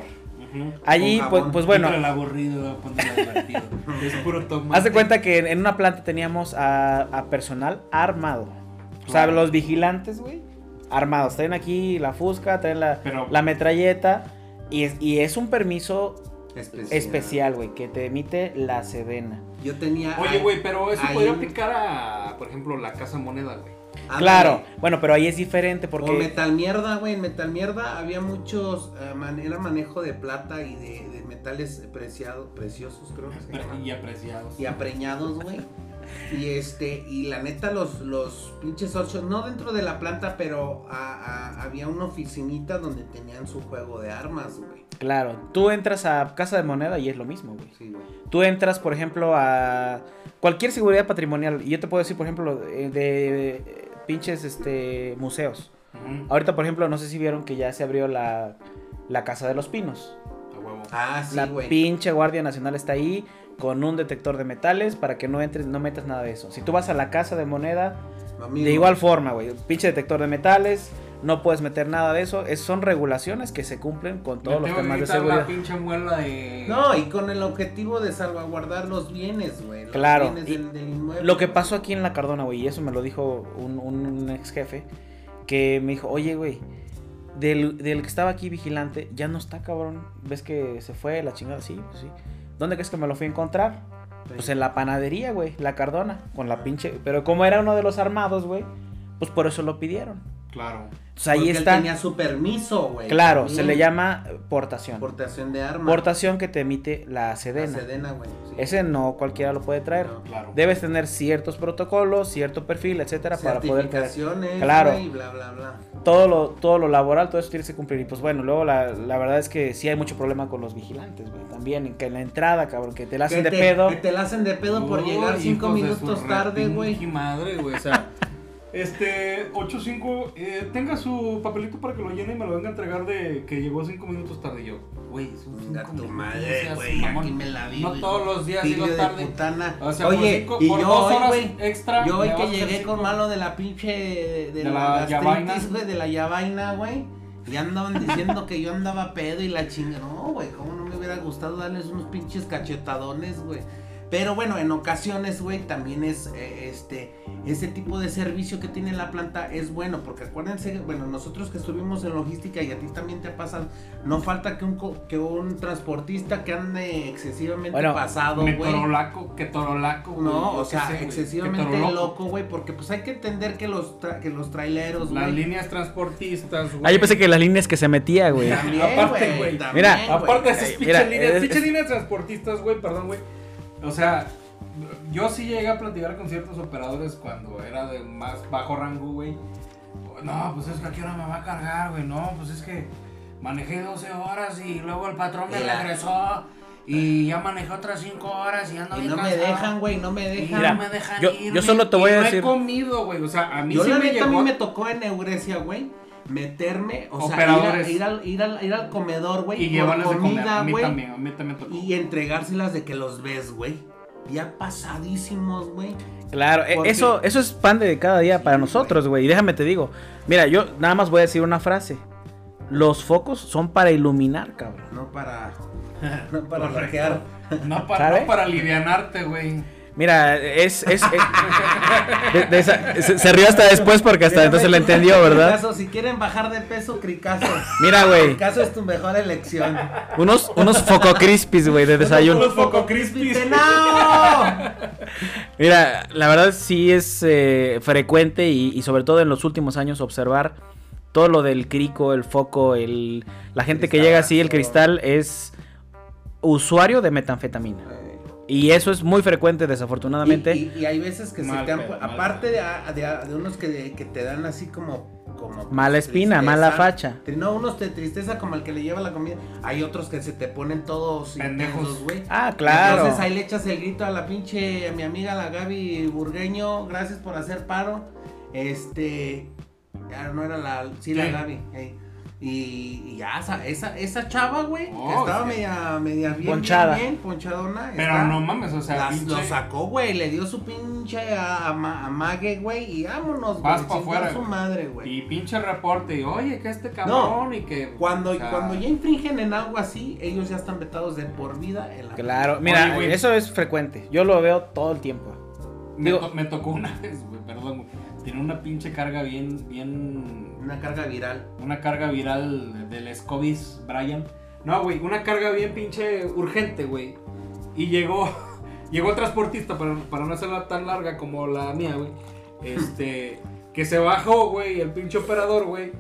[SPEAKER 3] Allí, pues, pues bueno,
[SPEAKER 1] el aburrido, divertido. es puro tomate.
[SPEAKER 3] haz de cuenta que en, una planta teníamos a, a personal armado. O sea,
[SPEAKER 1] Claro.
[SPEAKER 3] los vigilantes, güey, armados. Traen aquí la fusca, traen la,
[SPEAKER 1] Pero-
[SPEAKER 3] la metralleta. Y es, y es un permiso
[SPEAKER 2] Especial.
[SPEAKER 3] especial, güey, que te emite la Sedena.
[SPEAKER 2] Yo tenía.
[SPEAKER 1] Oye, güey, pero eso podría aplicar a, por ejemplo, la casa moneda, güey.
[SPEAKER 2] Ándale.
[SPEAKER 3] Claro, bueno, pero ahí es diferente
[SPEAKER 2] O
[SPEAKER 3] porque...
[SPEAKER 2] metal mierda, güey. En metal mierda había muchos. eh, man- era manejo de plata y de, de metales preciados, preciosos, creo que se llaman.
[SPEAKER 1] Y apreciados.
[SPEAKER 2] y apreñados, güey. Y este, y la neta, los, los pinches socios, no dentro de la planta, pero a- a- había una oficinita donde tenían su juego de armas, güey.
[SPEAKER 3] Claro, tú entras a Casa de Moneda y es lo mismo, güey.
[SPEAKER 2] Sí, güey.
[SPEAKER 3] Tú entras, por ejemplo, a cualquier seguridad patrimonial. Y yo te puedo decir, por ejemplo, de, de, eh, pinches este, museos. Ahorita, por ejemplo, no sé si vieron que ya se abrió la, la Casa de los Pinos.
[SPEAKER 1] A huevo.
[SPEAKER 2] Ah, sí,
[SPEAKER 3] la
[SPEAKER 2] güey.
[SPEAKER 3] pinche Guardia Nacional está ahí con un detector de metales para que no entres, no metas nada de eso. Si tú vas a la Casa de Moneda,
[SPEAKER 2] Amigo.
[SPEAKER 3] de igual forma, güey. Pinche detector de metales, no puedes meter nada de eso. Es, son regulaciones que se cumplen con todos
[SPEAKER 1] Me
[SPEAKER 3] los temas de seguridad.
[SPEAKER 1] la pinche muela de...
[SPEAKER 2] No, y con el objetivo de salvaguardar los bienes, güey.
[SPEAKER 3] Claro,
[SPEAKER 2] bienes
[SPEAKER 3] y
[SPEAKER 2] del, del inmueble.
[SPEAKER 3] Lo que pasó aquí en la Cardona, güey, y eso me lo dijo un, un ex jefe, que me dijo, oye, güey, del, del que estaba aquí vigilante, ya no está, cabrón. ¿Ves que se fue la chingada? Sí, pues sí. ¿Dónde crees que me lo fui a encontrar? Pues en la panadería, güey, la Cardona, con la pinche... Pero como era uno de los armados, güey, pues por eso lo pidieron.
[SPEAKER 1] Claro.
[SPEAKER 3] Entonces ahí
[SPEAKER 2] Porque él
[SPEAKER 3] está...
[SPEAKER 2] tenía su permiso, güey.
[SPEAKER 3] Claro,
[SPEAKER 2] también.
[SPEAKER 3] se le llama portación.
[SPEAKER 2] Portación de armas.
[SPEAKER 3] Portación que te emite la
[SPEAKER 2] La
[SPEAKER 3] Sedena.
[SPEAKER 2] Sedena, güey. sí.
[SPEAKER 3] Ese no cualquiera lo puede traer.
[SPEAKER 2] No.
[SPEAKER 1] Claro.
[SPEAKER 3] Debes tener ciertos protocolos, cierto perfil, etcétera, para poder traer.
[SPEAKER 2] Certificaciones,
[SPEAKER 3] Claro.
[SPEAKER 2] güey, bla, bla, bla.
[SPEAKER 3] todo lo, todo lo laboral, todo eso tienes que cumplir. Y pues bueno, luego la, la verdad es que sí hay mucho problema con los vigilantes, güey. También, en que en la entrada, cabrón, que te la hacen
[SPEAKER 2] Que
[SPEAKER 3] de
[SPEAKER 2] te-
[SPEAKER 3] pedo.
[SPEAKER 2] Que te la hacen de pedo por
[SPEAKER 1] Uy,
[SPEAKER 2] llegar cinco minutos tarde, güey.
[SPEAKER 1] madre, güey. O sea, este, 85, eh, tenga su papelito para que lo llene y me lo venga a entregar de que llegó 5 minutos tarde. Yo, güey, son minutos,
[SPEAKER 2] madre, güey. Aquí me la vi.
[SPEAKER 1] No todos los días llego
[SPEAKER 2] de
[SPEAKER 1] tarde.
[SPEAKER 2] putana.
[SPEAKER 1] O sea, por
[SPEAKER 2] Oye,
[SPEAKER 1] cinco-
[SPEAKER 2] y
[SPEAKER 1] por
[SPEAKER 2] yo
[SPEAKER 1] dos
[SPEAKER 2] hoy,
[SPEAKER 1] horas
[SPEAKER 2] güey.
[SPEAKER 1] extra,
[SPEAKER 2] Yo hoy que llegué con malo de la pinche. De,
[SPEAKER 1] De
[SPEAKER 2] la,
[SPEAKER 1] la
[SPEAKER 2] güey. De la yabaina, güey. Y andaban diciendo que yo andaba pedo y la chinga. No, güey. ¿Cómo no me hubiera gustado darles unos pinches cachetadones, güey? Pero bueno, en ocasiones, güey, también es eh, este ese tipo de servicio que tiene la planta es bueno, porque acuérdense, bueno, nosotros que estuvimos en logística y a ti también te pasa, no falta que un co- que un transportista que ande excesivamente
[SPEAKER 3] Bueno,
[SPEAKER 2] pasado, güey.
[SPEAKER 1] torolaco, que torolaco, güey,
[SPEAKER 2] No, o sea, excesivamente loco, güey, porque pues hay que entender que los tra- que los traileros,
[SPEAKER 1] Las
[SPEAKER 2] güey.
[SPEAKER 1] líneas transportistas, güey.
[SPEAKER 3] Ah, yo pensé que las líneas que se metía, güey.
[SPEAKER 2] También,
[SPEAKER 1] Aparte,
[SPEAKER 2] güey.
[SPEAKER 3] Mira.
[SPEAKER 1] Aparte de esas pinches líneas,
[SPEAKER 3] es-
[SPEAKER 1] pinches
[SPEAKER 3] es-
[SPEAKER 1] líneas transportistas, güey, perdón, güey. O sea, yo sí llegué a platicar con ciertos operadores cuando era de más bajo rango, güey. No, pues es que a qué hora me va a cargar, güey. No, pues es que manejé 12 horas y luego el patrón me
[SPEAKER 2] Y la-
[SPEAKER 1] regresó y ya manejé otras 5 horas y ando
[SPEAKER 2] Y
[SPEAKER 1] bien
[SPEAKER 2] no me dejan, güey, no me
[SPEAKER 1] Y
[SPEAKER 2] dejan.
[SPEAKER 3] Mira,
[SPEAKER 1] no me dejan
[SPEAKER 3] yo-
[SPEAKER 1] irme,
[SPEAKER 3] yo solo te voy
[SPEAKER 1] y
[SPEAKER 3] a
[SPEAKER 1] no
[SPEAKER 3] decir-
[SPEAKER 1] he comido, güey. O sea, a mí
[SPEAKER 2] Yo
[SPEAKER 1] sí
[SPEAKER 2] la
[SPEAKER 1] me
[SPEAKER 2] neta a
[SPEAKER 1] llegó.
[SPEAKER 2] mí me tocó en Euresia, güey, meterme, o sea, ir, a- ir al, ir, al, ir al comedor, güey,
[SPEAKER 1] y llevarles
[SPEAKER 2] comida,
[SPEAKER 1] A mí
[SPEAKER 2] güey, y entregárselas de que los ves, güey. Ya pasadísimos, güey.
[SPEAKER 3] Claro, e-
[SPEAKER 2] Porque-
[SPEAKER 3] eso, eso es pan de cada día para nosotros, güey. Y déjame te digo, mira, yo nada más voy a decir una frase. los focos son para iluminar, cabrón.
[SPEAKER 2] No para. No para.
[SPEAKER 1] No, para, no para alivianarte, güey.
[SPEAKER 3] Mira, es. es, es- de- de esa- se, se rió hasta después porque hasta
[SPEAKER 2] Mira,
[SPEAKER 3] entonces lo entendió, ¿verdad?
[SPEAKER 2] Cricazo, si quieren bajar de peso, Cricazo.
[SPEAKER 3] Mira, güey.
[SPEAKER 2] Cricazo es tu mejor elección.
[SPEAKER 3] Unos, unos foco crispies, güey, de desayuno.
[SPEAKER 1] Unos Foco Crispies.
[SPEAKER 2] ¡No!
[SPEAKER 3] Mira, la verdad sí es eh, frecuente y, y sobre todo en los últimos años observar todo lo del crico, el foco, el la gente que llega así, el cristal es usuario de metanfetamina. Y eso es muy frecuente desafortunadamente.
[SPEAKER 2] Y, y- y hay veces que se te han.
[SPEAKER 1] pedo,
[SPEAKER 2] aparte de, a- de, a- de unos que, que te dan así como. como
[SPEAKER 3] Mala espina, mala facha.
[SPEAKER 2] Te- No, unos de tristeza como el que le lleva la comida. Hay otros que se te ponen todos
[SPEAKER 1] Pendejos.
[SPEAKER 2] güey.
[SPEAKER 3] Ah, claro.
[SPEAKER 2] Entonces ahí le echas el grito a la pinche, a mi amiga la Gaby Burgueño, gracias por hacer paro. Este, ya no era la, sí, la. Gaby. ey. Y, y ya, esa, esa, esa chava, güey, que
[SPEAKER 1] Oh,
[SPEAKER 2] estaba
[SPEAKER 1] sí.
[SPEAKER 2] media, media bien,
[SPEAKER 3] Ponchada.
[SPEAKER 2] bien, bien, ponchadona.
[SPEAKER 1] Pero
[SPEAKER 2] está-
[SPEAKER 1] no mames, o sea,
[SPEAKER 2] las-
[SPEAKER 1] pinche-
[SPEAKER 2] lo sacó, güey, le dio su pinche a, a, a mague, güey, y vámonos,
[SPEAKER 1] Vas
[SPEAKER 2] güey,
[SPEAKER 1] pa'
[SPEAKER 2] chingar
[SPEAKER 1] afuera,
[SPEAKER 2] su madre, güey.
[SPEAKER 1] Y pinche reporte, y oye, que este cabrón y que.
[SPEAKER 2] Cuando,
[SPEAKER 1] o sea,
[SPEAKER 2] cuando ya infringen en algo así, ellos ya están vetados de por vida en la
[SPEAKER 3] Claro, mira,
[SPEAKER 1] Oye, güey.
[SPEAKER 3] eso es frecuente. Yo lo veo todo el tiempo.
[SPEAKER 1] Me,
[SPEAKER 3] digo-
[SPEAKER 1] to- me tocó una vez, güey, perdón, güey. Tiene una pinche carga bien, bien.
[SPEAKER 2] Una carga viral.
[SPEAKER 1] Una carga viral del Scobis, Brian. No, güey, una carga bien pinche urgente, güey. Y llegó, llegó el transportista, para, para no hacerla tan larga como la mía, güey. Este, que se bajó, güey, el pinche operador, güey.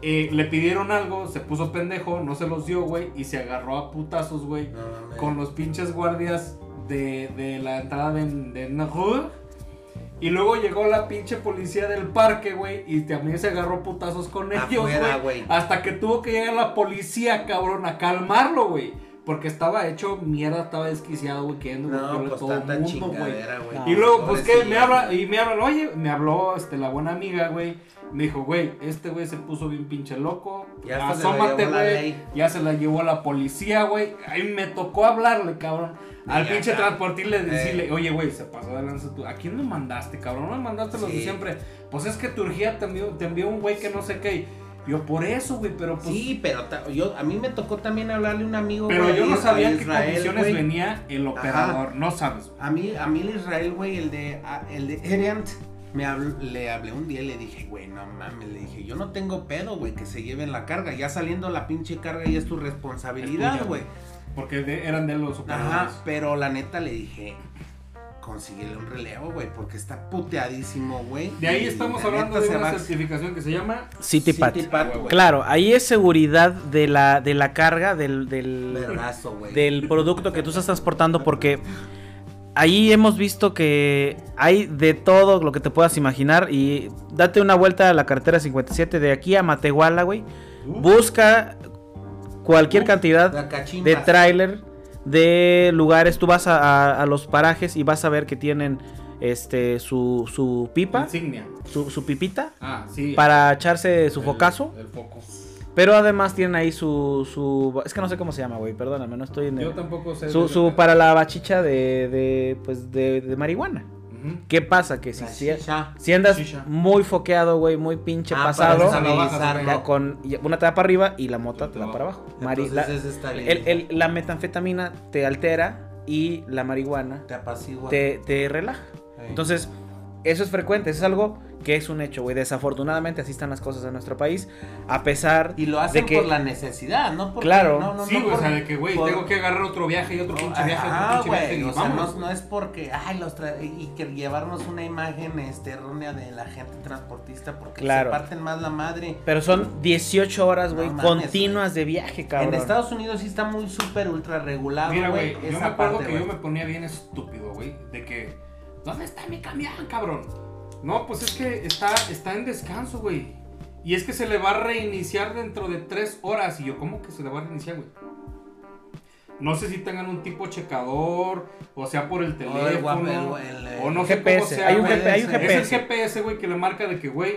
[SPEAKER 1] eh, le pidieron algo, se puso pendejo, no se los dio, güey, y se agarró a putazos, güey, con los pinches guardias de, de la entrada de, de Nahur. Y luego llegó la pinche policía del parque, güey, y también se agarró putazos con ellos, güey. Hasta que tuvo que llegar la policía, cabrón, a calmarlo, güey. Porque estaba hecho mierda, estaba desquiciado, güey, queriendo
[SPEAKER 2] No,
[SPEAKER 1] a
[SPEAKER 2] pues
[SPEAKER 1] todo el mundo, güey.
[SPEAKER 3] No.
[SPEAKER 1] Y luego, pues que me habla, y me hablan, oye, me habló este, la buena amiga, güey. Me dijo, güey, este güey se puso bien pinche loco.
[SPEAKER 2] Ya
[SPEAKER 1] Asómate, güey. Ya se la llevó la policía, güey. Ahí me tocó hablarle, cabrón. Al pinche
[SPEAKER 2] ya.
[SPEAKER 1] transportile decirle,
[SPEAKER 2] Eh.
[SPEAKER 1] oye, güey, se pasó de lanza tú. ¿A quién me mandaste, cabrón? No me mandaste los de
[SPEAKER 2] Sí.
[SPEAKER 1] siempre. Pues es que tu urgía te envió, te envió un güey que no sé qué. Yo, por eso, güey, pero pues.
[SPEAKER 2] Sí, pero yo, a mí me tocó también hablarle a un amigo,
[SPEAKER 1] pero
[SPEAKER 2] güey,
[SPEAKER 1] yo no sabía en qué
[SPEAKER 2] Israel,
[SPEAKER 1] condiciones
[SPEAKER 2] güey.
[SPEAKER 1] venía el operador. No sabes, güey.
[SPEAKER 2] A mí, a mí el Israel, güey, el de, el de Eriant, me habló- le hablé un día y le dije, güey, no mames, le dije, yo no tengo pedo, güey, que se lleven la carga. Ya saliendo la pinche carga ya es tu
[SPEAKER 1] Es
[SPEAKER 2] responsabilidad,
[SPEAKER 1] tuya,
[SPEAKER 2] güey.
[SPEAKER 1] Porque de- eran de los operadores.
[SPEAKER 2] Ajá, pero la neta le dije, consíguele un relevo, güey, porque está puteadísimo, güey.
[SPEAKER 1] De ahí estamos
[SPEAKER 2] la
[SPEAKER 1] hablando de una
[SPEAKER 2] va-
[SPEAKER 1] certificación que se llama.
[SPEAKER 3] CityPad,
[SPEAKER 2] güey.
[SPEAKER 3] Claro, ahí es seguridad de la, de la carga del, del, del producto que tú estás transportando porque ahí hemos visto que hay de todo lo que te puedas imaginar y date una vuelta a la carretera 57 de aquí a Matehuala, güey. Busca cualquier cantidad de tráiler, de lugares, tú vas a, a- a los parajes y vas a ver que tienen este su, su pipa,
[SPEAKER 1] insignia.
[SPEAKER 3] su, su pipita
[SPEAKER 1] Ah, sí.
[SPEAKER 3] para echarse su
[SPEAKER 1] El-
[SPEAKER 3] focazo.
[SPEAKER 1] El foco.
[SPEAKER 3] Pero además tienen ahí su, su... Es que no sé cómo se llama, güey. Perdóname, no estoy en el...
[SPEAKER 1] Yo tampoco sé.
[SPEAKER 3] Su, su para la bachicha de, de pues, de, de marihuana. ¿Qué pasa? Que si, si, andas
[SPEAKER 1] Shisha.
[SPEAKER 3] muy foqueado, güey, muy pinche
[SPEAKER 2] Ah,
[SPEAKER 3] pasado,
[SPEAKER 1] bajas,
[SPEAKER 3] con una te da para arriba y la mota te da para abajo. Mari- la, el- el- la metanfetamina te altera y la marihuana
[SPEAKER 2] Te apacigua.
[SPEAKER 3] te, te relaja. Entonces, eso es frecuente, eso es algo que es un hecho, güey. Desafortunadamente así están las cosas en nuestro país, a pesar
[SPEAKER 2] Y lo hacen
[SPEAKER 3] de que...
[SPEAKER 2] por la necesidad, ¿no? Porque,
[SPEAKER 3] Claro.
[SPEAKER 2] No, no,
[SPEAKER 1] Sí,
[SPEAKER 2] no
[SPEAKER 1] güey, o
[SPEAKER 2] por-
[SPEAKER 1] sea, de que, güey,
[SPEAKER 2] por-
[SPEAKER 1] tengo que agarrar otro viaje y otro pinche viaje,
[SPEAKER 2] Ajá,
[SPEAKER 1] otro pinche viaje.
[SPEAKER 2] güey,
[SPEAKER 1] y
[SPEAKER 2] o sea, no, no es porque, ay, los tra- y que llevarnos una imagen este, errónea de la gente transportista porque
[SPEAKER 3] Claro.
[SPEAKER 2] se parten más la madre.
[SPEAKER 3] Pero son 18 horas, güey,
[SPEAKER 2] mames,
[SPEAKER 3] continuas de viaje, cabrón.
[SPEAKER 2] En Estados Unidos sí está muy súper ultra regulado,
[SPEAKER 1] Mira,
[SPEAKER 2] güey.
[SPEAKER 1] yo me acuerdo
[SPEAKER 2] parte,
[SPEAKER 1] que yo me ponía bien estúpido, güey, de que, ¿dónde está mi camión, cabrón? No, pues es que está, está en descanso, güey. Y es que se le va a reiniciar dentro de tres horas. Y yo, ¿cómo que se le va a reiniciar, güey? No sé si tengan un tipo checador, o sea por el
[SPEAKER 2] O
[SPEAKER 1] teléfono,
[SPEAKER 2] el guapo, el- el-
[SPEAKER 1] o no sé cómo
[SPEAKER 3] GPS,
[SPEAKER 1] sea,
[SPEAKER 3] hay un
[SPEAKER 1] güey.
[SPEAKER 3] GP hay un
[SPEAKER 1] Es el
[SPEAKER 3] GPS.
[SPEAKER 1] Güey, que le marca de que, güey,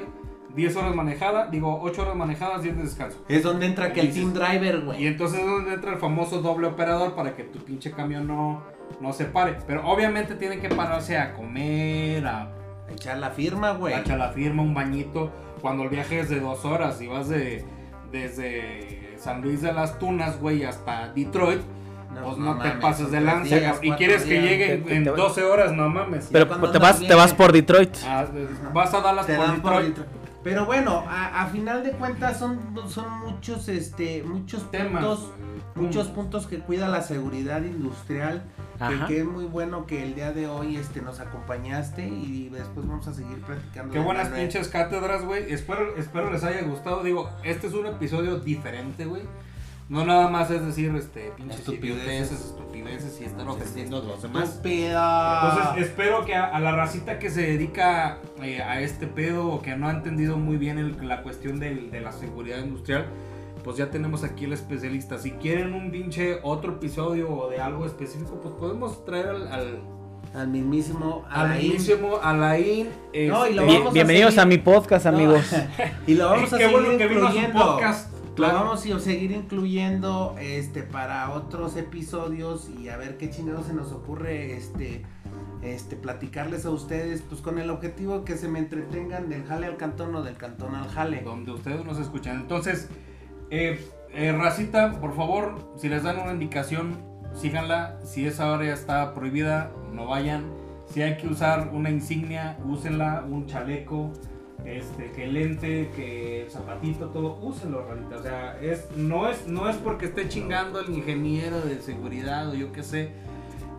[SPEAKER 1] 10 horas manejada, digo, 8 horas manejadas, 10 de descanso.
[SPEAKER 2] Es donde entra que el
[SPEAKER 1] Dices-
[SPEAKER 2] team driver,
[SPEAKER 1] Y
[SPEAKER 2] güey.
[SPEAKER 1] entonces es donde entra el famoso doble operador para que tu pinche camión no, no se pare. Pero obviamente tienen que pararse a comer, a,
[SPEAKER 2] Echar la firma, güey.
[SPEAKER 1] echar la firma, un bañito. Cuando el viaje es de dos horas y vas de, desde San Luis de las Tunas, güey, hasta Detroit, pues no, te
[SPEAKER 2] mames,
[SPEAKER 1] pases de lanza,
[SPEAKER 2] días.
[SPEAKER 1] Y quieres que
[SPEAKER 2] días.
[SPEAKER 1] llegue
[SPEAKER 3] Te-
[SPEAKER 1] en
[SPEAKER 3] te-
[SPEAKER 1] 12 horas, no mames.
[SPEAKER 3] Pero te vas, te vas por Detroit.
[SPEAKER 1] Ah, vas a Dallas por Detroit.
[SPEAKER 2] Pero bueno, a, a final de cuentas son, son muchos, este, muchos
[SPEAKER 1] Temas.
[SPEAKER 2] puntos, muchos puntos que cuida la seguridad industrial. Que, que es muy bueno que el día de hoy este, nos acompañaste y después vamos a seguir platicando.
[SPEAKER 1] Qué buenas
[SPEAKER 2] Manuel.
[SPEAKER 1] pinches cátedras, güey. Espero, espero les haya gustado. Digo, este es un episodio diferente, güey. No nada más es decir, este, pinches
[SPEAKER 2] Estupideces.
[SPEAKER 1] estupideces, y estar ofendiendo a los demás.
[SPEAKER 2] Estúpida.
[SPEAKER 1] Entonces espero que a, a la racita que se dedica eh, a este pedo o que no ha entendido muy bien el- la cuestión del- de la seguridad industrial, pues ya tenemos aquí el especialista. Si quieren un pinche otro episodio o de algo específico, pues podemos traer al, al,
[SPEAKER 2] al mismísimo
[SPEAKER 1] al
[SPEAKER 2] Alain.
[SPEAKER 1] mismísimo Alain.
[SPEAKER 2] No, y lo
[SPEAKER 1] este,
[SPEAKER 3] Bien-
[SPEAKER 2] vamos a
[SPEAKER 3] bienvenidos
[SPEAKER 2] seguir.
[SPEAKER 3] a mi podcast,
[SPEAKER 2] No.
[SPEAKER 3] amigos.
[SPEAKER 2] y lo vamos a
[SPEAKER 1] Qué
[SPEAKER 2] seguir
[SPEAKER 1] bueno que vino a su
[SPEAKER 2] incluyendo. Lo
[SPEAKER 1] Claro.
[SPEAKER 2] vamos a seguir incluyendo este para otros episodios y a ver qué chingados se nos ocurre este este platicarles a ustedes pues con el objetivo que se me entretengan del jale al cantón o del cantón al jale.
[SPEAKER 1] donde ustedes nos escuchan. Entonces, eh, eh, racita, por favor, si les dan una indicación, síganla. Si esa área está prohibida, no vayan. Si hay que usar una insignia, úsenla, un chaleco, este, que lente, que zapatito, todo, úsenlo, racita. O sea, es, no, es, no es porque esté chingando el ingeniero de seguridad o yo qué sé.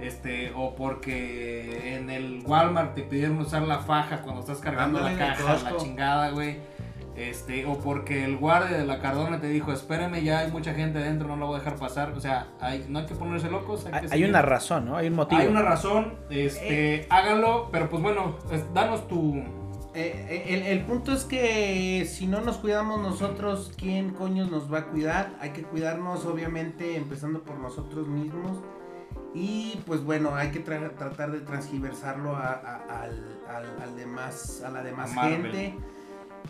[SPEAKER 1] Este, o porque en el Walmart te pidieron usar la faja cuando estás cargando
[SPEAKER 2] Ándale,
[SPEAKER 1] la
[SPEAKER 2] el
[SPEAKER 1] caja, la chingada, güey. Este, o porque el guardia de la Cardona te dijo, espérame, ya hay mucha gente adentro, no lo voy a dejar pasar. O sea, hay, no hay que ponerse locos. Hay,
[SPEAKER 3] Hay,
[SPEAKER 1] que
[SPEAKER 3] hay
[SPEAKER 1] seguir.
[SPEAKER 3] una razón, ¿no? Hay un motivo.
[SPEAKER 1] Hay una razón, este, háganlo, pero pues bueno, danos tu...
[SPEAKER 2] Eh, eh, el, el punto es que si no nos cuidamos nosotros, ¿quién coños nos va a cuidar? Hay que cuidarnos obviamente empezando por nosotros mismos. Y pues bueno, hay que tra- tratar de transgiversarlo a, a- al, al- al demás, a la demás
[SPEAKER 1] Marvel.
[SPEAKER 2] gente.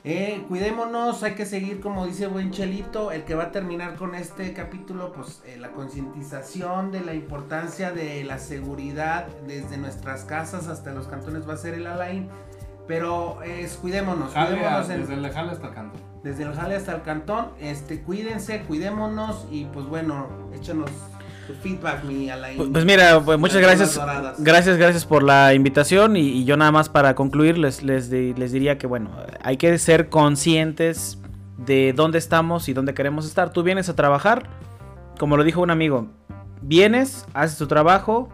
[SPEAKER 2] Eh, cuidémonos, hay que seguir como dice buen Chelito, el que va a terminar con este capítulo, pues eh, la concientización de la importancia de la seguridad desde nuestras casas hasta los cantones va a ser el Alain. Pero es, cuidémonos,
[SPEAKER 1] Jale a-
[SPEAKER 2] cuidémonos en-
[SPEAKER 1] desde el jale hasta el canto.
[SPEAKER 2] desde el jale hasta el cantón, este, cuídense, cuidémonos y pues bueno, échanos tu feedback, mi Alain.
[SPEAKER 3] Pues, pues mira, pues muchas gracias. Gracias, gracias por la invitación. Y, y yo nada más para concluir les, les, les diría que bueno, hay que ser conscientes de dónde estamos y dónde queremos estar. Tú vienes a trabajar, como lo dijo un amigo, vienes, haces tu trabajo,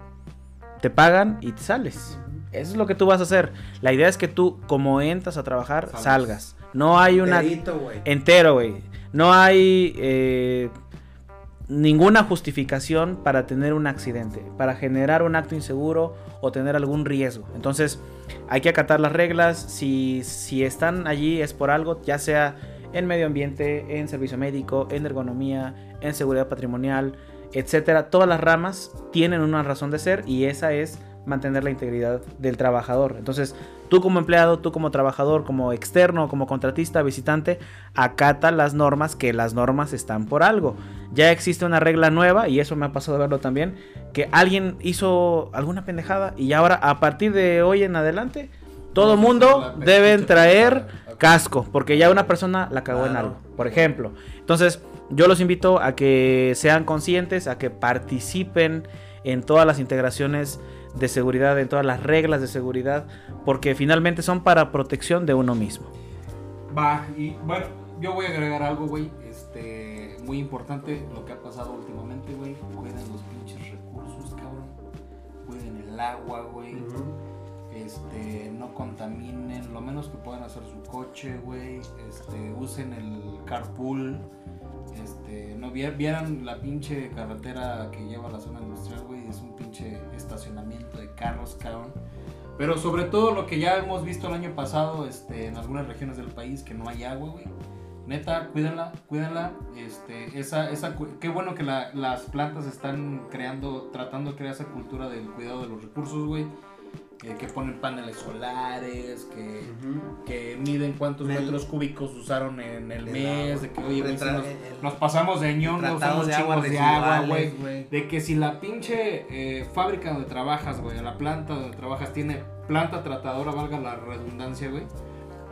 [SPEAKER 3] te pagan y te sales. Eso es lo que tú vas a hacer. La idea es que tú, como entras a trabajar,
[SPEAKER 1] Salgas.
[SPEAKER 3] salgas. No hay una
[SPEAKER 2] Enterito,
[SPEAKER 3] entero, güey. No hay eh, ninguna justificación para tener un accidente, para generar un acto inseguro o tener algún riesgo. Entonces, hay que acatar las reglas. Si, si están allí es por algo, ya sea en medio ambiente, en servicio médico, en ergonomía, en seguridad patrimonial, etcétera. Todas las ramas tienen una razón de ser y esa es mantener la integridad del trabajador. Entonces, tú como empleado, tú como trabajador, como externo, como contratista, visitante, acata las normas, que las normas están por algo. Ya existe una regla nueva, y eso me ha pasado de verlo también, que alguien hizo alguna pendejada y ahora a partir de hoy en adelante, todo
[SPEAKER 1] La
[SPEAKER 3] mundo deben traer casco, porque ya una persona la cagó en algo, por ejemplo. Entonces, yo los invito a que sean conscientes, a que participen en todas las integraciones de seguridad, en todas las reglas de seguridad, porque finalmente son para protección de uno mismo.
[SPEAKER 1] Va, y bueno, yo voy a agregar algo, güey, este, muy importante, lo que ha pasado últimamente, güey, cuiden los pinches recursos, cabrón, cuiden el agua, güey, este, no contaminen, lo menos que puedan hacer su coche, güey, este, usen el carpool, este, no vier- vieran la pinche carretera que lleva a la zona industrial, güey, es un pinche estacionamiento de carros, cabrón. Pero sobre todo lo que ya hemos visto el año pasado, este, en algunas regiones del país que no hay agua, güey. Neta, cuídenla, cuídenla. Este, esa, esa, qué bueno que la- las plantas están creando, tratando de crear esa cultura del cuidado de los recursos, güey. Que, que ponen paneles solares, que, que miden cuántos metros cúbicos usaron en el mes, de que, oye, güey, si
[SPEAKER 2] Retra-
[SPEAKER 1] nos,
[SPEAKER 2] el- el-
[SPEAKER 1] nos pasamos de ñongos, somos
[SPEAKER 2] de agua
[SPEAKER 1] chingos de agua, güey. De que si la pinche eh, fábrica donde trabajas, güey, la planta donde trabajas tiene planta tratadora, valga la redundancia, güey.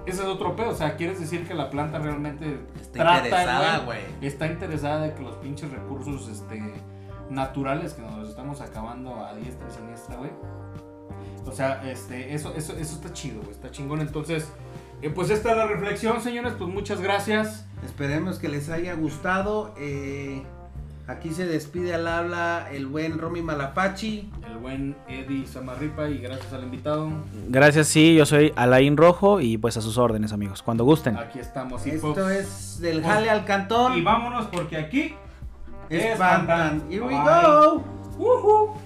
[SPEAKER 1] ese es otro pedo. O sea, quieres decir que la planta realmente
[SPEAKER 2] Está interesada, güey.
[SPEAKER 1] Está interesada de que los pinches recursos este, naturales que nos los estamos acabando a diestra y siniestra, güey. O sea, este, eso, eso, eso está chido, güey. Está chingón. Entonces, eh, pues esta es la reflexión, señores. Pues muchas gracias.
[SPEAKER 2] Esperemos que les haya gustado. eh, aquí se despide al habla el buen Romy Malapachi.
[SPEAKER 1] El buen Eddie Samarripa y gracias al invitado.
[SPEAKER 3] Gracias, sí, yo soy Alain Rojo y pues a sus órdenes, amigos. Cuando gusten.
[SPEAKER 1] Aquí estamos. Y,
[SPEAKER 2] Esto
[SPEAKER 1] pues,
[SPEAKER 2] es del
[SPEAKER 1] pues,
[SPEAKER 2] Jale al Cantón.
[SPEAKER 1] y vámonos porque aquí
[SPEAKER 2] Espantan. Here we
[SPEAKER 1] Bye.
[SPEAKER 2] go.